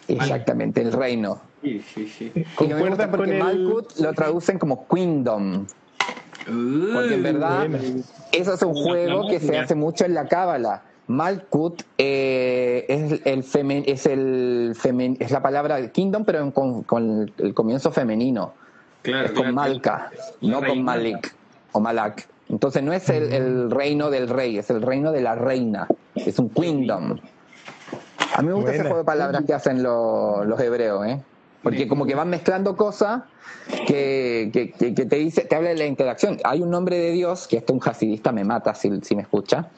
Exactamente, el reino. Sí, sí, sí. Y porque Malkut lo traducen como Queendom. Porque en verdad, eso es un juego que se hace mucho en la cábala. Malkut eh, es el es el es la palabra kingdom, pero con, el comienzo femenino. es con Malka, no con Malik o Malak. Entonces no es el, reino del rey, es el reino de la reina. Es un kingdom. A mí me gusta ese juego de palabras que hacen los, hebreos, ¿eh? Porque como que van mezclando cosas que, que, te dice, te habla de la interacción. Hay un nombre de Dios, que esto un hasidista me mata si, si me escucha,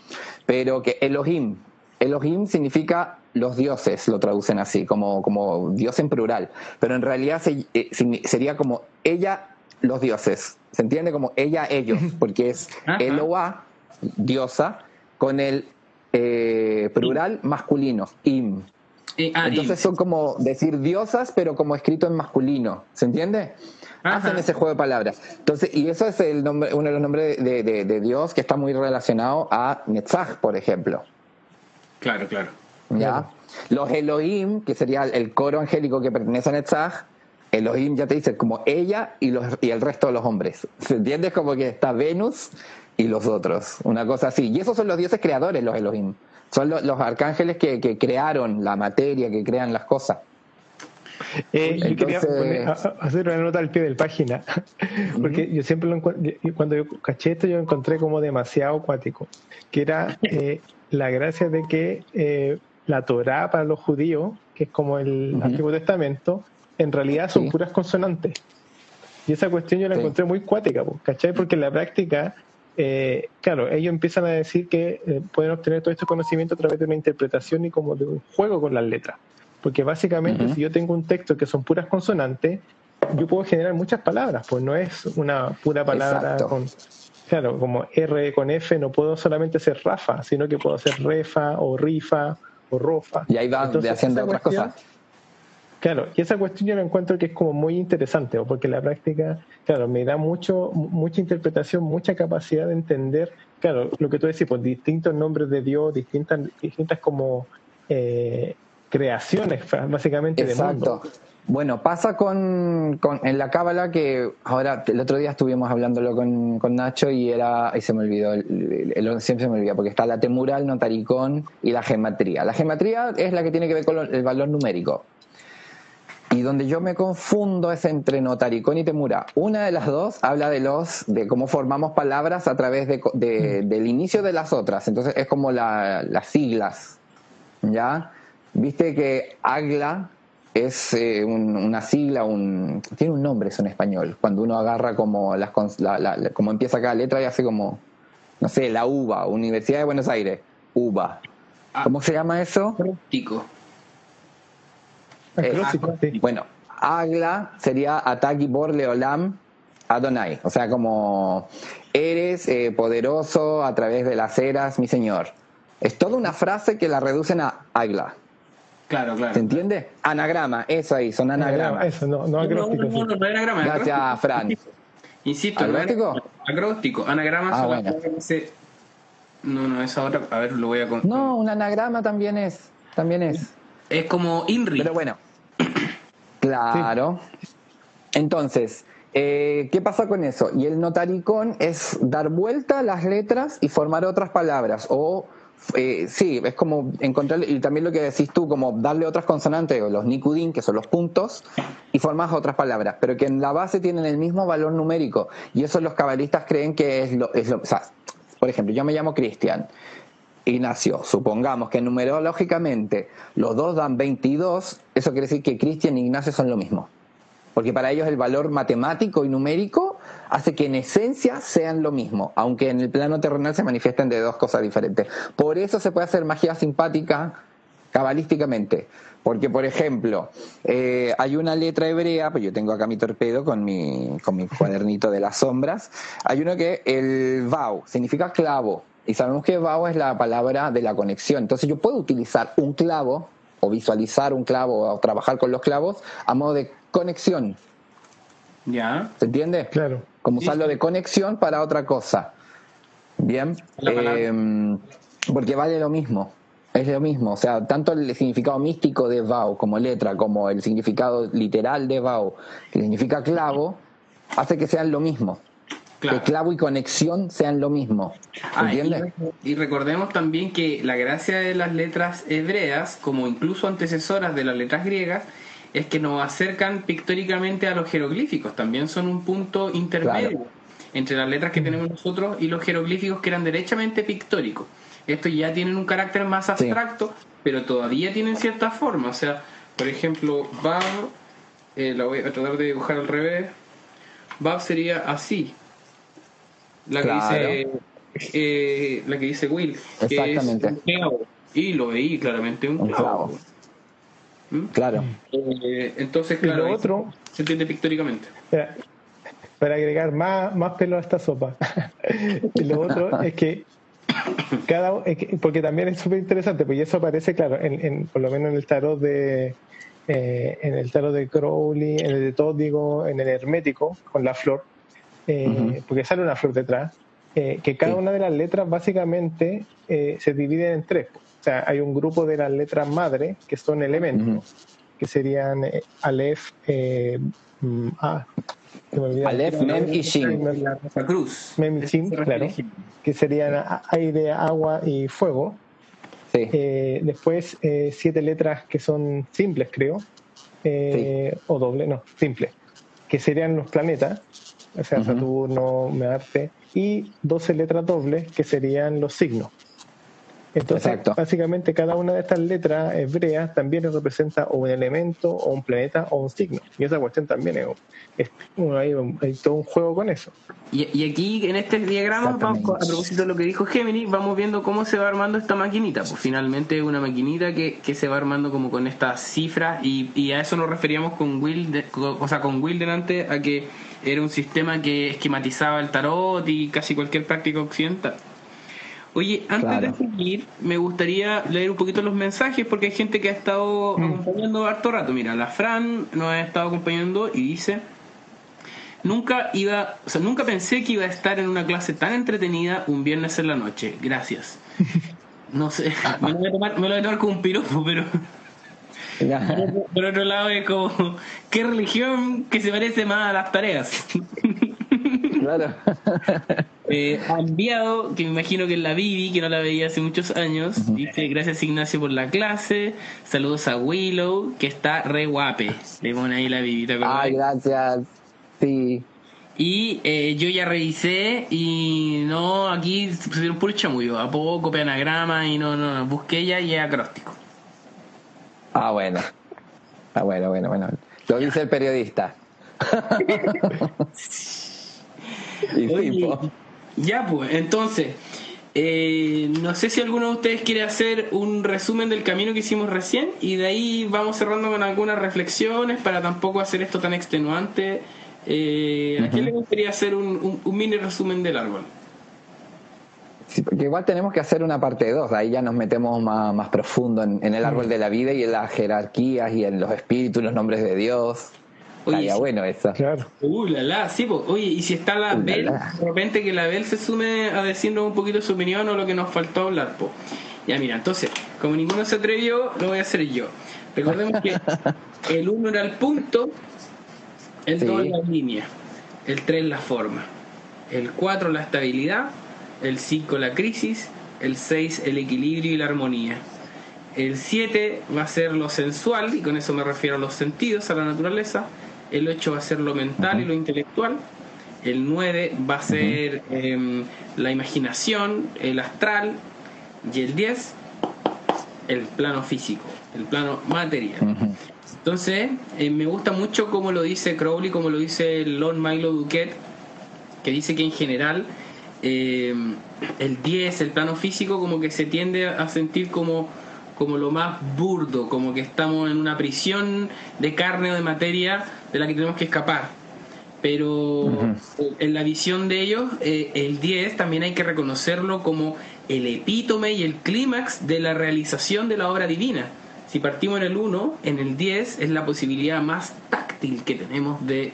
pero que Elohim. Elohim significa los dioses, lo traducen así, como, como Dios en plural. Pero en realidad eh, sería como ella, los dioses. ¿Se entiende? Como ella, ellos, porque es Eloah, diosa, con el eh, plural masculino, im. Ah, Entonces son como decir diosas, pero como escrito en masculino. ¿Se entiende? Hacen ese juego de palabras. Entonces, y eso es el nombre, uno de los nombres de, Dios que está muy relacionado a Netzach, por ejemplo. Claro, claro. ¿Ya? Los Elohim, que sería el coro angélico que pertenece a Netzach, Elohim ya te dice como ella y, los, y el resto de los hombres. ¿Se entiende? Como que está Venus y los otros, una cosa así. Y esos son los dioses creadores, los Elohim. Son los, arcángeles que, crearon la materia, que crean las cosas. Eh, yo quería hacer una nota al pie de la página, porque yo siempre lo cuando yo caché esto, yo encontré como demasiado acuático, que era eh, la gracia de que eh, la Torah para los judíos, que es como el Antiguo Testamento, en realidad son puras consonantes. Y esa cuestión yo la encontré muy cuática, ¿cachai? Porque en la práctica eh, claro, ellos empiezan a decir que eh, pueden obtener todo este conocimiento a través de una interpretación y como de un juego con las letras. Porque básicamente si yo tengo un texto que son puras consonantes, yo puedo generar muchas palabras, pues no es una pura palabra con... Claro, como R con F no puedo solamente ser Rafa, sino que puedo ser Refa o Rifa o Rofa. Y ahí va haciendo otras cosas. Claro, y esa cuestión yo la encuentro que es como muy interesante, porque la práctica, claro, me da mucho, mucha interpretación, mucha capacidad de entender, claro, lo que tú decís, pues distintos nombres de Dios, distintas, distintas como eh, creaciones, básicamente, de mundo. Bueno, pasa con, con en la cábala que ahora el otro día estuvimos hablándolo con, con Nacho y era y se me olvidó, el, siempre se me olvida porque está la temura, el notaricón y la gematría. La gematría es la que tiene que ver con el valor numérico. Y donde yo me confundo es entre notaricón y temura. Una de las dos habla de los de cómo formamos palabras a través de, mm. del inicio de las otras. Entonces es como las siglas. ¿Ya? Viste que agla es eh, una sigla, un, tiene un nombre eso en español. Cuando uno agarra como las como empieza cada letra y hace como, no sé, la UBA, Universidad de Buenos Aires, UBA. Ah. ¿Cómo se llama eso? Eh, bueno, Agla sería Ataki Bor Leolam Adonai, o sea, como eres eh, poderoso a través de las eras, mi señor. Es toda una frase que la reducen a Agla. Claro, claro. ¿Se entiende? Anagrama, eso ahí, son anagramas. Eso, no, no acróstico. No, no, no, anagrama. Gracias, Fran. Insisto, ¿Acróstico? Acróstico. Anagrama ah, bueno. No, no, esa otra. A ver, lo voy a. No, un anagrama también es. También es. Es como INRI. Pero bueno. Claro. Entonces, eh, ¿qué pasa con eso? Y el notaricón es dar vuelta a las letras y formar otras palabras. O, eh, sí, es como encontrar, y también lo que decís tú, como darle otras consonantes, o los nicudín, que son los puntos, y formas otras palabras, pero que en la base tienen el mismo valor numérico. Y eso los cabalistas creen que es lo. Es o sea, por ejemplo, yo me llamo Cristian. Ignacio, supongamos que numerológicamente los dos dan 22, eso quiere decir que Cristian y Ignacio son lo mismo. Porque para ellos el valor matemático y numérico hace que en esencia sean lo mismo, aunque en el plano terrenal se manifiesten de dos cosas diferentes. Por eso se puede hacer magia simpática cabalísticamente. Porque, por ejemplo, eh, hay una letra hebrea, pues yo tengo acá mi torpedo con mi, con mi cuadernito de las sombras, hay uno que el Vau significa clavo, y sabemos que Vao es la palabra de la conexión. Entonces yo puedo utilizar un clavo o visualizar un clavo o trabajar con los clavos a modo de conexión. ¿Ya? ¿Se entiende? Claro. Como usarlo de conexión para otra cosa. Bien. Eh, porque vale lo mismo. Es lo mismo. O sea, tanto el significado místico de Vao como letra, como el significado literal de Vao, que significa clavo, hace que sean lo mismo. Que clavo y conexión sean lo mismo. Ah, y, recordemos también que la gracia de las letras hebreas, como incluso antecesoras de las letras griegas, es que nos acercan pictóricamente a los jeroglíficos. También son un punto intermedio entre las letras que tenemos nosotros y los jeroglíficos que eran derechamente pictóricos. Estos ya tienen un carácter más abstracto, pero todavía tienen cierta forma. O sea, por ejemplo, Bab, eh, la voy a tratar de dibujar al revés. Bab sería así. La que dice eh, la que dice Will, que es un clavo. Y lo veí claramente un, clavo. ¿Mm? Claro. Eh, entonces, claro, lo otro, se entiende pictóricamente. Para, agregar más, más pelo a esta sopa. y lo otro es que cada porque también es súper interesante, porque eso aparece, claro, en, por lo menos en el tarot de eh, en el tarot de Crowley, en el de Tódigo, en el hermético, con la flor, eh, porque sale una flor detrás, eh, que cada una de las letras básicamente se divide en tres. O sea, hay un grupo de las letras madre que son elementos, que serían Aleph, mm, ah, Aleph, Mem y Shin. Cruz. Mem y Shin, claro. Que serían aire, agua y fuego. Eh, después eh, siete letras que son simples, creo. Eh, o doble, no, simples. Que serían los planetas. O sea, Saturno, Marte. Y doce letras dobles que serían los signos. Entonces, básicamente cada una de estas letras hebreas también representa o un elemento, o un planeta, o un signo. Y esa cuestión también es, hay, todo un juego con eso. Y, aquí en este diagrama, vamos, a propósito de lo que dijo Gemini, vamos viendo cómo se va armando esta maquinita. Pues finalmente es una maquinita que, que se va armando como con estas cifras y, y a eso nos referíamos con Will, o sea, con Will delante, a que era un sistema que esquematizaba el tarot y casi cualquier práctica occidental. Oye, antes de seguir, me gustaría leer un poquito los mensajes porque hay gente que ha estado mm. acompañando harto rato. Mira, la Fran nos ha estado acompañando y dice, nunca iba, o sea, nunca pensé que iba a estar en una clase tan entretenida un viernes en la noche. Gracias. No sé, me lo voy a tomar, me lo voy a tomar como un piropo, pero... Por otro lado es como, ¿qué religión que se parece más a las tareas? Claro. Eh, ha enviado, que me imagino que es la Bibi, que no la veía hace muchos años. Dice, gracias Ignacio por la clase. Saludos a Willow, que está re guape. Le pone ahí la Bibi, Ay, gracias. Sí. Y eh, yo ya revisé y no, aquí se pusieron puro chamullo. A poco, copia anagrama y no, no, no. Busqué ya y es acróstico. Ah, bueno. Ah, bueno, bueno, bueno. Lo dice el periodista. ya pues, entonces, eh, no sé si alguno de ustedes quiere hacer un resumen del camino que hicimos recién y de ahí vamos cerrando con algunas reflexiones para tampoco hacer esto tan extenuante. Eh, ¿A quién le gustaría hacer un, mini resumen del árbol? Sí, porque igual tenemos que hacer una parte dos ahí ya nos metemos más, profundo en, el árbol de la vida y en las jerarquías y en los espíritus, los nombres de Dios. Oye, bueno eso. Claro. Uh, la, la, sí, Oye, y si está la Bel, de repente que la Bel se sume a decirnos un poquito su opinión o lo que nos faltó hablar, po. Ya, mira, entonces, como ninguno se atrevió, lo voy a hacer yo. Recordemos que el 1 era el punto, el 2 la línea, el 3 la forma, el 4 la estabilidad, el 5 la crisis, el 6 el equilibrio y la armonía. El 7 va a ser lo sensual, y con eso me refiero a los sentidos, a la naturaleza el 8 va a ser lo mental y lo intelectual, el 9 va a ser em, la imaginación, el astral, y el 10 el plano físico, el plano material. Entonces, eh, me gusta mucho como lo dice Crowley, como lo dice Lord Milo Duquette, que dice que en general em, el 10, el plano físico, como que se tiende a sentir como como lo más burdo, como que estamos en una prisión de carne o de materia de la que tenemos que escapar. Pero en la visión de ellos, eh, el 10 también hay que reconocerlo como el epítome y el clímax de la realización de la obra divina. Si partimos en el 1, en el 10 es la posibilidad más táctil que tenemos de,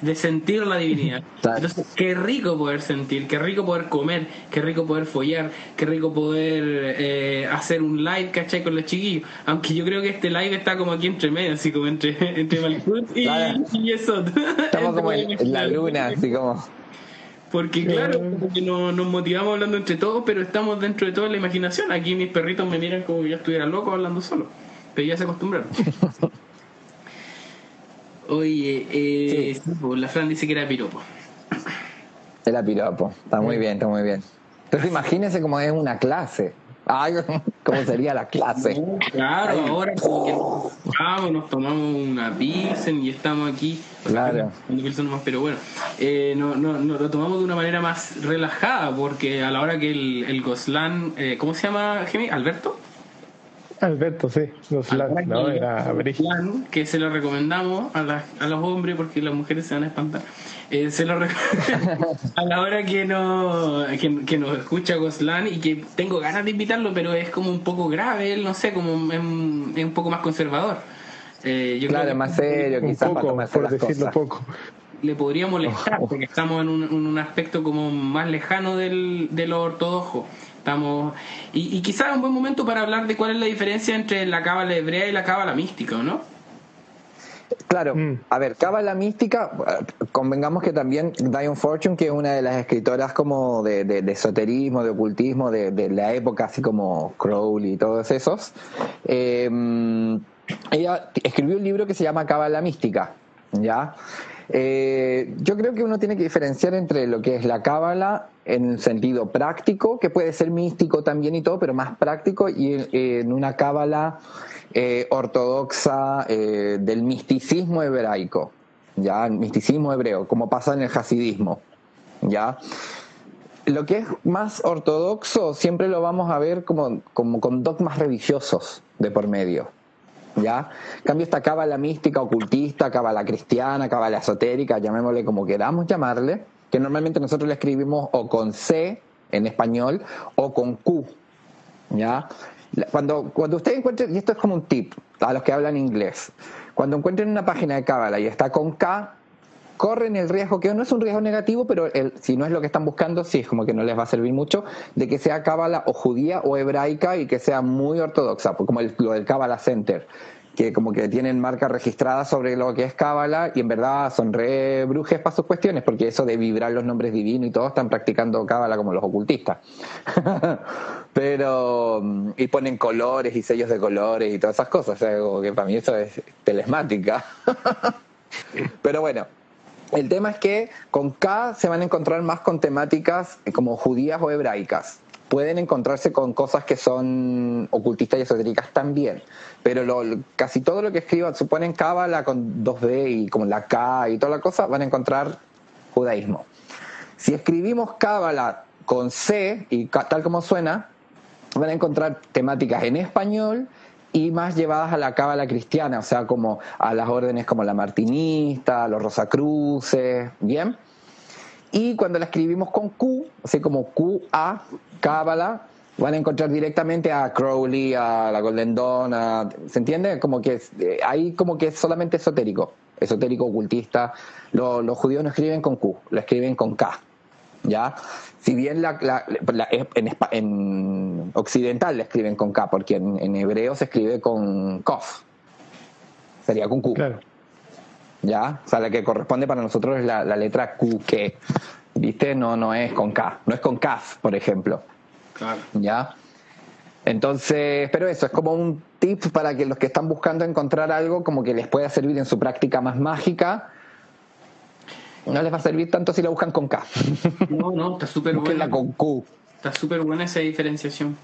de, sentir la divinidad. Entonces, qué rico poder sentir, qué rico poder comer, qué rico poder follar, qué rico poder eh, hacer un live, ¿cachai? Con los chiquillos. Aunque yo creo que este live está como aquí entre medio, así como entre, entre y, eso. Estamos como en la luna, así como porque claro, porque nos, nos, motivamos hablando entre todos, pero estamos dentro de toda la imaginación. Aquí mis perritos me miran como si yo estuviera loco hablando solo. Pero ya se acostumbraron. Oye, eh, la Fran dice que era piropo. Era piropo, está muy bien, está muy bien. Entonces imagínense cómo es una clase. Ay, ¿cómo sería la clase? claro, ahora como que nos, nos tomamos una pilsen y estamos aquí. Claro. pero bueno, eh, no, no, lo tomamos de una manera más relajada porque a la hora que el, el Goslan, eh, ¿cómo se llama, Jimmy? ¿Alberto? Alberto, sí, Goslan, no, era que se lo recomendamos a, a los hombres porque las mujeres se van a espantar. Eh, se lo a la hora que, no, que, nos escucha Goslan y que tengo ganas de invitarlo, pero es como un poco grave, él no sé, como es, un poco más conservador. Eh, yo claro, más serio, quizás poco, por decirlo poco. Le podría molestar porque estamos en un, aspecto como más lejano del, de lo ortodoxo. Estamos, y, y quizás es un buen momento para hablar de cuál es la diferencia entre la cábala hebrea y la cábala mística, ¿no? Claro, mm. a ver, Cábala Mística, convengamos que también Diane Fortune, que es una de las escritoras como de, esoterismo, de ocultismo, de, la época, así como Crowley y todos esos, eh, ella escribió un libro que se llama Cábala Mística, ¿ya? Eh, yo creo que uno tiene que diferenciar entre lo que es la cábala en el sentido práctico, que puede ser místico también y todo, pero más práctico, y en una cábala eh, ortodoxa eh, del misticismo hebraico, ya el misticismo hebreo, como pasa en el hasidismo, ya. Lo que es más ortodoxo siempre lo vamos a ver como, como con dogmas religiosos de por medio. ¿Ya? En cambio, esta cábala mística, ocultista, cábala cristiana, cábala esotérica, llamémosle como queramos llamarle, que normalmente nosotros le escribimos o con C en español o con Q, ¿ya? Cuando, cuando usted encuentre, y esto es como un tip a los que hablan inglés, cuando encuentren una página de Cábala y está con K, corren el riesgo, que no es un riesgo negativo, pero el, si no es lo que están buscando, sí es como que no les va a servir mucho, de que sea cábala o judía o hebraica y que sea muy ortodoxa, como el, lo del Cábala Center que como que tienen marca registrada sobre lo que es Cábala y en verdad son re brujes para sus cuestiones, porque eso de vibrar los nombres divinos y todo están practicando Cábala como los ocultistas. Pero, y ponen colores y sellos de colores y todas esas cosas, o sea, como que para mí eso es telesmática. Pero bueno, el tema es que con K se van a encontrar más con temáticas como judías o hebraicas pueden encontrarse con cosas que son ocultistas y esotéricas también, pero casi todo lo que escriban, suponen Cábala con 2D y como la K y toda la cosa, van a encontrar judaísmo. Si escribimos Cábala con C y tal como suena, van a encontrar temáticas en español y más llevadas a la cábala cristiana, o sea, como a las órdenes como la martinista, los rosacruces, ¿bien? Y cuando la escribimos con Q, así como QA, Cábala, van a encontrar directamente a Crowley, a la Golden Dawn, ¿se entiende? Como que eh, ahí como que es solamente esotérico, esotérico ocultista. los judíos no escriben con Q, lo escriben con K, ¿ya? Si bien la, en, occidental le escriben con K, porque en, hebreo se escribe con Kof, sería con Q. Claro. ¿Ya? O sea, la que corresponde para nosotros es la, letra Q, que ¿viste? No, no es con K, no es con Kaf, por ejemplo. Claro. ¿Ya? Entonces, pero eso es como un tip para que los que están buscando encontrar algo como que les pueda servir en su práctica más mágica, no les va a servir tanto si la buscan con K. No, no, está súper buena. con Q. Está súper buena esa diferenciación.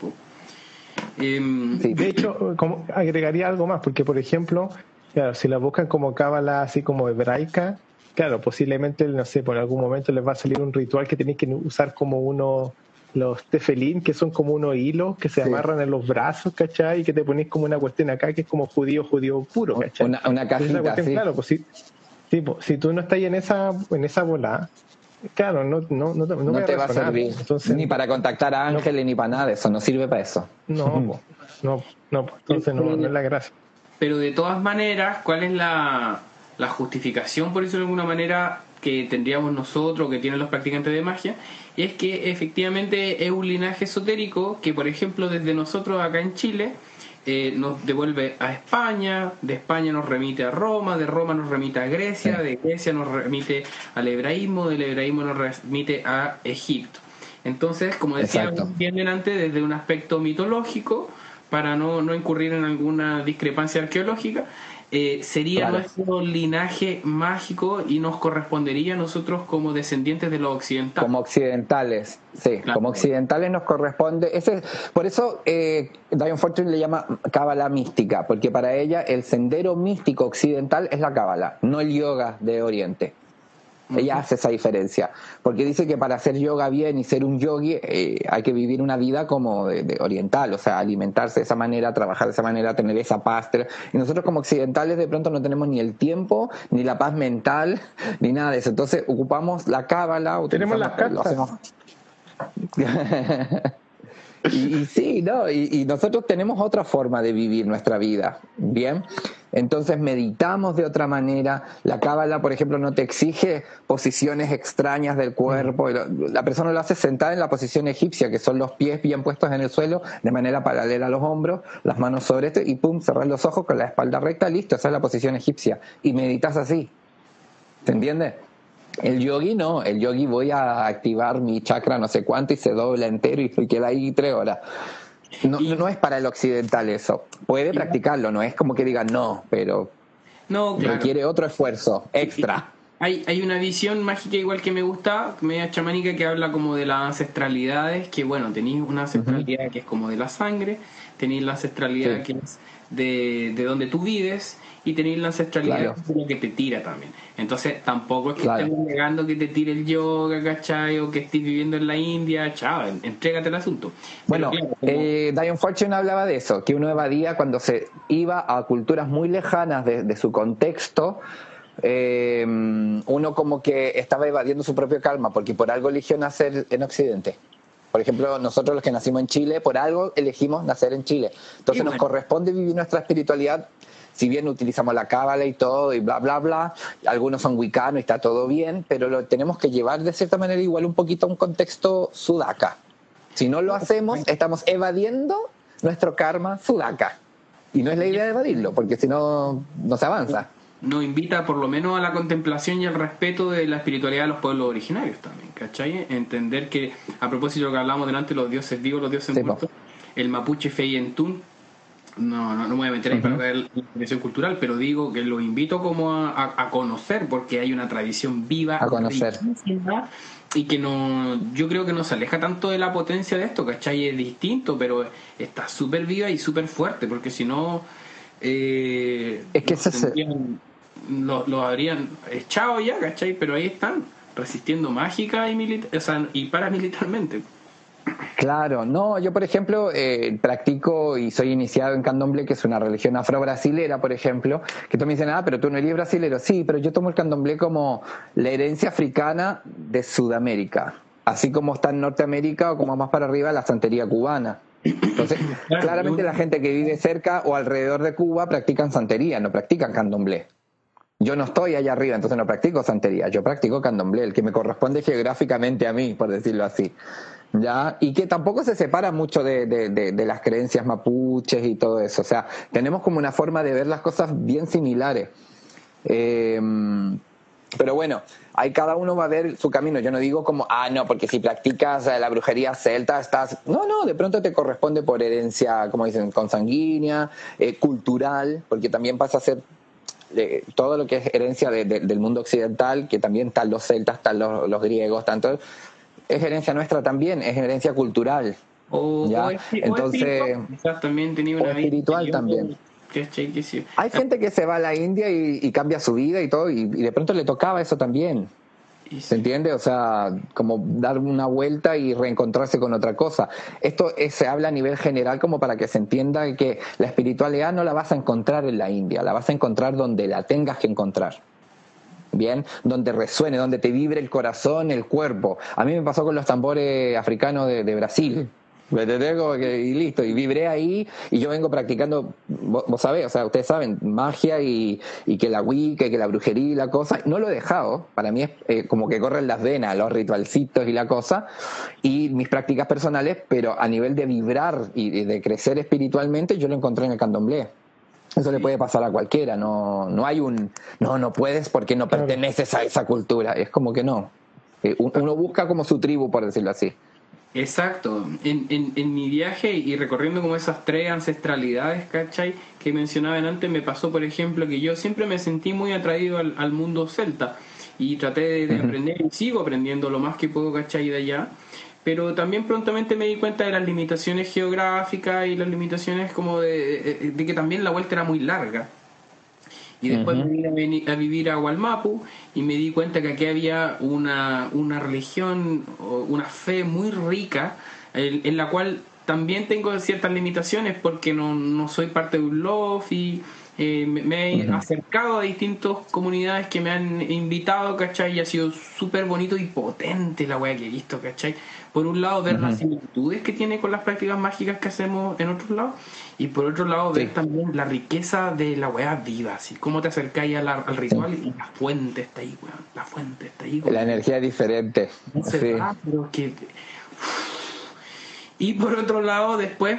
Em, de hecho, como agregaría algo más, porque por ejemplo, claro, si la buscan como cábala así como hebraica, claro, posiblemente, no sé, por algún momento les va a salir un ritual que tenéis que usar como uno, los tefelín, que son como unos hilos que se amarran en los brazos, ¿cachai? Y que te ponéis como una cuestión acá que es como judío, judío puro, ¿cachai? Una, una cajita, Claro, pues si, si, tú no estás en esa, en esa bola, claro, no, no, no, no, te va a servir. ni para contactar a ángeles, ni para nada de eso, no sirve para eso. No, no, no, entonces no, no es la gracia. pero de todas maneras, ¿cuál es la, la justificación, por eso de alguna manera, que tendríamos nosotros, que tienen los practicantes de magia? Y es que efectivamente es un linaje esotérico que, por ejemplo, desde nosotros acá en Chile, eh, nos devuelve a España, de España nos remite a Roma, de Roma nos remite a Grecia, de Grecia nos remite al hebraísmo, del hebraísmo nos remite a Egipto. Entonces, como decía bien antes, desde un aspecto mitológico, para no, no incurrir en alguna discrepancia arqueológica, eh, sería nuestro linaje mágico y nos correspondería a nosotros como descendientes de los occidentales. Como occidentales, sí, como occidentales nos corresponde. Ese, por eso eh, Diane Fortune le llama cábala mística, porque para ella el sendero místico occidental es la cábala, no el yoga de Oriente. Ella hace esa diferencia, porque dice que para hacer yoga bien y ser un yogi eh, hay que vivir una vida como de, oriental, o sea, alimentarse de esa manera, trabajar de esa manera, tener esa paz. Y nosotros como occidentales de pronto no tenemos ni el tiempo, ni la paz mental, ni nada de eso. Entonces ocupamos la cábala, tenemos las cartas. Y, sí, ¿no? Y, nosotros tenemos otra forma de vivir nuestra vida, ¿bien? Entonces meditamos de otra manera. La cábala, por ejemplo, no te exige posiciones extrañas del cuerpo. La persona lo hace sentada en la posición egipcia, que son los pies bien puestos en el suelo, de manera paralela a los hombros, las manos sobre este, y pum, cerrar los ojos con la espalda recta, listo, esa es la posición egipcia. Y meditas así. ¿Se entiende? El yogi no, el yogi voy a activar mi chakra no sé cuánto y se dobla entero y queda ahí tres horas. No, no es para el occidental eso. Puede practicarlo, no es como que diga no, pero no, requiere otro esfuerzo extra. Hay, hay una visión mágica igual que me gusta, media chamánica, que habla como de las ancestralidades, que bueno, tenéis una ancestralidad que es como de la sangre, tenéis la ancestralidad que es de, de donde tú vives, y tenéis la ancestralidad como que te tira también. Entonces tampoco es que estemos negando que te tire el yoga, ¿cachai? O que estés viviendo en la India, chao, entrégate el asunto. Bueno, eh, Diane Fortune hablaba de eso, que uno evadía cuando se iba a culturas muy lejanas de, su contexto. Eh, uno como que estaba evadiendo su propio calma, porque por algo eligió nacer en Occidente. Por ejemplo, nosotros los que nacimos en Chile, por algo elegimos nacer en Chile. Entonces nos corresponde vivir nuestra espiritualidad si bien utilizamos la cábala y todo y bla, bla, bla, algunos son wicanos y está todo bien, pero lo tenemos que llevar de cierta manera igual un poquito a un contexto sudaca. Si no lo hacemos, estamos evadiendo nuestro karma sudaca. Y no es la idea de evadirlo, porque si no, no se avanza. Nos invita por lo menos a la contemplación y al respeto de la espiritualidad de los pueblos originarios también, ¿cachai? Entender que, a propósito de lo que hablábamos delante, los dioses vivos, los dioses muertos, el mapuche Feyentún no, no, no me voy a meter ahí para ver la tradición cultural, pero digo que lo invito como a, conocer, porque hay una tradición viva. A conocer. Y que no, yo creo que no se aleja tanto de la potencia de esto, ¿cachai? Es distinto, pero está súper viva y súper fuerte, porque si no. Eh, es que se... Lo, lo, habrían echado ya, ¿cachai? Pero ahí están, resistiendo mágica y, militar, o sea, y paramilitarmente. Claro, no, yo por ejemplo eh, practico y soy iniciado en candomblé, que es una religión afro-brasilera, por ejemplo, que tú me dices, ah, pero tú no eres brasilero. Sí, pero yo tomo el candomblé como la herencia africana de Sudamérica, así como está en Norteamérica o como más para arriba la santería cubana. Entonces, claramente la gente que vive cerca o alrededor de Cuba practican santería, no practican candomblé. Yo no estoy allá arriba, entonces no practico santería, yo practico candomblé, el que me corresponde geográficamente a mí, por decirlo así. ¿Ya? Y que tampoco se separa mucho de, de, las creencias mapuches y todo eso. O sea, tenemos como una forma de ver las cosas bien similares. Em, pero bueno, ahí cada uno va a ver su camino. Yo no digo como, ah, no, porque si practicas la brujería celta estás... No, no, de pronto te corresponde por herencia, como dicen, consanguínea, eh, cultural, porque también pasa a ser eh, todo lo que es herencia del mundo occidental, que también están los celtas, están los, los griegos, tanto es herencia nuestra también, es herencia cultural. O, Entonces, también tenía una espiritual también. Hay gente que se va a la India y, cambia su vida y todo, y, de pronto le tocaba eso también. ¿Se entiende? O sea, como dar una vuelta y reencontrarse con otra cosa. Esto se habla a nivel general como para que se entienda que la espiritualidad no la vas a encontrar en la India, la vas a encontrar donde la tengas que encontrar bien, donde resuene, donde te vibre el corazón, el cuerpo. A mí me pasó con los tambores africanos de, Brasil. Como que, y listo, y vibré ahí, y yo vengo practicando, vos, sabés, o sea, ustedes saben, magia y, y que la wicca, y que la brujería y la cosa, no lo he dejado, para mí es eh, como que corren las venas, los ritualcitos y la cosa, y mis prácticas personales, pero a nivel de vibrar y de crecer espiritualmente, yo lo encontré en el candomblé. Eso le puede pasar a cualquiera, no, no hay un, no, no puedes porque no perteneces a esa cultura, es como que no. Eh, uno busca como su tribu, por decirlo así. Exacto. En, en, en, mi viaje y recorriendo como esas tres ancestralidades, ¿cachai? Que mencionaban antes, me pasó, por ejemplo, que yo siempre me sentí muy atraído al, al mundo celta y traté de, aprender y sigo aprendiendo lo más que puedo, ¿cachai? De allá. Pero también prontamente me di cuenta de las limitaciones geográficas y las limitaciones como de, de que también la vuelta era muy larga. Y después me vine a, vivir a Gualmapu y me di cuenta que aquí había una, una religión, una fe muy rica, en, la cual también tengo ciertas limitaciones porque no, no soy parte de un y eh, me, he acercado a distintas comunidades que me han invitado, ¿cachai? Y ha sido súper bonito y potente la weá que he visto, ¿cachai? Por un lado, ver las similitudes que tiene con las prácticas mágicas que hacemos en otros lados, y por otro lado, ver también la riqueza de la weá viva, así cómo te acercáis al ritual y la fuente está ahí, weón, la fuente está ahí. La energía es diferente. Y por otro lado, después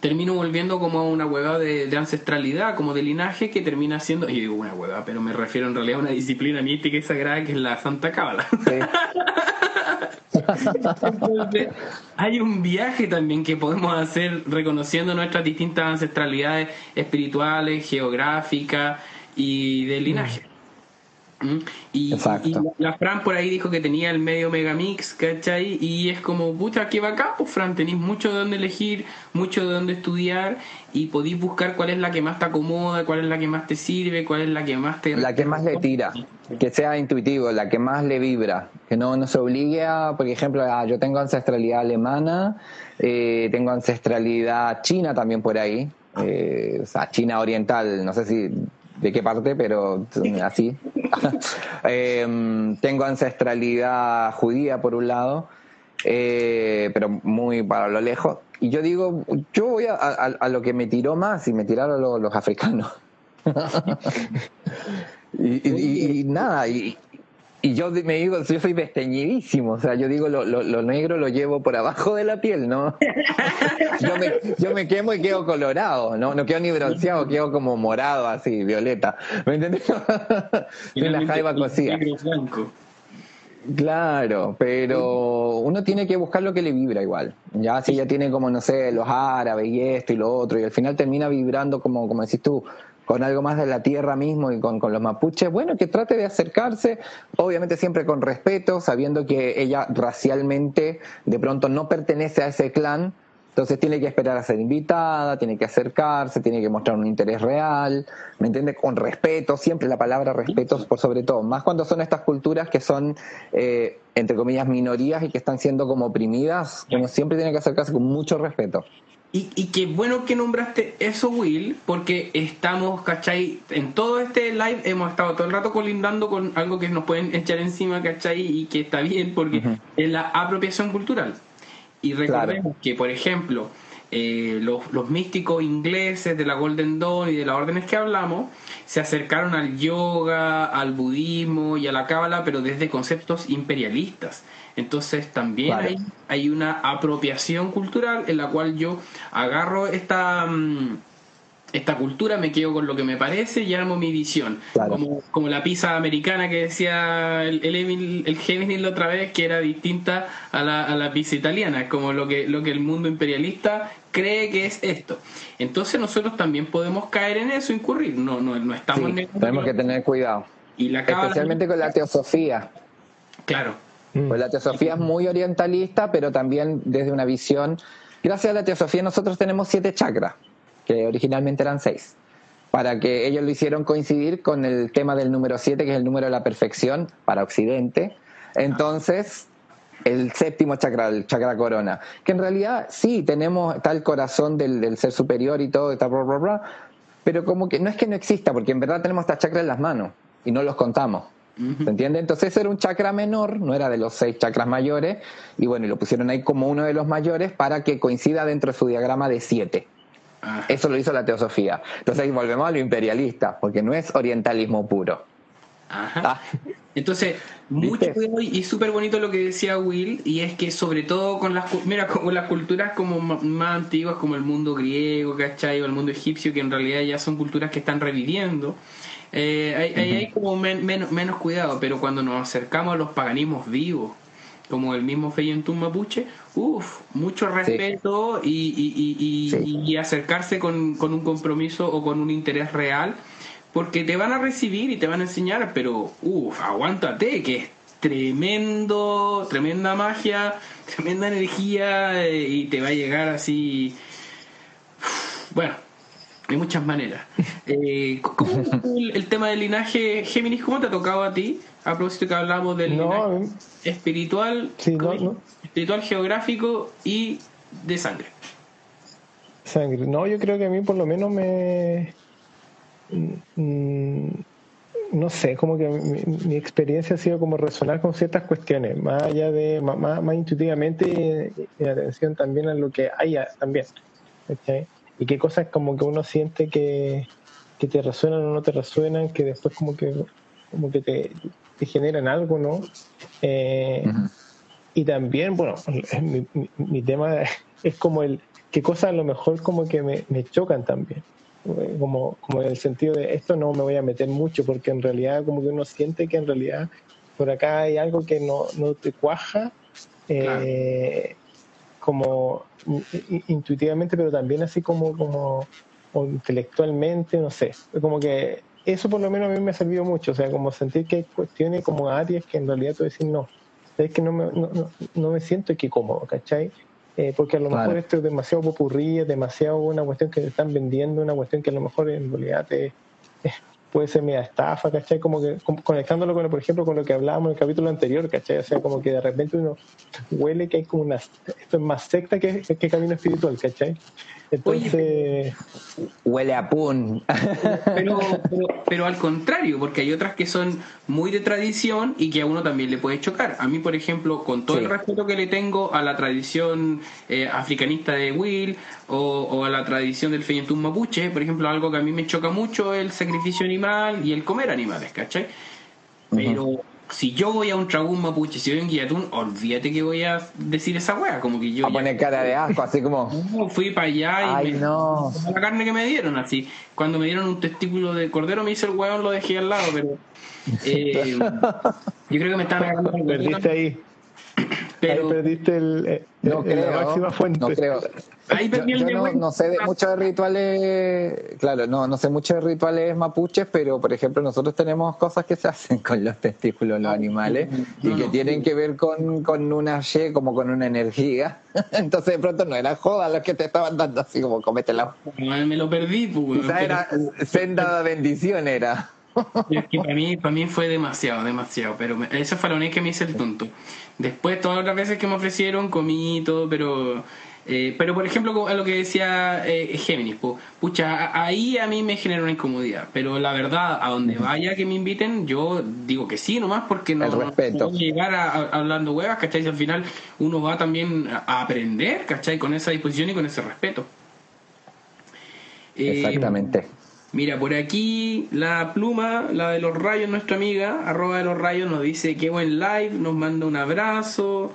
termino volviendo como a una hueva de, ancestralidad, como de linaje, que termina siendo, y digo una hueva, pero me refiero en realidad a una disciplina mística y sagrada que es la Santa Cábala. hay un viaje también que podemos hacer reconociendo nuestras distintas ancestralidades espirituales, geográficas y de linaje. Y, la Fran por ahí dijo que tenía el medio Megamix, ¿cachai? Y es como, pucha, qué acá pues Fran, tenéis mucho de dónde elegir, mucho de dónde estudiar y podéis buscar cuál es la que más te acomoda, cuál es la que más te sirve, cuál es la que más te... La que más le tira, que sea intuitivo, la que más le vibra, que no, no se obligue a, por ejemplo, yo tengo ancestralidad alemana, eh, tengo ancestralidad china también por ahí, eh, o sea, China oriental, no sé si de qué parte, pero así. Em, tengo ancestralidad judía por un lado, eh, pero muy para lo lejos. Y yo digo, yo voy a, lo que me tiró más y me tiraron los, africanos. y, y, nada, y, y yo me digo, yo soy desteñidísimo, o sea, yo digo, lo, lo, negro lo llevo por abajo de la piel, ¿no? yo, me, yo me quemo y quedo colorado, ¿no? No quedo ni bronceado, quedo como morado, así, violeta. ¿Me entiendes? Soy la jaiba cocida. Claro, pero uno tiene que buscar lo que le vibra igual. Ya si ya tiene como, no sé, los árabes y esto y lo otro, y al final termina vibrando como, como decís tú, con algo más de la tierra mismo y con, con, los mapuches, bueno, que trate de acercarse, obviamente siempre con respeto, sabiendo que ella racialmente de pronto no pertenece a ese clan, entonces tiene que esperar a ser invitada, tiene que acercarse, tiene que mostrar un interés real, ¿me entiendes? Con respeto, siempre la palabra respeto por sobre todo, más cuando son estas culturas que son, eh, entre comillas, minorías y que están siendo como oprimidas, uno siempre tiene que acercarse con mucho respeto. Y, y qué bueno que nombraste eso, Will, porque estamos, ¿cachai? En todo este live hemos estado todo el rato colindando con algo que nos pueden echar encima, ¿cachai? Y que está bien porque es la apropiación cultural. Y recordemos que, por ejemplo, eh, los, los, místicos ingleses de la Golden Dawn y de las órdenes que hablamos se acercaron al yoga, al budismo y a la cábala, pero desde conceptos imperialistas. Entonces también hay, hay, una apropiación cultural en la cual yo agarro esta, mm, esta cultura, me quedo con lo que me parece y armo mi visión. Como, como la pizza americana que decía el, el, el Gemini la otra vez, que era distinta a la, a la pizza italiana, como lo que, lo que el mundo imperialista cree que es esto. Entonces nosotros también podemos caer en eso, incurrir. No, no, no estamos Tenemos que tener cuidado. Y la Especialmente con la teosofía. Claro. Mm. Pues la teosofía es muy orientalista, pero también desde una visión. Gracias a la teosofía nosotros tenemos siete chakras, que originalmente eran seis, para que ellos lo hicieron coincidir con el tema del número siete, que es el número de la perfección para Occidente. Entonces, el séptimo chakra, el chakra corona, que en realidad sí, tenemos tal corazón del, ser superior y todo, está pero como que no es que no exista, porque en verdad tenemos esta chakra en las manos y no los contamos. ¿Se entiende? Entonces ese era un chakra menor, no era de los seis chakras mayores, y bueno, y lo pusieron ahí como uno de los mayores para que coincida dentro de su diagrama de siete. Eso lo hizo la teosofía. Entonces ahí volvemos a lo imperialista, porque no es orientalismo puro. Ajá. Ah. Entonces, mucho y súper bonito lo que decía Will, y es que sobre todo con las, mira, con las culturas como más antiguas, como el mundo griego, ¿cachai? O el mundo egipcio, que en realidad ya son culturas que están reviviendo, eh, hay, hay, como menos, menos cuidado, pero cuando nos acercamos a los paganismos vivos, como el mismo Feyentún Mapuche, uff, mucho respeto y, y, y, y, acercarse con, con, un compromiso o con un interés real, porque te van a recibir y te van a enseñar, pero uff, aguántate, que es tremendo, tremenda magia, tremenda energía eh, y te va a llegar así. Bueno, de muchas maneras. Eh, ¿Cómo el, tema del linaje Géminis? ¿Cómo te ha tocado a ti? A propósito que hablamos del linaje espiritual, espiritual geográfico y de sangre. Sangre. No, yo creo que a mí por lo menos me... Mm, no sé, como que mi, experiencia ha sido como resonar con ciertas cuestiones, más allá de, más, más intuitivamente y, atención también a lo que haya también y qué cosas como que uno siente que, te resuenan o no te resuenan, que después como que, como que te, generan algo, ¿no? Eh, y también, bueno, mi, mi, tema es como el qué cosas a lo mejor como que me, me chocan también. Como, como en el sentido de esto no me voy a meter mucho porque en realidad como que uno siente que en realidad por acá hay algo que no, no te cuaja eh, como intuitivamente, pero también así como, como intelectualmente, no sé, como que eso por lo menos a mí me ha servido mucho, o sea, como sentir que hay cuestiones como áreas que en realidad tú decís, no, es que no me, no, no, me siento aquí cómodo, ¿cachai? Eh, porque a lo mejor esto es demasiado popurrí, es demasiado una cuestión que te están vendiendo, una cuestión que a lo mejor en realidad te, puede ser media estafa, ¿cachai? Como que conectándolo con, por ejemplo, con lo que hablábamos en el capítulo anterior, ¿cachai? O sea, como que de repente uno huele que hay como una, esto es más secta que, que camino espiritual, ¿cachai? Entonces. huele a pun. Pero, pero, al contrario, porque hay otras que son muy de tradición y que a uno también le puede chocar. A mí, por ejemplo, con todo el respeto que le tengo a la tradición eh, africanista de Will o, a la tradición del Feyentún Mapuche, por ejemplo, algo que a mí me choca mucho es el sacrificio animal y el comer animales, ¿cachai? Pero si yo voy a un tragún mapuche, si voy a un guillatún, olvídate que voy a decir esa wea, como que yo... A poner cara de asco, así como... fui para allá y me, no. la carne que me dieron, así. Cuando me dieron un testículo de cordero me hice el weón, lo dejé al lado, pero... Eh, yo creo que me están regalando... Perdiste ahí. Pero, Ahí perdiste el, eh, no creo, la máxima fuente. No creo. Ahí yo, no, sé de muchos de rituales, claro, no, no sé mucho de rituales mapuches, pero por ejemplo nosotros tenemos cosas que se hacen con los testículos de los animales y que tienen que ver con, con una Y, como con una energía. Entonces de pronto no era joda los que te estaban dando así como cómetela. Me lo perdí, pues. Quizá era senda bendición era. Es que para mí, para mí fue demasiado, demasiado, pero eso fue lo único que me hice el tonto. Después, todas las otras veces que me ofrecieron, comí y todo, pero. Eh, pero por ejemplo, a lo que decía eh, Géminis, pucha, ahí a mí me genera una incomodidad. Pero la verdad, a donde vaya que me inviten, yo digo que sí nomás, porque no, no llegar a, hablando huevas, ¿cachai? Al final uno va también a aprender, ¿cachai? Con esa disposición y con ese respeto. Eh, Exactamente. Mira, por aquí la pluma, la de los rayos, nuestra amiga, arroba de los rayos, nos dice qué buen live, nos manda un abrazo.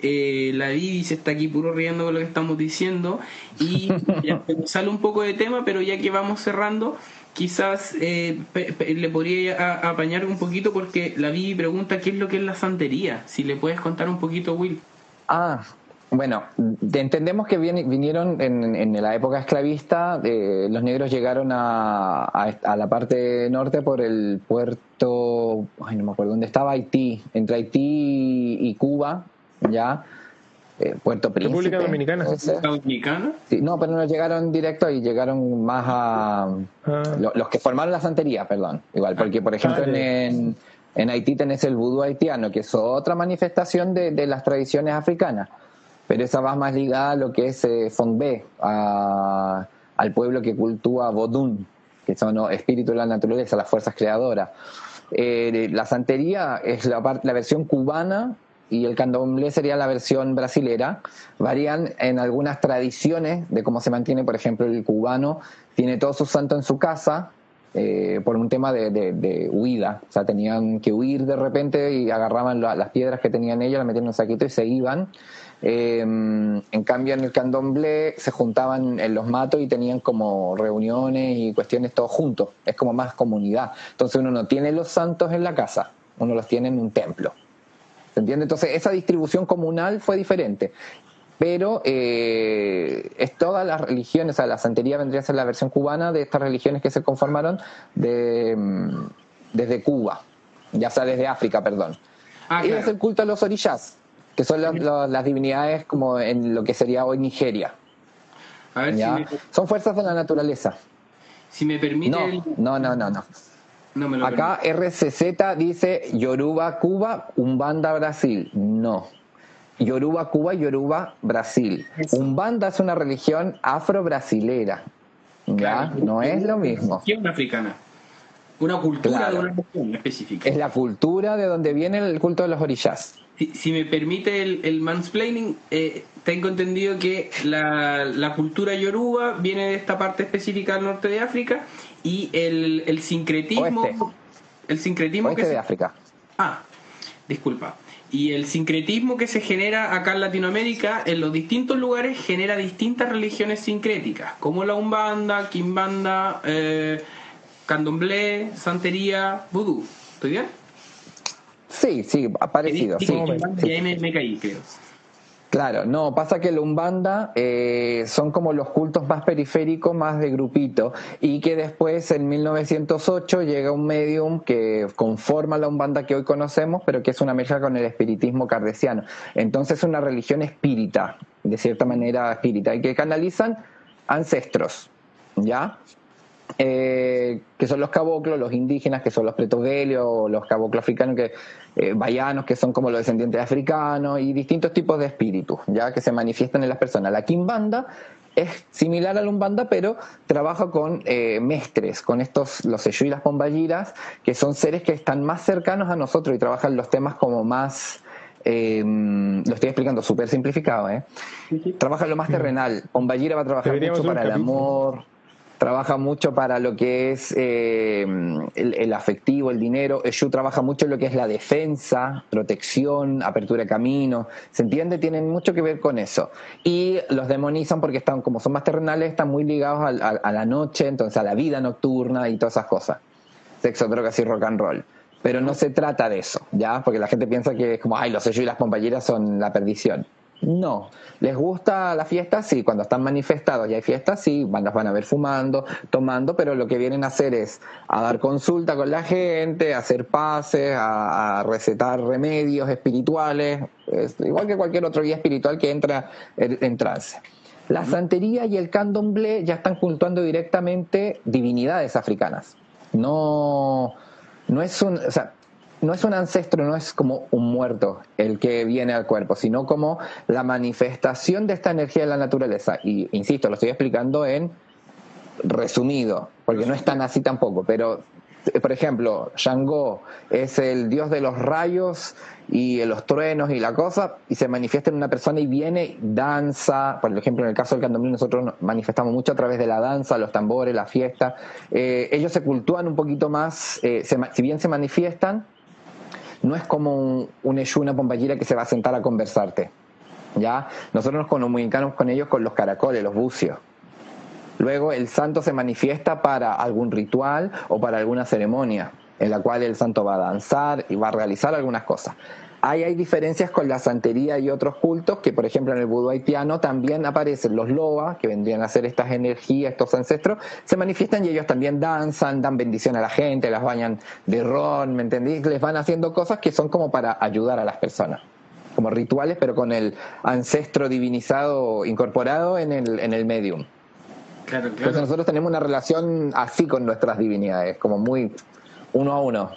Eh, la Vivi se está aquí puro riendo con lo que estamos diciendo. Y ya sale un poco de tema, pero ya que vamos cerrando, quizás eh, le podría apañar un poquito porque la Vivi pregunta qué es lo que es la santería. Si le puedes contar un poquito, Will. Ah, bueno, entendemos que vinieron en, la época esclavista, eh, los negros llegaron a, a, la parte norte por el puerto, ay, no me acuerdo dónde estaba, Haití, entre Haití y Cuba, ya, eh, Puerto Príncipe. República Dominicana. ¿Dominicana? Sí, no, pero no llegaron directo y llegaron más a ah. los, que formaron la santería, perdón, igual, porque por ejemplo ah, en, en, Haití tenés el vudú haitiano, que es otra manifestación de, de las tradiciones africanas pero esa va más ligada a lo que es eh, al pueblo que cultúa Vodun, que son espíritus de la naturaleza, las fuerzas creadoras. eh, la santería es la, la versión cubana y el candomblé sería la versión brasilera. Varían en algunas tradiciones de cómo se mantiene, por ejemplo, el cubano tiene todos sus santos en su casa, eh, por un tema de, huida. O sea, tenían que huir de repente y agarraban las piedras que tenían ellos, las metían en un saquito y se iban. Eh, en cambio, en el candomblé se juntaban en los matos y tenían como reuniones y cuestiones todos juntos. Es como más comunidad. Entonces uno no tiene los santos en la casa, uno los tiene en un templo. ¿Se entiende? Entonces esa distribución comunal fue diferente pero eh, es todas las religiones, o sea, la santería vendría a ser la versión cubana de estas religiones que se conformaron de, mm, desde Cuba, ya sea desde África, perdón. Ah, y es el culto a los orillas, que son las divinidades como en lo que sería hoy Nigeria. A ver, Son fuerzas de la naturaleza. Si me permite. No, no, no, no. no. Acá RCZ dice Yoruba Cuba, Umbanda Brasil. No. Yoruba Cuba Yoruba Brasil. Umbanda es una religión afro-brasilera. ¿Ya? no es lo mismo. Una africana. Una cultura de una región específica. Es la cultura de donde viene el culto de los orillas. Si, me permite el, mansplaining, eh, tengo entendido que la, cultura yoruba viene de esta parte específica del norte de África y el, sincretismo. El sincretismo que de África. Ah, disculpa. Y el sincretismo que se genera acá en Latinoamérica, en los distintos lugares, genera distintas religiones sincréticas, como la Umbanda, Kimbanda, eh, Candomblé, Santería, Vudú. ¿Estoy bien? Sí, sí, parecido. Sí, y ahí me, me caí, creo. Claro, no, pasa que la Umbanda eh, son como los cultos más periféricos, más de grupito, y que después en 1908 llega un medium que conforma la Umbanda que hoy conocemos, pero que es una mezcla con el espiritismo cardesiano. Entonces es una religión espírita, de cierta manera espírita, y que canalizan ancestros, ¿ya? Eh, que son los caboclos, los indígenas, que son los pretogelios, los caboclos africanos, que eh, que son como los descendientes africanos, y distintos tipos de espíritus, ya que se manifiestan en las personas. La Kimbanda es similar a la Umbanda, pero trabaja con eh, mestres, con estos, los Seyú y las Pombayiras, que son seres que están más cercanos a nosotros y trabajan los temas como más em, lo estoy explicando súper simplificado, ¿eh? Trabaja lo más terrenal. Pombayira va a trabajar mucho para el amor, trabaja mucho para lo que es eh, el, afectivo, el dinero. Eshu trabaja mucho en lo que es la defensa, protección, apertura de camino. ¿Se entiende? Tienen mucho que ver con eso. Y los demonizan porque están, como son más terrenales, están muy ligados a, la noche, entonces a la vida nocturna y todas esas cosas. Sexo, drogas y rock and roll. Pero no se trata de eso, ¿ya? Porque la gente piensa que es como, ay, los Eshu y las compañeras son la perdición. No. ¿Les gusta la fiesta? Sí. Cuando están manifestados y hay fiestas, sí. Van, van a ver fumando, tomando, pero lo que vienen a hacer es a dar consulta con la gente, a hacer pases, a, recetar remedios espirituales, igual que cualquier otro guía espiritual que entra en, trance. La santería y el candomblé ya están cultuando directamente divinidades africanas. No, no es un, o sea, no es un ancestro, no es como un muerto el que viene al cuerpo, sino como la manifestación de esta energía de la naturaleza. Y insisto, lo estoy explicando en resumido, porque no es tan así tampoco, pero por ejemplo, Shango es el dios de los rayos y los truenos y la cosa, y se manifiesta en una persona y viene, danza, por ejemplo, en el caso del candomblé nosotros manifestamos mucho a través de la danza, los tambores, la fiesta, eh, ellos se cultúan un poquito más, eh, si bien se manifiestan, no es como un, un pompallera que se va a sentar a conversarte. ¿ya? Nosotros nos comunicamos con ellos con los caracoles, los bucios. Luego el santo se manifiesta para algún ritual o para alguna ceremonia, en la cual el santo va a danzar y va a realizar algunas cosas. Ahí hay diferencias con la santería y otros cultos, que por ejemplo en el vudú haitiano también aparecen los loa, que vendrían a ser estas energías, estos ancestros, se manifiestan y ellos también danzan, dan bendición a la gente, las bañan de ron, ¿me entendís? Les van haciendo cosas que son como para ayudar a las personas, como rituales, pero con el ancestro divinizado incorporado en el, en el medium. Claro, claro. Entonces nosotros tenemos una relación así con nuestras divinidades, como muy uno a uno.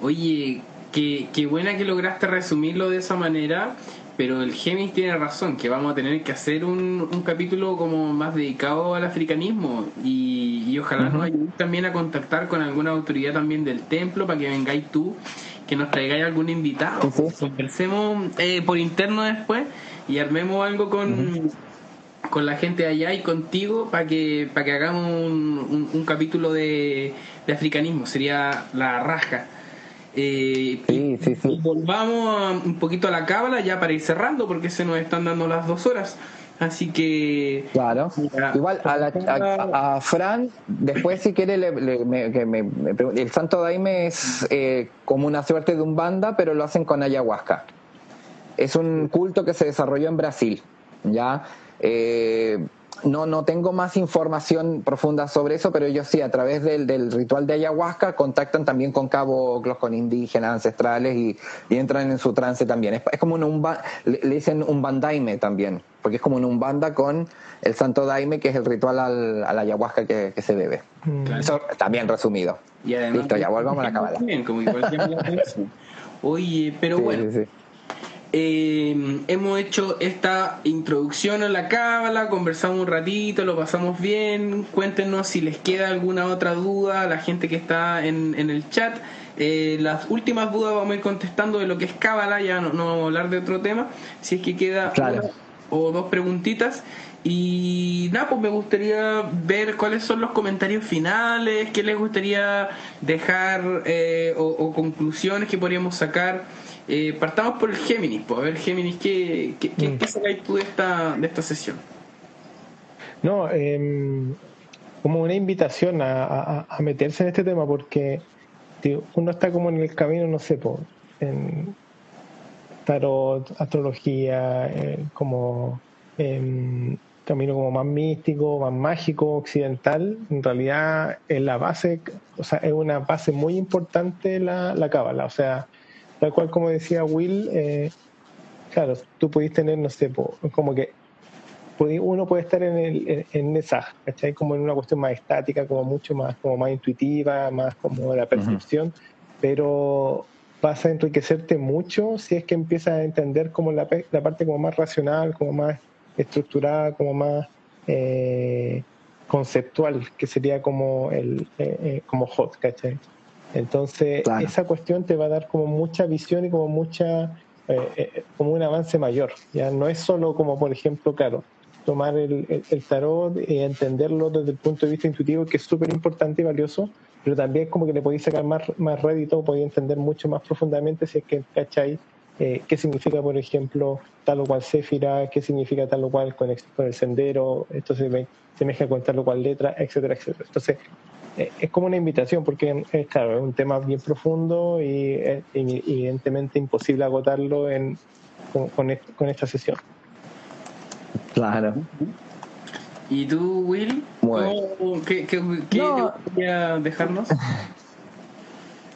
Oye, Qué, buena que lograste resumirlo de esa manera, pero el Gemis tiene razón, que vamos a tener que hacer un, capítulo como más dedicado al africanismo y, y ojalá nos ayudes también a contactar con alguna autoridad también del templo para que vengáis tú, que nos traigáis algún invitado. Conversemos eh, por interno después y armemos algo con, con la gente de allá y contigo para que, para que hagamos un, capítulo de, de, africanismo. Sería la rasca. Eh, y, volvamos un poquito a la cábala ya para ir cerrando porque se nos están dando las dos horas. Así que. Claro. Igual a, Fran, después, si quiere, que me, el Santo Daime es eh, como una suerte de un banda, pero lo hacen con ayahuasca. Es un culto que se desarrolló en Brasil. ¿ya? Eh, no, no tengo más información profunda sobre eso, pero ellos sí, a través del, ritual de ayahuasca, contactan también con caboclos, con indígenas ancestrales y, entran en su trance también. Es, como un, le, dicen un bandaime también, porque es como un umbanda con el santo daime, que es el ritual al, ayahuasca que, se debe. Mm. Eso también resumido. Listo, ya volvamos a la cábala. Oye, pero bueno. Eh, hemos hecho esta introducción a la cábala, conversamos un ratito, lo pasamos bien. Cuéntenos si les queda alguna otra duda a la gente que está en, el chat. Eh, las últimas dudas vamos a ir contestando de lo que es cábala, ya no, vamos a hablar de otro tema. Si es que queda una o dos preguntitas. Y nada, pues me gustaría ver cuáles son los comentarios finales, qué les gustaría dejar eh, o conclusiones que podríamos sacar eh, partamos por el Géminis, pues a ver Géminis, ¿qué, qué, qué, mm. tú de esta, de esta sesión? No, em, como una invitación a, a, meterse en este tema, porque uno está como en el camino, no sé, en tarot, astrología, eh, como em, camino como más místico, más mágico, occidental, en realidad es la base, o sea, es una base muy importante la, la cábala, o sea, Tal cual como decía Will, eh, claro, tú pudiste tener, no sé, como que uno puede estar en, el, en, esa, ¿cachai? Como en una cuestión más estática, como mucho más, como más intuitiva, más como la percepción, pero vas a enriquecerte mucho si es que empiezas a entender como la, la parte como más racional, como más estructurada, como más eh, conceptual, que sería como el eh, como hot, ¿cachai? Entonces, esa cuestión te va a dar como mucha visión y como mucha, eh, eh, como un avance mayor. Ya no es solo como, por ejemplo, claro, tomar el, el, tarot y entenderlo desde el punto de vista intuitivo, que es súper importante y valioso, pero también como que le podéis sacar más, más rédito, podéis entender mucho más profundamente si es que cacháis eh, qué significa, por ejemplo, tal o cual céfira, qué significa tal o cual con, con el sendero, esto se, se mezcla con tal o cual letra, etcétera, etcétera. Entonces, es como una invitación porque es, claro, es un tema bien profundo y es evidentemente imposible agotarlo en, con, esta sesión. Claro. ¿Y tú, Will? ¿Qué, qué, qué, dejarnos?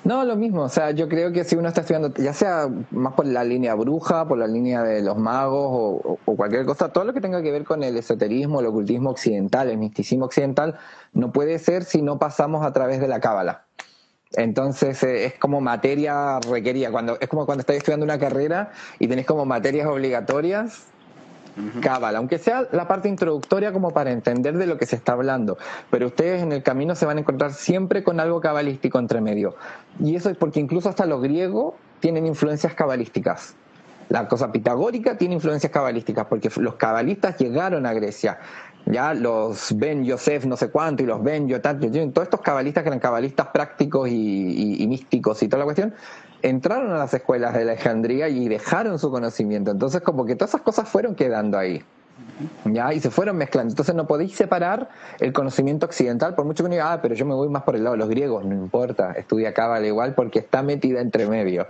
No, lo mismo. O sea, yo creo que si uno está estudiando, ya sea más por la línea bruja, por la línea de los magos o, cualquier cosa, todo lo que tenga que ver con el esoterismo, el ocultismo occidental, el misticismo occidental, no puede ser si no pasamos a través de la cábala. Entonces eh, es como materia requerida. Cuando, es como cuando estáis estudiando una carrera y tenéis como materias obligatorias Cábala, aunque sea la parte introductoria como para entender de lo que se está hablando, pero ustedes en el camino se van a encontrar siempre con algo cabalístico entre medio. Y eso es porque incluso hasta los griegos tienen influencias cabalísticas. La cosa pitagórica tiene influencias cabalísticas porque los cabalistas llegaron a Grecia. Ya los Ben Yosef, no sé cuánto, y los Ben Yotat, todos estos cabalistas que eran cabalistas prácticos y místicos y toda la cuestión, entraron a las escuelas de Alejandría y dejaron su conocimiento. Entonces, como que todas esas cosas fueron quedando ahí. ¿Ya? Y se fueron mezclando. Entonces no podéis separar el conocimiento occidental, por mucho que uno diga, ah, pero yo me voy más por el lado de los griegos, no importa, estudia Cábala igual porque está metida entre medio.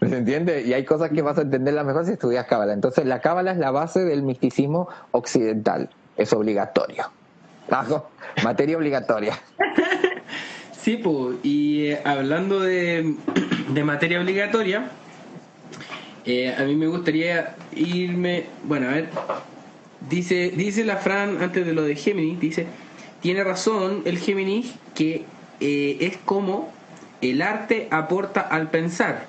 ¿Me entiende? Y hay cosas que vas a entenderlas mejor si estudias Cábala. Entonces la Cábala es la base del misticismo occidental, es obligatorio. Materia obligatoria. Sí, pues, y eh, hablando de, materia obligatoria, eh, a mí me gustaría irme, bueno, a ver, dice, dice la Fran antes de lo de Géminis, dice, tiene razón el Géminis que eh, es como el arte aporta al pensar,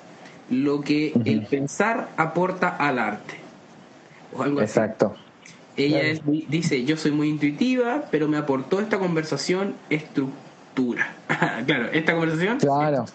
lo que el pensar aporta al arte. O algo Exacto. ella dice, yo soy muy intuitiva, pero me aportó esta conversación claro, esta conversación... Claro.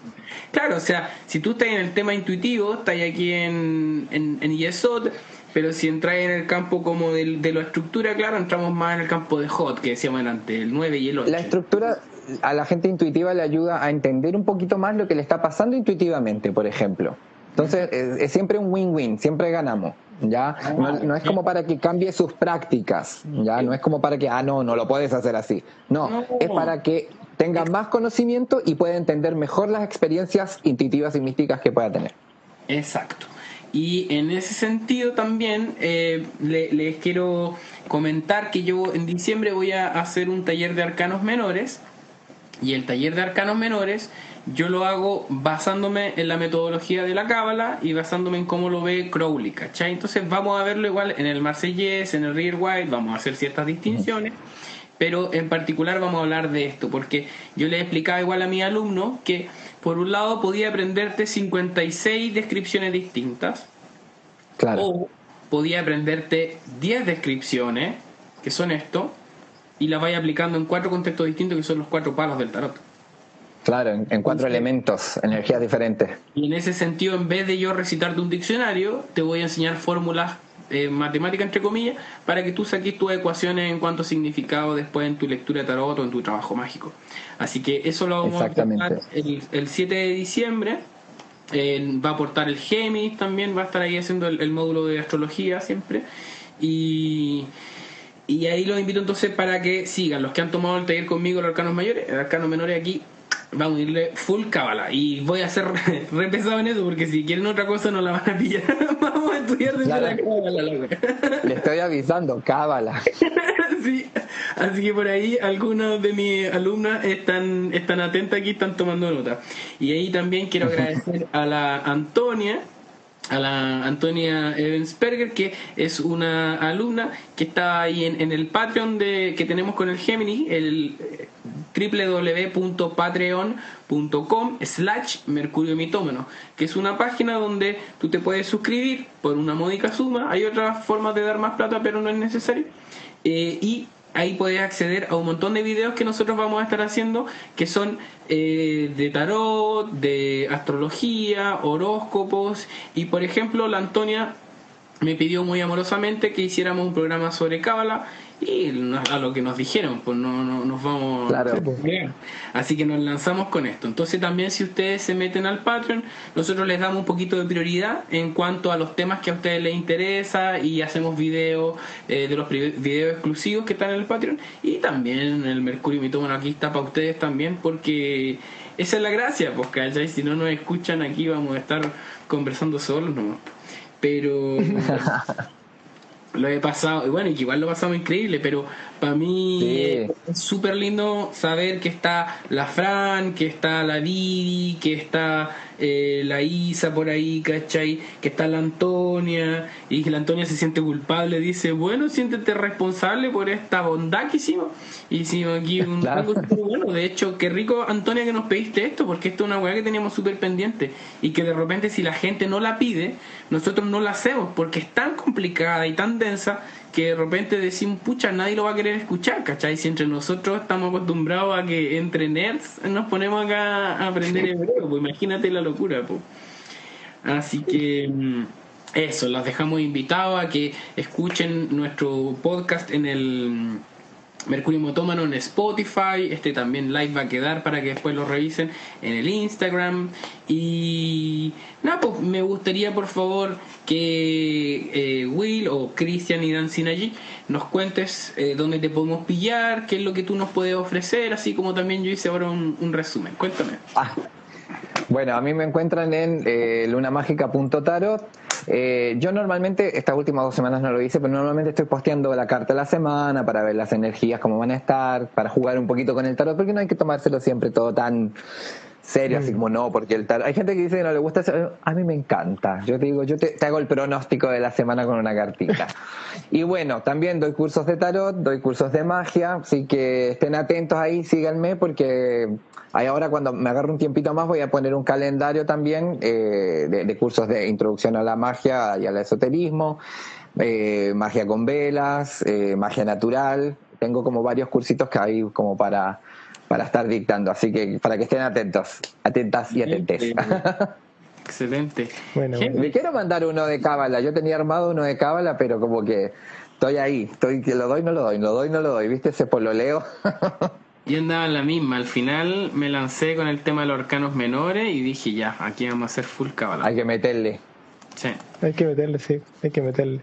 Claro, o sea, si tú estás en el tema intuitivo, estás aquí en, en, en Yesod, pero si entras en el campo como de, de la estructura, claro, entramos más en el campo de Hot, que decíamos antes, el 9 y el 8. La estructura a la gente intuitiva le ayuda a entender un poquito más lo que le está pasando intuitivamente, por ejemplo. Entonces, es, siempre un win-win, siempre ganamos. ¿ya? No, es como para que cambie sus prácticas, ¿ya? No es como para que, ah, no, no lo puedes hacer así. No, es para que tenga más conocimiento y pueda entender mejor las experiencias intuitivas y místicas que pueda tener. Exacto. Y en ese sentido también eh, les quiero comentar que yo en diciembre voy a hacer un taller de arcanos menores. Y el taller de arcanos menores yo lo hago basándome en la metodología de la cábala y basándome en cómo lo ve Crowley, ¿cachai? Entonces vamos a verlo igual en el Marsellés, en el Rear White, vamos a hacer ciertas distinciones, pero en particular vamos a hablar de esto, porque yo le explicaba igual a mi alumno que por un lado podía aprenderte 56 descripciones distintas, claro. o podía aprenderte 10 descripciones, que son esto, y las vaya aplicando en cuatro contextos distintos, que son los cuatro palos del tarot. Claro, en, cuatro elementos, energías diferentes. Y en ese sentido, en vez de yo recitarte un diccionario, te voy a enseñar fórmulas eh, matemáticas, entre comillas, para que tú saques tus ecuaciones en cuanto a significado después en tu lectura de tarot o en tu trabajo mágico. Así que eso lo vamos a aportar el, 7 de diciembre. Eh, va a aportar el Géminis también, va a estar ahí haciendo el, módulo de astrología siempre. Y, y ahí los invito entonces para que sigan los que han tomado el taller conmigo, los arcanos mayores, el arcano menores aquí vamos a irle full cábala. Y voy a ser re pesado en eso porque si quieren otra cosa no la van a pillar. vamos a estudiar desde la cábala, Le estoy avisando, cábala. sí, así que por ahí algunos de mis alumnas están, están atentas aquí, están tomando nota. Y ahí también quiero agradecer a la Antonia a la Antonia Evensberger, que es una alumna que está ahí en, el Patreon de, que tenemos con el Gemini, el eh, www.patreon.com slash mercurio mitómeno, que es una página donde tú te puedes suscribir por una módica suma, hay otras formas de dar más plata pero no es necesario, eh, y ahí puedes acceder a un montón de videos que nosotros vamos a estar haciendo que son eh, de tarot, de astrología, horóscopos. Y por ejemplo la Antonia me pidió muy amorosamente que hiciéramos un programa sobre Cábala y a lo que nos dijeron, pues no, no nos vamos claro. Así que nos lanzamos con esto. Entonces también si ustedes se meten al Patreon, nosotros les damos un poquito de prioridad en cuanto a los temas que a ustedes les interesa y hacemos videos eh, de los videos exclusivos que están en el Patreon y también el Mercurio Mitómano aquí está para ustedes también porque esa es la gracia, pues Si no nos escuchan aquí vamos a estar conversando solos nomás. Pero lo he pasado, y bueno, igual lo he pasado increíble, pero para mí es súper lindo saber que está la Fran, que está la Didi, que está eh, la Isa por ahí, ¿cachai? Que está la Antonia, y la Antonia se siente culpable, dice, bueno, siéntete responsable por esta bondad que hicimos. Hicimos aquí un bueno, de hecho, qué rico, Antonia, que nos pediste esto, porque esto es una weá que teníamos súper pendiente, y que de repente si la gente no la pide, nosotros no la hacemos, porque es tan complicada y tan densa que de repente decimos, pucha, nadie lo va a querer escuchar, ¿cachai? Si entre nosotros estamos acostumbrados a que entre nerds nos ponemos acá a aprender hebreo, pues imagínate la locura, pues. Así que mm, eso, los dejamos invitados a que escuchen nuestro podcast en el Mercurio Motómano en Spotify. Este también live va a quedar para que después lo revisen en el Instagram. Y nada, pues me gustaría por favor que eh, Will o Cristian y Dan allí nos cuentes eh, dónde te podemos pillar, qué es lo que tú nos puedes ofrecer, así como también yo hice ahora un, resumen. Cuéntame. Ah, bueno, a mí me encuentran en eh, lunamagica.tarot eh, yo normalmente, estas últimas dos semanas no lo hice, pero normalmente estoy posteando la carta de la semana para ver las energías, cómo van a estar, para jugar un poquito con el tarot, porque no hay que tomárselo siempre todo tan serio, así mm. como no, porque el tarot. Hay gente que dice que no le gusta, a mí me encanta. Yo te digo, yo te, hago el pronóstico de la semana con una cartita. y bueno, también doy cursos de tarot, doy cursos de magia, así que estén atentos ahí, síganme, porque Ahí ahora cuando me agarro un tiempito más voy a poner un calendario también eh, de, cursos de introducción a la magia y al esoterismo. eh, magia con velas, eh, magia natural. Tengo como varios cursitos que hay como para, para estar dictando, así que para que estén atentos, atentas y atentes. Excelente. Bueno, Me quiero mandar uno de cábala. Yo tenía armado uno de cábala, pero como que estoy ahí, estoy que lo doy, no lo doy, lo doy, no lo doy. ¿Viste ese pololeo? Yo andaba en la misma, al final me lancé con el tema de los arcanos menores y dije ya, aquí vamos a hacer full cábala. Hay que meterle. Sí. Hay que meterle, sí, hay que meterle.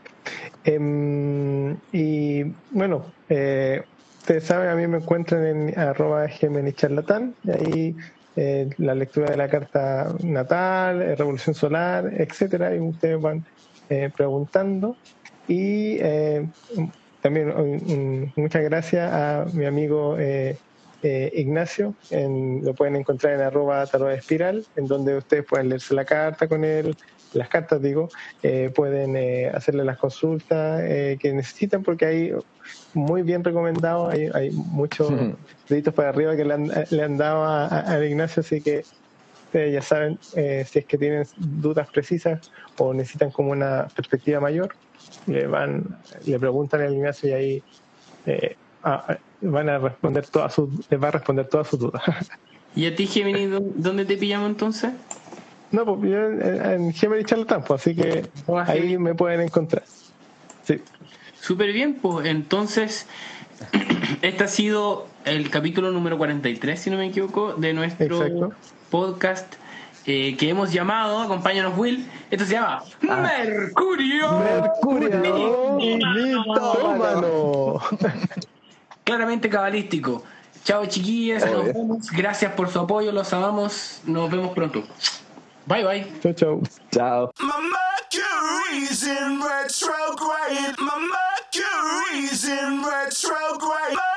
Em, y bueno, eh, ustedes saben, a mí me encuentran en arroba charlatán, y ahí eh, la lectura de la carta natal, eh, revolución solar, etcétera, y ustedes van preguntando. Y también muchas gracias a mi amigo eh, Ignacio, en, lo pueden encontrar en arroba tarot espiral, en donde ustedes pueden leerse la carta con él, las cartas digo, eh, pueden eh, hacerle las consultas que necesitan porque hay muy bien recomendado, hay, hay muchos deditos para arriba que le han, le han dado a, Ignacio, así que ustedes ya saben, si es que tienen dudas precisas o necesitan como una perspectiva mayor, le van, le preguntan a Ignacio y ahí van a responder todas sus, les va a responder todas sus dudas. ¿Y a ti, Gemini, dónde te pillamos entonces? No, pues yo en, Gemini Charlatán, pues, así que ah, ahí me pueden encontrar. Sí. Súper bien, pues entonces, este ha sido el capítulo número 43, si no me equivoco, de nuestro podcast eh, que hemos llamado, acompáñanos Will, esto se llama ah. Mercurio. Mercurio. Mercurio claramente cabalístico. Chao chiquillas, nos vemos. Gracias por su apoyo, los amamos. Nos vemos pronto. Bye bye. Chao, chao. Chao. Mercury's in retrograde.